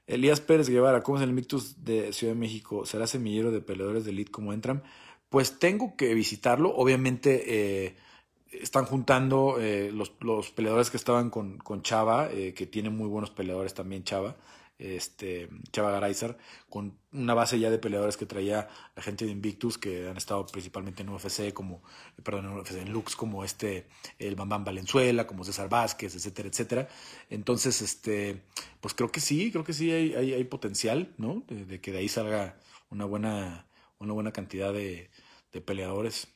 Elías Pérez Guevara, ¿cómo es el Mictus de Ciudad de México? ¿Será semillero de peleadores de elite como entran? Pues tengo que visitarlo. Obviamente eh, están juntando eh, los, los, peleadores que estaban con, con Chava, eh, que tiene muy buenos peleadores también Chava este, Chava Garayzar, con una base ya de peleadores que traía la gente de Invictus, que han estado principalmente en UFC, como, perdón, en UFC, en Lux, como este, el Bambam Valenzuela, como César Vázquez, etcétera, etcétera. Entonces, este, pues creo que sí, creo que sí hay, hay, potencial, ¿no? De, que de ahí salga una buena, una buena cantidad de, de peleadores.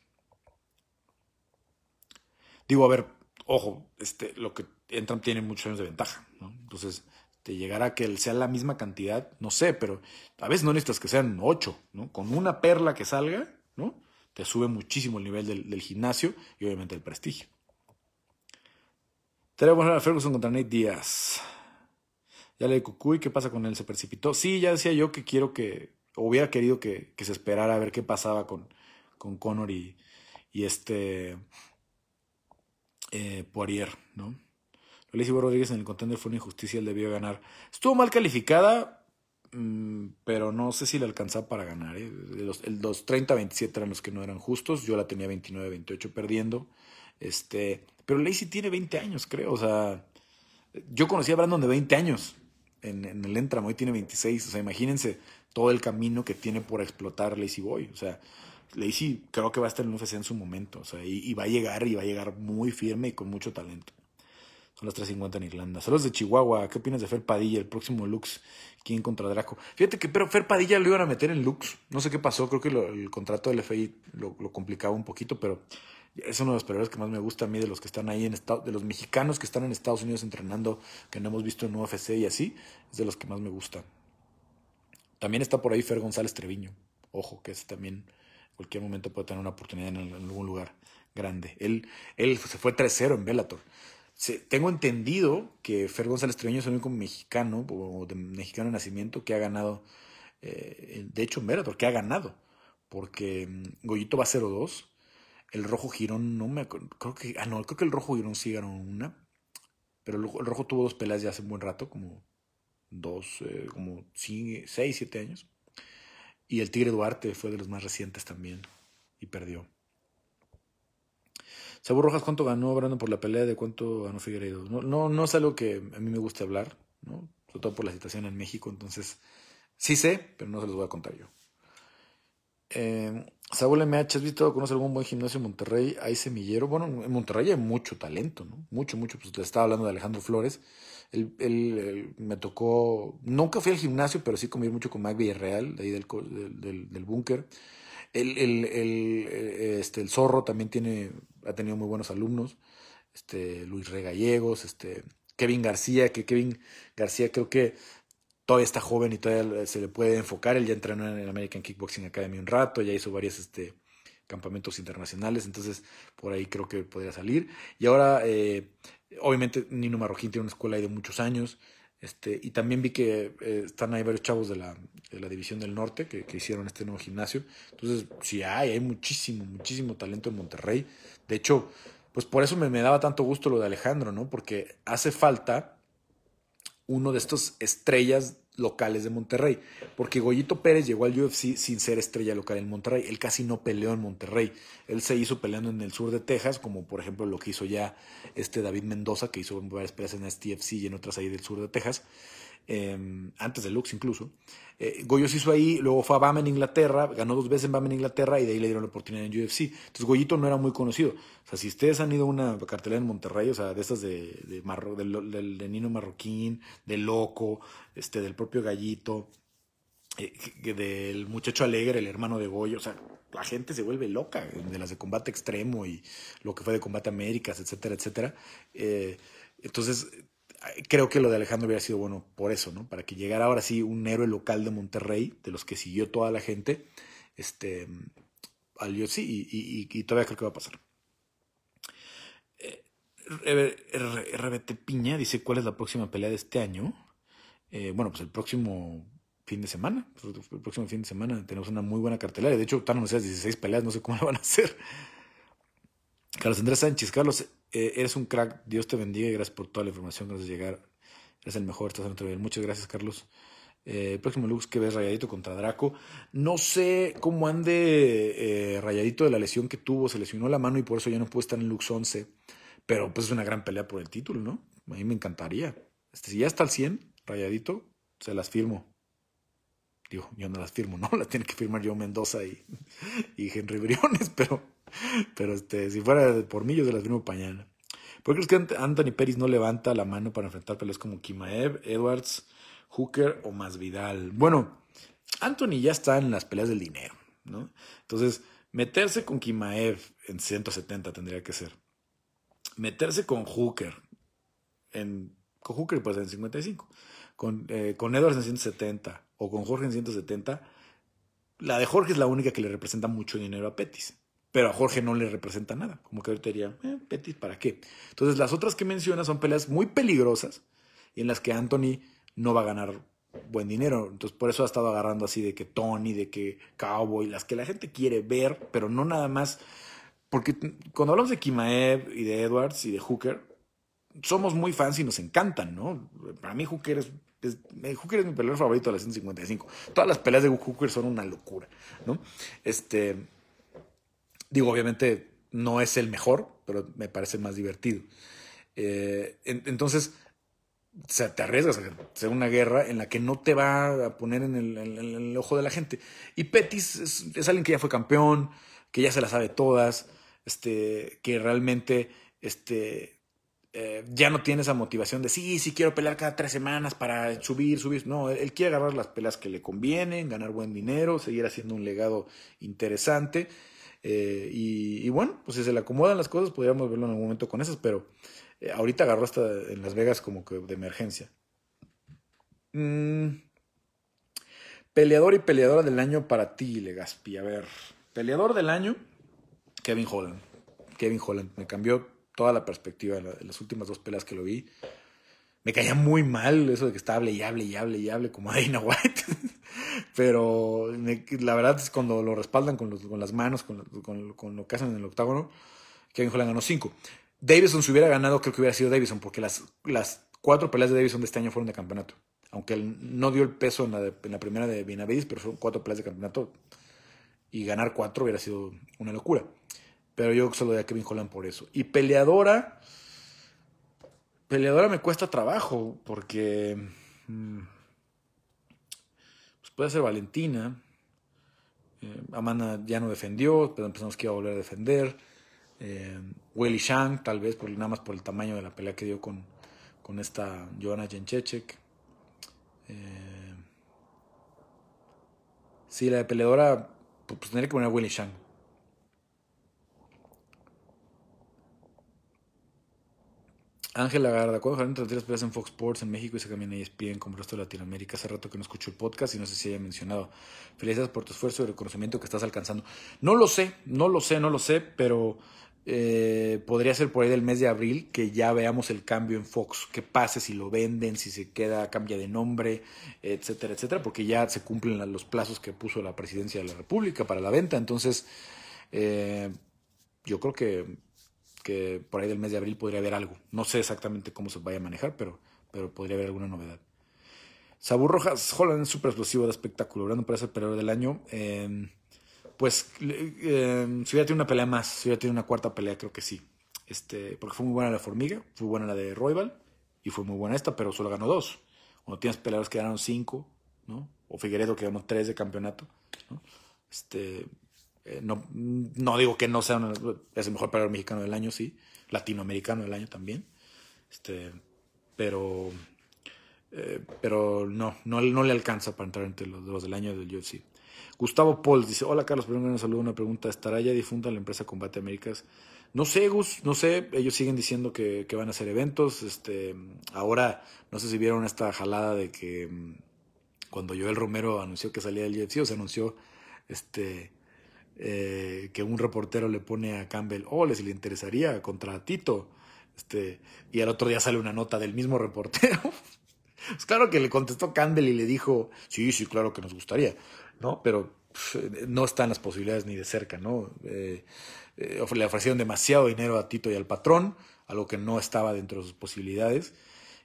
Digo, a ver, ojo, este, lo que entran tiene muchos años de ventaja. Entonces, te llegará a que sea la misma cantidad, no sé, pero a veces no necesitas que sean ocho, ¿no? Con una perla que salga, ¿no? Te sube muchísimo el nivel del, gimnasio y obviamente el prestigio. Tenemos a Ferguson contra Nate Díaz. Ya le Cucuy, ¿qué pasa con él? ¿Se precipitó? Sí, ya decía yo que quiero que, hubiera querido que, se esperara a ver qué pasaba con, con Conor y, y este eh, Poirier, ¿no? Alicia Rodríguez en el contender fue una injusticia, él debió ganar. Estuvo mal calificada, mm, pero no sé si le alcanzaba para ganar. ¿eh? Los, 30-27 eran los que no eran justos, yo la tenía 29-28 perdiendo. Este, pero Lacey tiene 20 años, creo. O sea, yo conocí a Brandon de 20 años en, el Entram, hoy tiene 26. O sea, imagínense todo el camino que tiene por explotar Lacey Boy. O sea, Lacey creo que va a estar en UFC en su momento. O sea, y va a llegar, y va a llegar muy firme y con mucho talento. Son las 3.50 en Irlanda. Saludos de Chihuahua. ¿Qué opinas de Fer Padilla, el próximo Lux? ¿Quién contra Draco? Fíjate que pero Fer Padilla lo iban a meter en Lux. No sé qué pasó. Creo que el contrato del FI lo, complicaba un poquito, pero es uno de los peleadores que más me gusta a mí de los que están ahí en Estados, de los mexicanos que están en Estados Unidos entrenando, que no hemos visto en UFC y así, es de los que más me gusta. También está por ahí Fer González Treviño. Ojo, que ese también cualquier momento puede tener una oportunidad en, algún lugar grande. Él, él se fue 3-0 en Bellator tengo entendido que Fer González Treviño es el único mexicano o de mexicano de nacimiento que ha ganado, eh, de hecho en Bellator, que ha ganado, porque mm, Goyito va 0-2, el Rojo Girón no me creo que, ah no, creo que el Rojo Girón sí ganó una, pero el, Rojo tuvo dos peleas ya hace un buen rato, como dos, eh, como seis, siete años, y el Tigre Duarte fue de los más recientes también y perdió. Sabu Rojas, ¿cuánto ganó Brandon por la pelea? ¿De cuánto ganó Figueiredo? No, no, no es algo que a mí me guste hablar, ¿no? sobre todo por la situación en México. Entonces, sí sé, pero no se los voy a contar yo. Eh, Saúl MH, ¿has visto, conoce algún buen gimnasio en Monterrey? Hay semillero. Bueno, en Monterrey hay mucho talento, ¿no? Mucho, mucho. Pues te estaba hablando de Alejandro Flores. Él, me tocó, nunca fui al gimnasio, pero sí comí mucho con Mac Villarreal, de ahí del, del, del búnker. El, el, el, este, el Zorro también tiene, ha tenido muy buenos alumnos. Este, Luis Regallegos, este, Kevin García, que Kevin García creo que todavía está joven y todavía se le puede enfocar. Él ya entrenó en el American Kickboxing Academy un rato, ya hizo varios este, campamentos internacionales, entonces por ahí creo que podría salir. Y ahora, eh, obviamente, Nino Marroquín tiene una escuela ahí de muchos años. Este, y también vi que eh, están ahí varios chavos de la, de la División del Norte que, que, hicieron este nuevo gimnasio. Entonces, sí hay, hay muchísimo, muchísimo talento en Monterrey. De hecho, pues por eso me, me daba tanto gusto lo de Alejandro, ¿no? Porque hace falta uno de estos estrellas locales de Monterrey. Porque Goyito Pérez llegó al UFC sin ser estrella local en Monterrey. Él casi no peleó en Monterrey. Él se hizo peleando en el sur de Texas, como por ejemplo lo que hizo ya este David Mendoza, que hizo varias peleas en STFC y en otras ahí del sur de Texas. Em, antes de Lux incluso. Eh, Goyo se hizo ahí, luego fue a BAM en Inglaterra, ganó dos veces en BAM en Inglaterra y de ahí le dieron la oportunidad en UFC. Entonces Goyito no era muy conocido. O sea, si ustedes han ido a una cartelera en Monterrey, o sea, de estas de, de, Nino Marroquín, de Loco, este, del propio Gallito, eh, del muchacho alegre, el hermano de Goyo, o sea, la gente se vuelve loca de las de combate extremo y lo que fue de combate Américas, etcétera, etcétera. Eh, entonces, creo que lo de Alejandro hubiera sido bueno por eso, ¿no? Para que llegara ahora sí un héroe local de Monterrey, de los que siguió toda la gente, este, al UFC, y, y, todavía creo que va a pasar. Eh, RBT Piña dice, ¿cuál es la próxima pelea de este año? Eh, bueno, pues el próximo fin de semana, el próximo fin de semana tenemos una muy buena cartelera, de hecho están anunciadas 16 peleas, no sé cómo lo van a hacer. Carlos Andrés Sánchez, Carlos, eh, eres un crack, Dios te bendiga y gracias por toda la información que nos llegar. Eres el mejor, estás en otro nivel. Muchas gracias, Carlos. Eh, próximo Lux que ves Rayadito contra Draco. No sé cómo ande eh, Rayadito de la lesión que tuvo, se lesionó la mano y por eso ya no puede estar en Lux 11. Pero pues es una gran pelea por el título, ¿no? A mí me encantaría. Este, si ya está al 100, Rayadito, se las firmo. Digo, yo no las firmo, ¿no? Las tiene que firmar yo Mendoza y, y Henry Briones, pero pero este, si fuera por mí, yo se las firmo mañana. ¿Por qué crees que Anthony Pérez no levanta la mano para enfrentar peleas como Kimaev, Edwards, Hooker o Masvidal? Bueno, Anthony ya está en las peleas del dinero, ¿no? Entonces, meterse con Kimaev en 170 tendría que ser. Meterse con Hooker en con Hooker pues en 55, con, eh, con Edwards en 170 o con Jorge en 170, la de Jorge es la única que le representa mucho dinero a Pettis pero a Jorge no le representa nada. Como que ahorita diría, eh, Petit, ¿para qué? Entonces, las otras que menciona son peleas muy peligrosas y en las que Anthony no va a ganar buen dinero. Entonces, por eso ha estado agarrando así de que Tony, de que Cowboy, las que la gente quiere ver, pero no nada más. Porque cuando hablamos de Kimaev y de Edwards y de Hooker, somos muy fans y nos encantan, ¿no? Para mí Hooker es, Hooker es mi peleador favorito de la 155. Todas las peleas de Hooker son una locura, ¿no? Este, Digo, obviamente no es el mejor, pero me parece más divertido. Eh, entonces, se te arriesgas a hacer una guerra en la que no te va a poner en el, ojo de la gente. Y Petis es, alguien que ya fue campeón, que ya se la sabe todas, este, que realmente este, eh, ya no tiene esa motivación de sí, sí quiero pelear cada tres semanas para subir, subir. No, él quiere agarrar las peleas que le convienen, ganar buen dinero, seguir haciendo un legado interesante eh, y, bueno, pues si se le acomodan las cosas, podríamos verlo en algún momento con esas, pero eh, ahorita agarró hasta en Las Vegas como que de emergencia. Mm. Peleador y peleadora del año para ti, Legaspi. A ver, peleador del año, Kevin Holland. Kevin Holland me cambió toda la perspectiva en, las últimas dos peleas que lo vi. Me caía muy mal eso de que estaba hable y hable y hable y hable como Dana White. Pero la verdad es cuando lo respaldan con, con las manos, con, con, lo que hacen en el octágono, Kevin Holland ganó cinco. Davison, si hubiera ganado, creo que hubiera sido Davison, porque las, las cuatro peleas de Davison de este año fueron de campeonato. Aunque él no dio el peso en la, en la primera de Benavides, pero fueron cuatro peleas de campeonato. Y ganar cuatro hubiera sido una locura. Pero yo solo doy a Kevin Holland por eso. Y peleadora. Peleadora me cuesta trabajo, porque mm, puede ser Valentina. Eh, Amanda ya no defendió, pero pensamos que iba a volver a defender. Eh, Willy Shang, tal vez, por, nada más por el tamaño de la pelea que dio con, con esta Joana Jenchechek. Eh, sí, la de peleadora, pues, pues tendría que poner a Willy Shang. Ángel Lagarda, ¿cuándo dejarán transmitir las peleas en Fox Sports en México y se cambian a ESPN como el resto de Latinoamérica? Hace rato que no escucho el podcast y no sé si haya mencionado. Felicidades por tu esfuerzo y reconocimiento que estás alcanzando. No lo sé, no lo sé, no lo sé, pero eh, podría ser por ahí del mes de abril que ya veamos el cambio en Fox, qué pase si lo venden, si se queda, cambia de nombre, etcétera, etcétera, porque ya se cumplen los plazos que puso la presidencia de la República para la venta. Entonces, eh, yo creo que que por ahí del mes de abril podría haber algo. No sé exactamente cómo se vaya a manejar, pero, pero podría haber alguna novedad. Sabur Rojas, Holland es súper explosivo de espectáculo, logrando para ser peleador del año. Em, pues si hubiera tenido una pelea más, si hubiera tenido una cuarta pelea, creo que sí. Este, porque fue muy buena la Formiga, fue buena la de Royal y fue muy buena esta, pero solo ganó dos. Cuando tienes peleadores que ganaron cinco, ¿no? O Figueredo que ganó tres de campeonato. Este, eh, no, no, digo que no sea es el mejor peleador mexicano del año, sí. Latinoamericano del año también. Este, pero eh, pero no, no, no, le alcanza para entrar entre los, los del año del UFC. Gustavo Paul dice, hola Carlos, primero un saludo, una pregunta, ¿estará ya difunta la empresa Combate Américas? No sé, Gus, no sé, ellos siguen diciendo que, que, van a hacer eventos, este, ahora, no sé si vieron esta jalada de que mm, cuando Joel Romero anunció que salía del UFC, o se anunció, este, eh, que un reportero le pone a Campbell, oh, les le interesaría contra Tito. Este, y al otro día sale una nota del mismo reportero. pues claro que le contestó Campbell y le dijo, sí, sí, claro que nos gustaría, ¿no? Pero no están las posibilidades ni de cerca, ¿no? Eh, eh, le ofrecieron demasiado dinero a Tito y al patrón, algo que no estaba dentro de sus posibilidades.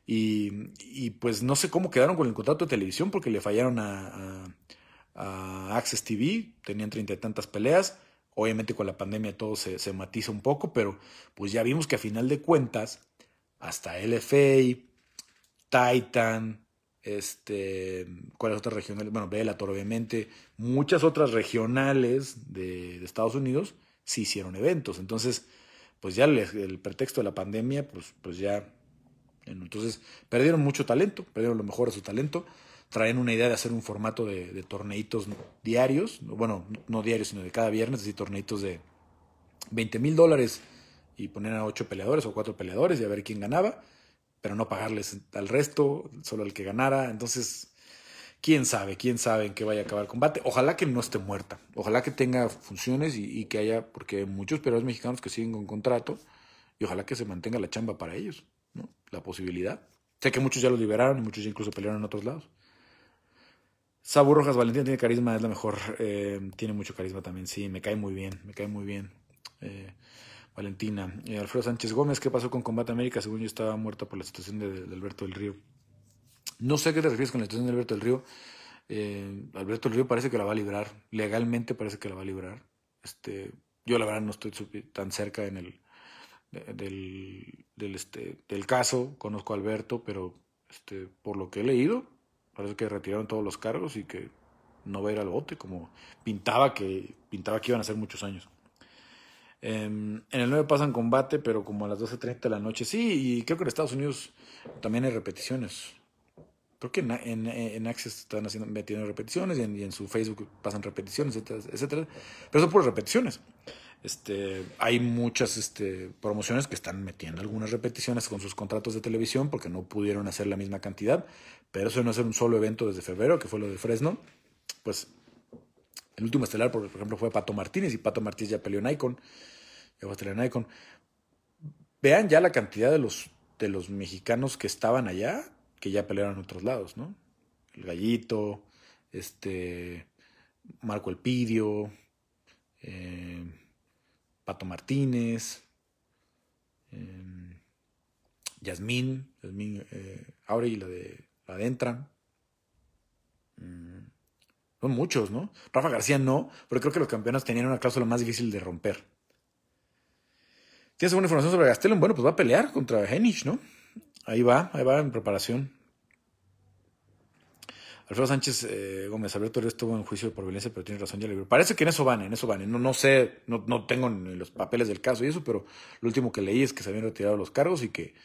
Y, pues no sé cómo quedaron con el contrato de televisión porque le fallaron a Access TV, tenían treinta y tantas peleas. Obviamente con la pandemia todo se, matiza un poco, pero pues ya vimos que a final de cuentas, hasta LFA, Titan, este, ¿cuáles otras regionales? Bueno, Bellator obviamente, muchas otras regionales de, de, Estados Unidos sí hicieron eventos. Entonces, pues ya el, el pretexto de la pandemia, pues, pues ya, entonces perdieron mucho talento, perdieron lo mejor de su talento traen una idea de hacer un formato de, torneitos diarios, bueno, no diarios, sino de cada viernes, es decir, torneitos de 20 mil dólares y poner a ocho peleadores o cuatro peleadores y a ver quién ganaba, pero no pagarles al resto, solo al que ganara. Entonces, quién sabe, quién sabe en qué vaya a acabar el combate. Ojalá que no esté muerta, ojalá que tenga funciones y, y que haya, porque hay muchos peleadores mexicanos que siguen con contrato y ojalá que se mantenga la chamba para ellos, ¿no? La posibilidad. Sé que muchos ya los liberaron y muchos ya incluso pelearon en otros lados. Sabu Rojas Valentín tiene carisma, es la mejor. Eh, tiene mucho carisma también, sí, me cae muy bien, me cae muy bien. Eh, Valentina. Eh, Alfredo Sánchez Gómez, ¿qué pasó con Combate América? Según yo estaba muerto por la situación de, Alberto del Río. No sé qué te refieres con la situación de Alberto del Río. Alberto del Río parece que la va a librar. Legalmente parece que la va a librar. Este, yo la verdad no estoy tan cerca en el del, del, este, del caso. Conozco a Alberto, pero este, por lo que he leído, Parece que retiraron todos los cargos y que no va a ir al bote, como pintaba que, pintaba que iban a ser muchos años. en el 9 pasan combate, pero como a las 12.30 de la noche. Sí, y creo que en Estados Unidos también hay repeticiones. Creo que en, en, en Access están haciendo, metiendo repeticiones y en, y en, su Facebook pasan repeticiones, etcétera, etcétera. Pero son puras repeticiones. Este, hay muchas este, promociones que están metiendo algunas repeticiones con sus contratos de televisión porque no pudieron hacer la misma cantidad, pero eso no es un solo evento desde febrero, que fue lo de Fresno. Pues el último estelar, por ejemplo, fue Pato Martínez y Pato Martínez ya peleó en Icon. Vean ya la cantidad de los, de los mexicanos que estaban allá, que ya pelearon en otros lados, ¿no? El Gallito, este, Marco Elpidio, eh, Pato Martínez, eh, Yasmín, Yasmín eh, y la de, la de Entran. Mm, son muchos, ¿no? Rafa García no, pero creo que los campeones tenían una cláusula más difícil de romper. ¿Tienes alguna información sobre Gastelum? Bueno, pues va a pelear contra Henich, ¿no? Ahí va, ahí va en preparación. Alfredo Sánchez eh, Gómez, Alberto estuvo en juicio por violencia, pero tiene razón, ya le Parece que en eso van, en eso van. No, no sé, no, no tengo los papeles del caso y eso, pero lo último que leí es que se habían retirado los cargos y que,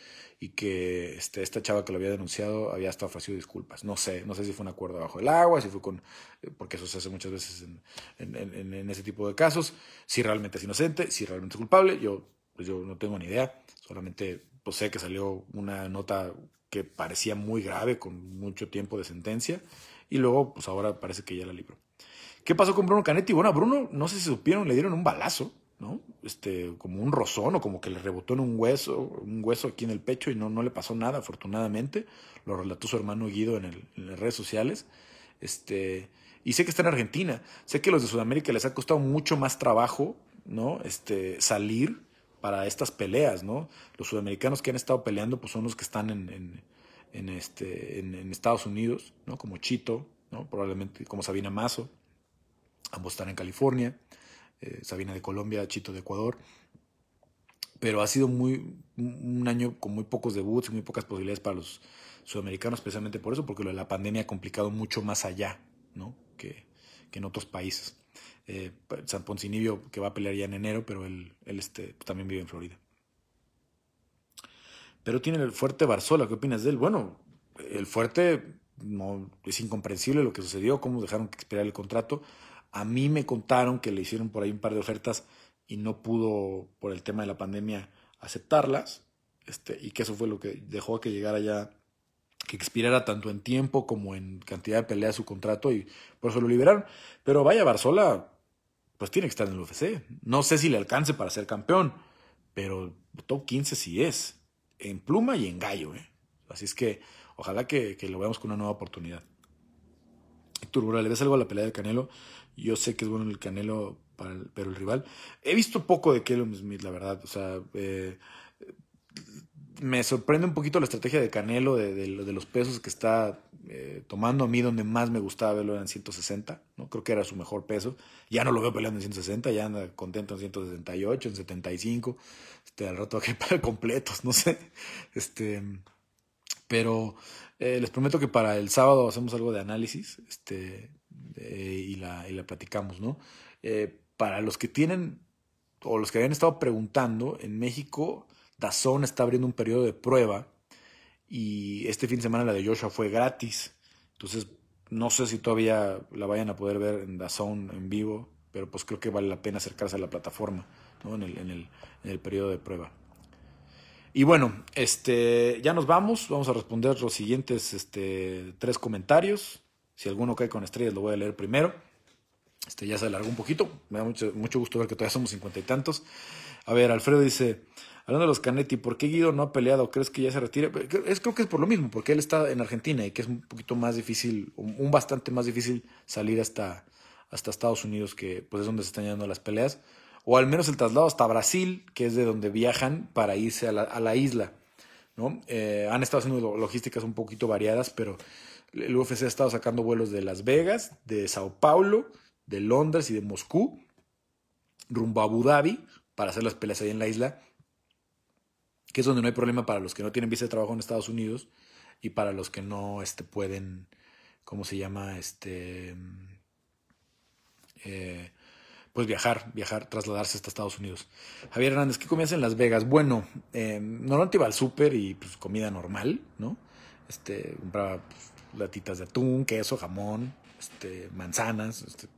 y que este, esta chava que lo había denunciado había hasta ofrecido disculpas. No sé, no sé si fue un acuerdo bajo el agua, si fue con, eh, porque eso se hace muchas veces en, en, ese tipo de casos, si realmente es inocente, si realmente es culpable, yo, pues yo no tengo ni idea, solamente pues sé que salió una nota que parecía muy grave, con mucho tiempo de sentencia, y luego, pues ahora parece que ya la libró. ¿Qué pasó con Bruno Canetti? Bueno, a Bruno, no sé si supieron, le dieron un balazo, ¿no? Este, como un rozón o como que le rebotó en un hueso, un hueso aquí en el pecho y no, no le pasó nada, afortunadamente. Lo relató su hermano Guido en, en las redes sociales. Este, y sé que está en Argentina. Sé que a los de Sudamérica les ha costado mucho más trabajo, ¿no? Este, salir para estas peleas, ¿no? Los sudamericanos que han estado peleando, pues son los que están en, en, este, en, Estados Unidos, ¿no? Como Chito, ¿no? Probablemente como Sabina Mazo, ambos están en California, eh, Sabina de Colombia, Chito de Ecuador, pero ha sido muy, un año con muy pocos debuts y muy pocas posibilidades para los sudamericanos, especialmente por eso, porque lo de la pandemia ha complicado mucho más allá, ¿no? Que, en otros países eh, San Poncinibio, que va a pelear ya en enero, pero él, él este, también vive en Florida. Pero tiene el fuerte Barzola, ¿qué opinas de él? Bueno, el fuerte no, es incomprensible lo que sucedió, cómo dejaron que expirara el contrato. A mí me contaron que le hicieron por ahí un par de ofertas y no pudo, por el tema de la pandemia, aceptarlas. Este, y que eso fue lo que dejó que llegara ya, que expirara tanto en tiempo como en cantidad de peleas su contrato y por eso lo liberaron. Pero vaya, Barzola pues tiene que estar en el UFC. No sé si le alcance para ser campeón, pero top 15 sí es, en pluma y en gallo. ¿eh? Así es que ojalá que, lo veamos con una nueva oportunidad. Héctor ¿le ves algo a la pelea de Canelo? Yo sé que es bueno el Canelo, para pero el rival. He visto poco de Kellum Smith, la verdad. O sea, eh, me sorprende un poquito la estrategia de Canelo, de, de, los pesos que está eh, tomando. A mí donde más me gustaba verlo era en 160, ¿no? creo que era su mejor peso. Ya no lo veo peleando en 160, ya anda contento en 168, en 75. Este, al rato que para completos, no sé. Este, pero eh, les prometo que para el sábado hacemos algo de análisis este, y, la, y la platicamos, ¿no? Eh, para los que tienen o los que habían estado preguntando, en México Dazón está abriendo un periodo de prueba y este fin de semana la de Joshua fue gratis. Entonces, no sé si todavía la vayan a poder ver en Dazón en vivo, pero pues creo que vale la pena acercarse a la plataforma en, el, en, el, periodo de prueba. Y bueno, este, ya nos vamos. Vamos a responder los siguientes este, tres comentarios. Si alguno cae con estrellas, lo voy a leer primero. Este, ya se alargó un poquito. Me da mucho, mucho gusto ver que todavía somos cincuenta y tantos. A ver, Alfredo dice: Hablando de los Canetti, ¿por qué Guido no ha peleado? ¿Crees que ya se retira? Es, creo que es por lo mismo, porque él está en Argentina y que es un poquito más difícil, un bastante más difícil salir hasta, hasta Estados Unidos, que pues es donde se están yendo las peleas. O al menos el traslado hasta Brasil, que es de donde viajan para irse a la, isla. ¿no? Eh, han estado haciendo logísticas un poquito variadas, pero el UFC ha estado sacando vuelos de Las Vegas, de Sao Paulo, de Londres y de Moscú, rumbo a Abu Dhabi, para hacer las peleas ahí en la isla que es donde no hay problema para los que no tienen visa de trabajo en Estados Unidos y para los que no este, pueden, ¿cómo se llama? Este, eh, pues viajar, viajar, trasladarse hasta Estados Unidos. Javier Hernández, ¿qué comías en Las Vegas? Bueno, eh, normalmente iba al súper y pues comida normal, ¿no? Este, compraba pues, latitas de atún, queso, jamón, este, manzanas, este,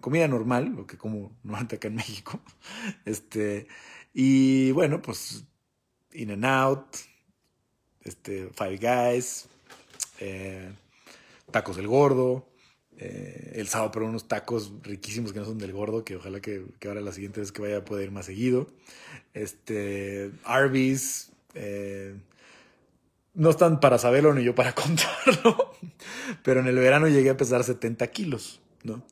comida normal, lo que como normalmente acá en México. Este, y bueno, pues In and Out, este, Five Guys, eh, Tacos del Gordo. Eh, el sábado, pero unos tacos riquísimos que no son del gordo, que ojalá que, ahora la siguiente vez que vaya pueda ir más seguido. Este, Arby's, eh, no están para saberlo ni yo para contarlo, pero en el verano llegué a pesar 70 kilos, ¿no?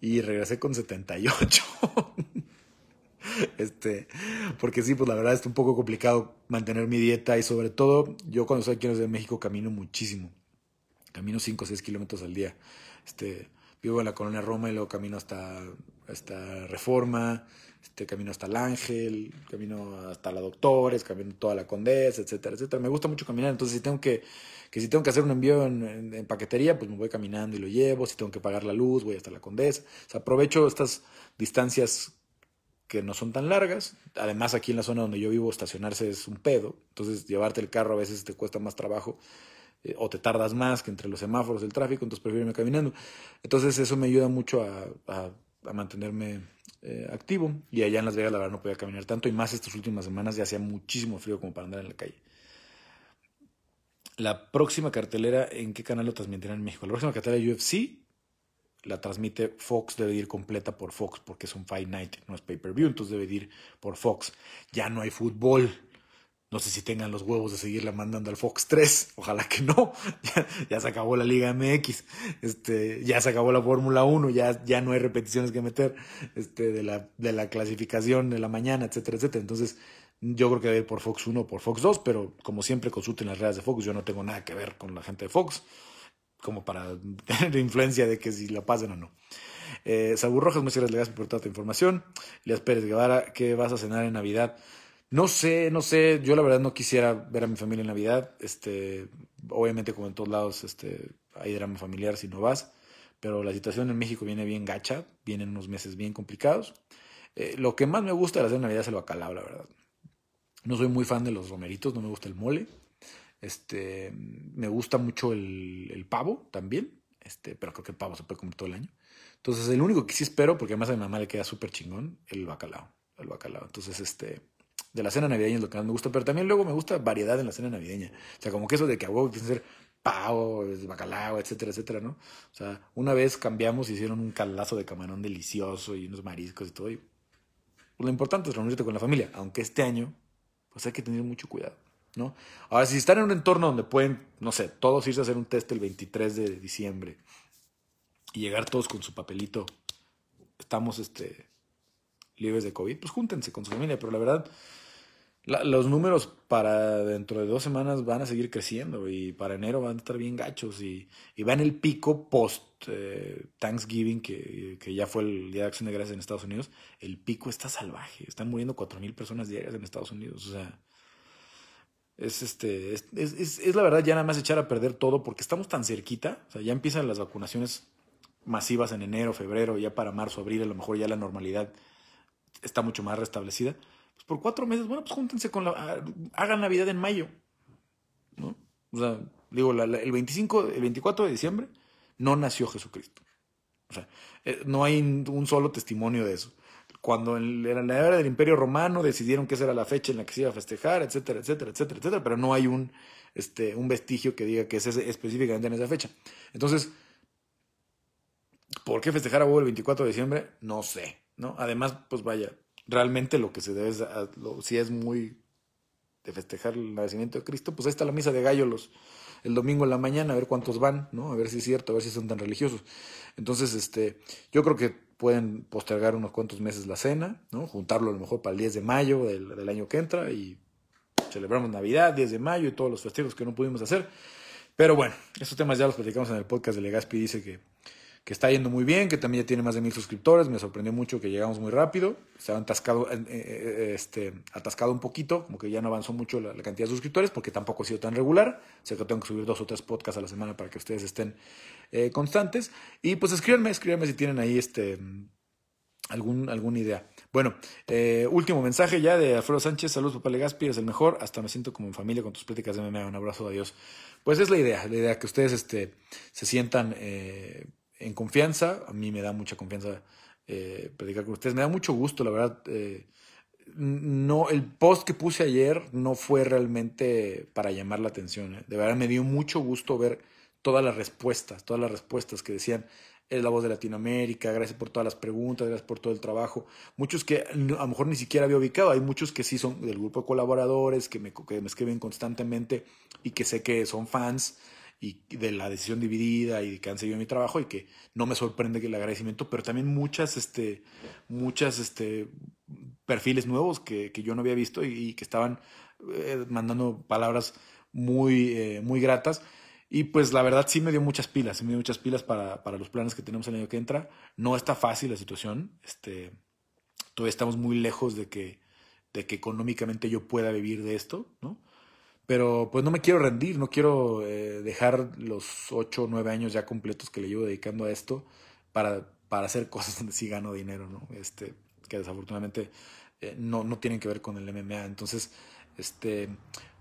Y regresé con 78. Este, porque sí, pues la verdad es un poco complicado mantener mi dieta y sobre todo yo cuando estoy aquí en México camino muchísimo. Camino 5 o 6 kilómetros al día. Este, vivo en la colonia Roma y luego camino hasta, hasta Reforma, este, camino hasta el Ángel, camino hasta la Doctores, camino toda la Condesa, etcétera, etcétera. Me gusta mucho caminar, entonces si tengo que, que si tengo que hacer un envío en, paquetería, pues me voy caminando y lo llevo, si tengo que pagar la luz, voy hasta la Condesa. O aprovecho estas distancias que no son tan largas. Además, aquí en la zona donde yo vivo, estacionarse es un pedo. Entonces, llevarte el carro a veces te cuesta más trabajo eh, o te tardas más que entre los semáforos del tráfico, entonces prefiero irme caminando. Entonces, eso me ayuda mucho a, a mantenerme eh, activo. Y allá en Las Vegas, la verdad, no podía caminar tanto. Y más estas últimas semanas ya hacía muchísimo frío como para andar en la calle. La próxima cartelera, ¿en qué canal lo transmitirán en México? La próxima cartelera UFC la transmite Fox, debe ir completa por Fox, porque es un Fight Night, no es pay-per-view, entonces debe ir por Fox. Ya no hay fútbol. No sé si tengan los huevos de seguirla mandando al Fox 3. Ojalá que no. Ya, se acabó la Liga MX. Este, ya se acabó la Fórmula 1. Ya, ya no hay repeticiones que meter este, de, la, de la clasificación de la mañana, etcétera, etcétera. Entonces, yo creo que debe ir por Fox 1 o por Fox 2. Pero como siempre, consulten las redes de Fox. Yo no tengo nada que ver con la gente de Fox. Como para tener influencia de que si la pasen o no. Eh, Rojas, muchas gracias por toda tu información. Elias Pérez Guevara, ¿qué vas a cenar en Navidad? No sé, no sé, yo la verdad no quisiera ver a mi familia en Navidad, este, obviamente como en todos lados, este, hay drama familiar si no vas, pero la situación en México viene bien gacha, vienen unos meses bien complicados. Eh, lo que más me gusta de hacer Navidad es el bacalao, la verdad. No soy muy fan de los romeritos, no me gusta el mole. Este, me gusta mucho el, el pavo también, este, pero creo que el pavo se puede comer todo el año. Entonces, el único que sí espero, porque además a mi mamá le queda súper chingón, el bacalao. El bacalao. Entonces, este, de la cena navideña es lo que más me gusta, pero también luego me gusta variedad en la cena navideña. O sea, como que eso de que a huevo que ser pavo, bacalao, etcétera, etcétera, ¿no? O sea, una vez cambiamos, hicieron un calazo de camarón delicioso y unos mariscos y todo. Lo importante es reunirte con la familia, aunque este año, pues hay que tener mucho cuidado, ¿no? Ahora, si están en un entorno donde pueden, no sé, todos irse a hacer un test el 23 de diciembre y llegar todos con su papelito, estamos, este, libres de COVID, pues júntense con su familia, pero la verdad los números para dentro de dos semanas van a seguir creciendo y para enero van a estar bien gachos y, y va en el pico post eh, Thanksgiving, que, que, ya fue el Día de Acción de Gracias en Estados Unidos. El pico está salvaje, están muriendo cuatro mil personas diarias en Estados Unidos. O sea, es, este, es, es, es, la verdad ya nada más echar a perder todo porque estamos tan cerquita. O sea, ya empiezan las vacunaciones masivas en enero, febrero, ya para marzo, abril, a lo mejor ya la normalidad está mucho más restablecida pues por cuatro meses, bueno, pues júntense con la. Hagan Navidad en mayo. ¿No? O sea, digo, el 25, el 24 de diciembre no nació Jesucristo. O sea, eh, no hay un solo testimonio de eso. Cuando en, la era del Imperio Romano decidieron que esa era la fecha en la que se iba a festejar, etcétera, etcétera, etcétera, etcétera, pero no hay un, este, un vestigio que diga que es específicamente en esa fecha. Entonces, ¿por qué festejar a el 24 de diciembre? No sé, ¿no? Además, pues vaya, realmente lo que se debe es, si es muy de festejar el nacimiento de Cristo, pues ahí está la misa de gallo los, el domingo en la mañana, a ver cuántos van, ¿no? A ver si es cierto, a ver si son tan religiosos. Entonces, este, yo creo que pueden postergar unos cuantos meses la cena, ¿no? Juntarlo a lo mejor para el 10 de mayo del, año que entra y celebramos Navidad, 10 de mayo y todos los festivos que no pudimos hacer. Pero bueno, estos temas ya los platicamos en el podcast de Legaspi, dice que que está yendo muy bien, que también ya tiene más de mil suscriptores. Me sorprendió mucho que llegamos muy rápido. Se ha atascado, eh, eh, este, atascado un poquito, como que ya no avanzó mucho la, cantidad de suscriptores, porque tampoco ha sido tan regular. Sé que tengo que subir dos o tres podcasts a la semana para que ustedes estén eh, constantes. Y pues escríbanme, escríbanme si tienen ahí este, algún, alguna idea. Bueno, último mensaje ya de Alfredo Sánchez. Saludos, papá Legaspi, eres el mejor. Hasta me siento como en familia con tus pláticas de MMA. Un abrazo, adiós. Pues es la idea, la idea que ustedes este, se sientan en confianza. A mí me da mucha confianza eh, predicar con ustedes. Me da mucho gusto, la verdad. Eh, no, el post que puse ayer no fue realmente para llamar la atención. Eh. De verdad me dio mucho gusto ver todas las respuestas, todas las respuestas que decían, es la voz de Latinoamérica, gracias por todas las preguntas, gracias por todo el trabajo. Muchos que a lo mejor ni siquiera había ubicado, hay muchos que sí son del grupo de colaboradores, que me, que me escriben constantemente y que sé que son fans y de la decisión dividida y que han seguido mi trabajo y que no me sorprende que el agradecimiento, pero también muchas, este, muchas, este, perfiles nuevos que, que yo no había visto y, que estaban eh, mandando palabras muy, eh, muy gratas. Y pues la verdad sí me dio muchas pilas, me dio muchas pilas para, para, los planes que tenemos el año que entra. No está fácil la situación, este, todavía estamos muy lejos de que, de que económicamente yo pueda vivir de esto, ¿no? Pero pues no me quiero rendir, no quiero eh, dejar los 8 o 9 años ya completos que le llevo dedicando a esto para, para hacer cosas donde sí gano dinero, ¿no? Este, que desafortunadamente eh, no, no tienen que ver con el MMA. Entonces, este,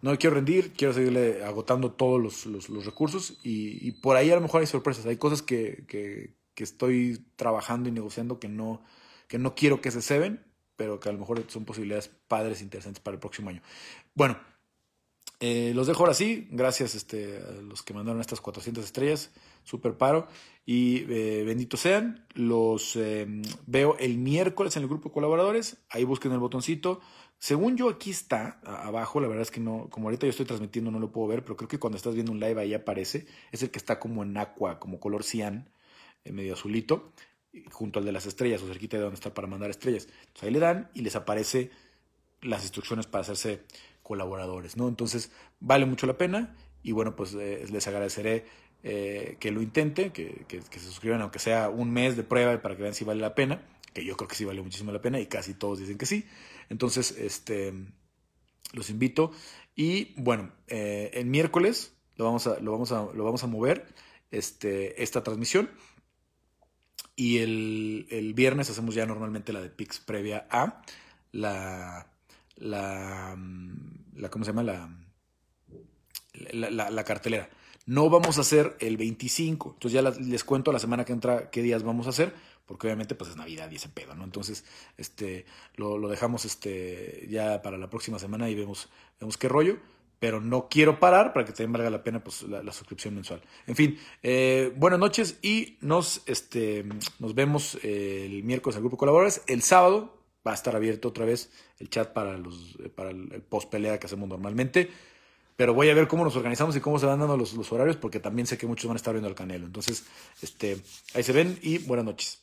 no me quiero rendir, quiero seguirle agotando todos los, los, recursos y, por ahí a lo mejor hay sorpresas, hay cosas que, que, que, estoy trabajando y negociando que no, que no quiero que se ceben, pero que a lo mejor son posibilidades padres interesantes para el próximo año. Bueno, eh, los dejo ahora sí, gracias este, a los que mandaron estas 400 estrellas, super paro. Y eh, benditos sean, los eh, veo el miércoles en el grupo de colaboradores, ahí busquen el botoncito. Según yo aquí está, abajo, la verdad es que no, como ahorita yo estoy transmitiendo no lo puedo ver, pero creo que cuando estás viendo un live ahí aparece, es el que está como en aqua, como color cian, medio azulito, junto al de las estrellas o cerquita de donde está para mandar estrellas. Ahí le dan y les aparece las instrucciones para hacerse colaboradores, ¿no? Entonces, vale mucho la pena y bueno, pues eh, les agradeceré eh, que lo intenten, que, se suscriban, aunque sea un mes de prueba para que vean si vale la pena, que yo creo que sí vale muchísimo la pena y casi todos dicen que sí. Entonces, este, los invito y bueno, eh, el miércoles lo vamos a, lo vamos a, lo vamos a mover este, esta transmisión. Y el, el, viernes hacemos ya normalmente la de Pix previa a la, la, la ¿cómo se llama? La, la, la, cartelera. No vamos a hacer el 25, entonces ya les cuento la semana que entra qué días vamos a hacer, porque obviamente pues es Navidad y ese pedo, ¿no? Entonces, este, lo, lo dejamos este, ya para la próxima semana y vemos, vemos qué rollo pero no quiero parar para que también valga la pena pues, la, suscripción mensual. En fin, eh, buenas noches y nos, este, nos vemos el miércoles al grupo colaboradores. El sábado va a estar abierto otra vez el chat para, los, para el, post pelea que hacemos normalmente. Pero voy a ver cómo nos organizamos y cómo se van dando los, los horarios, porque también sé que muchos van a estar viendo el canelo. Entonces, este, ahí se ven y buenas noches.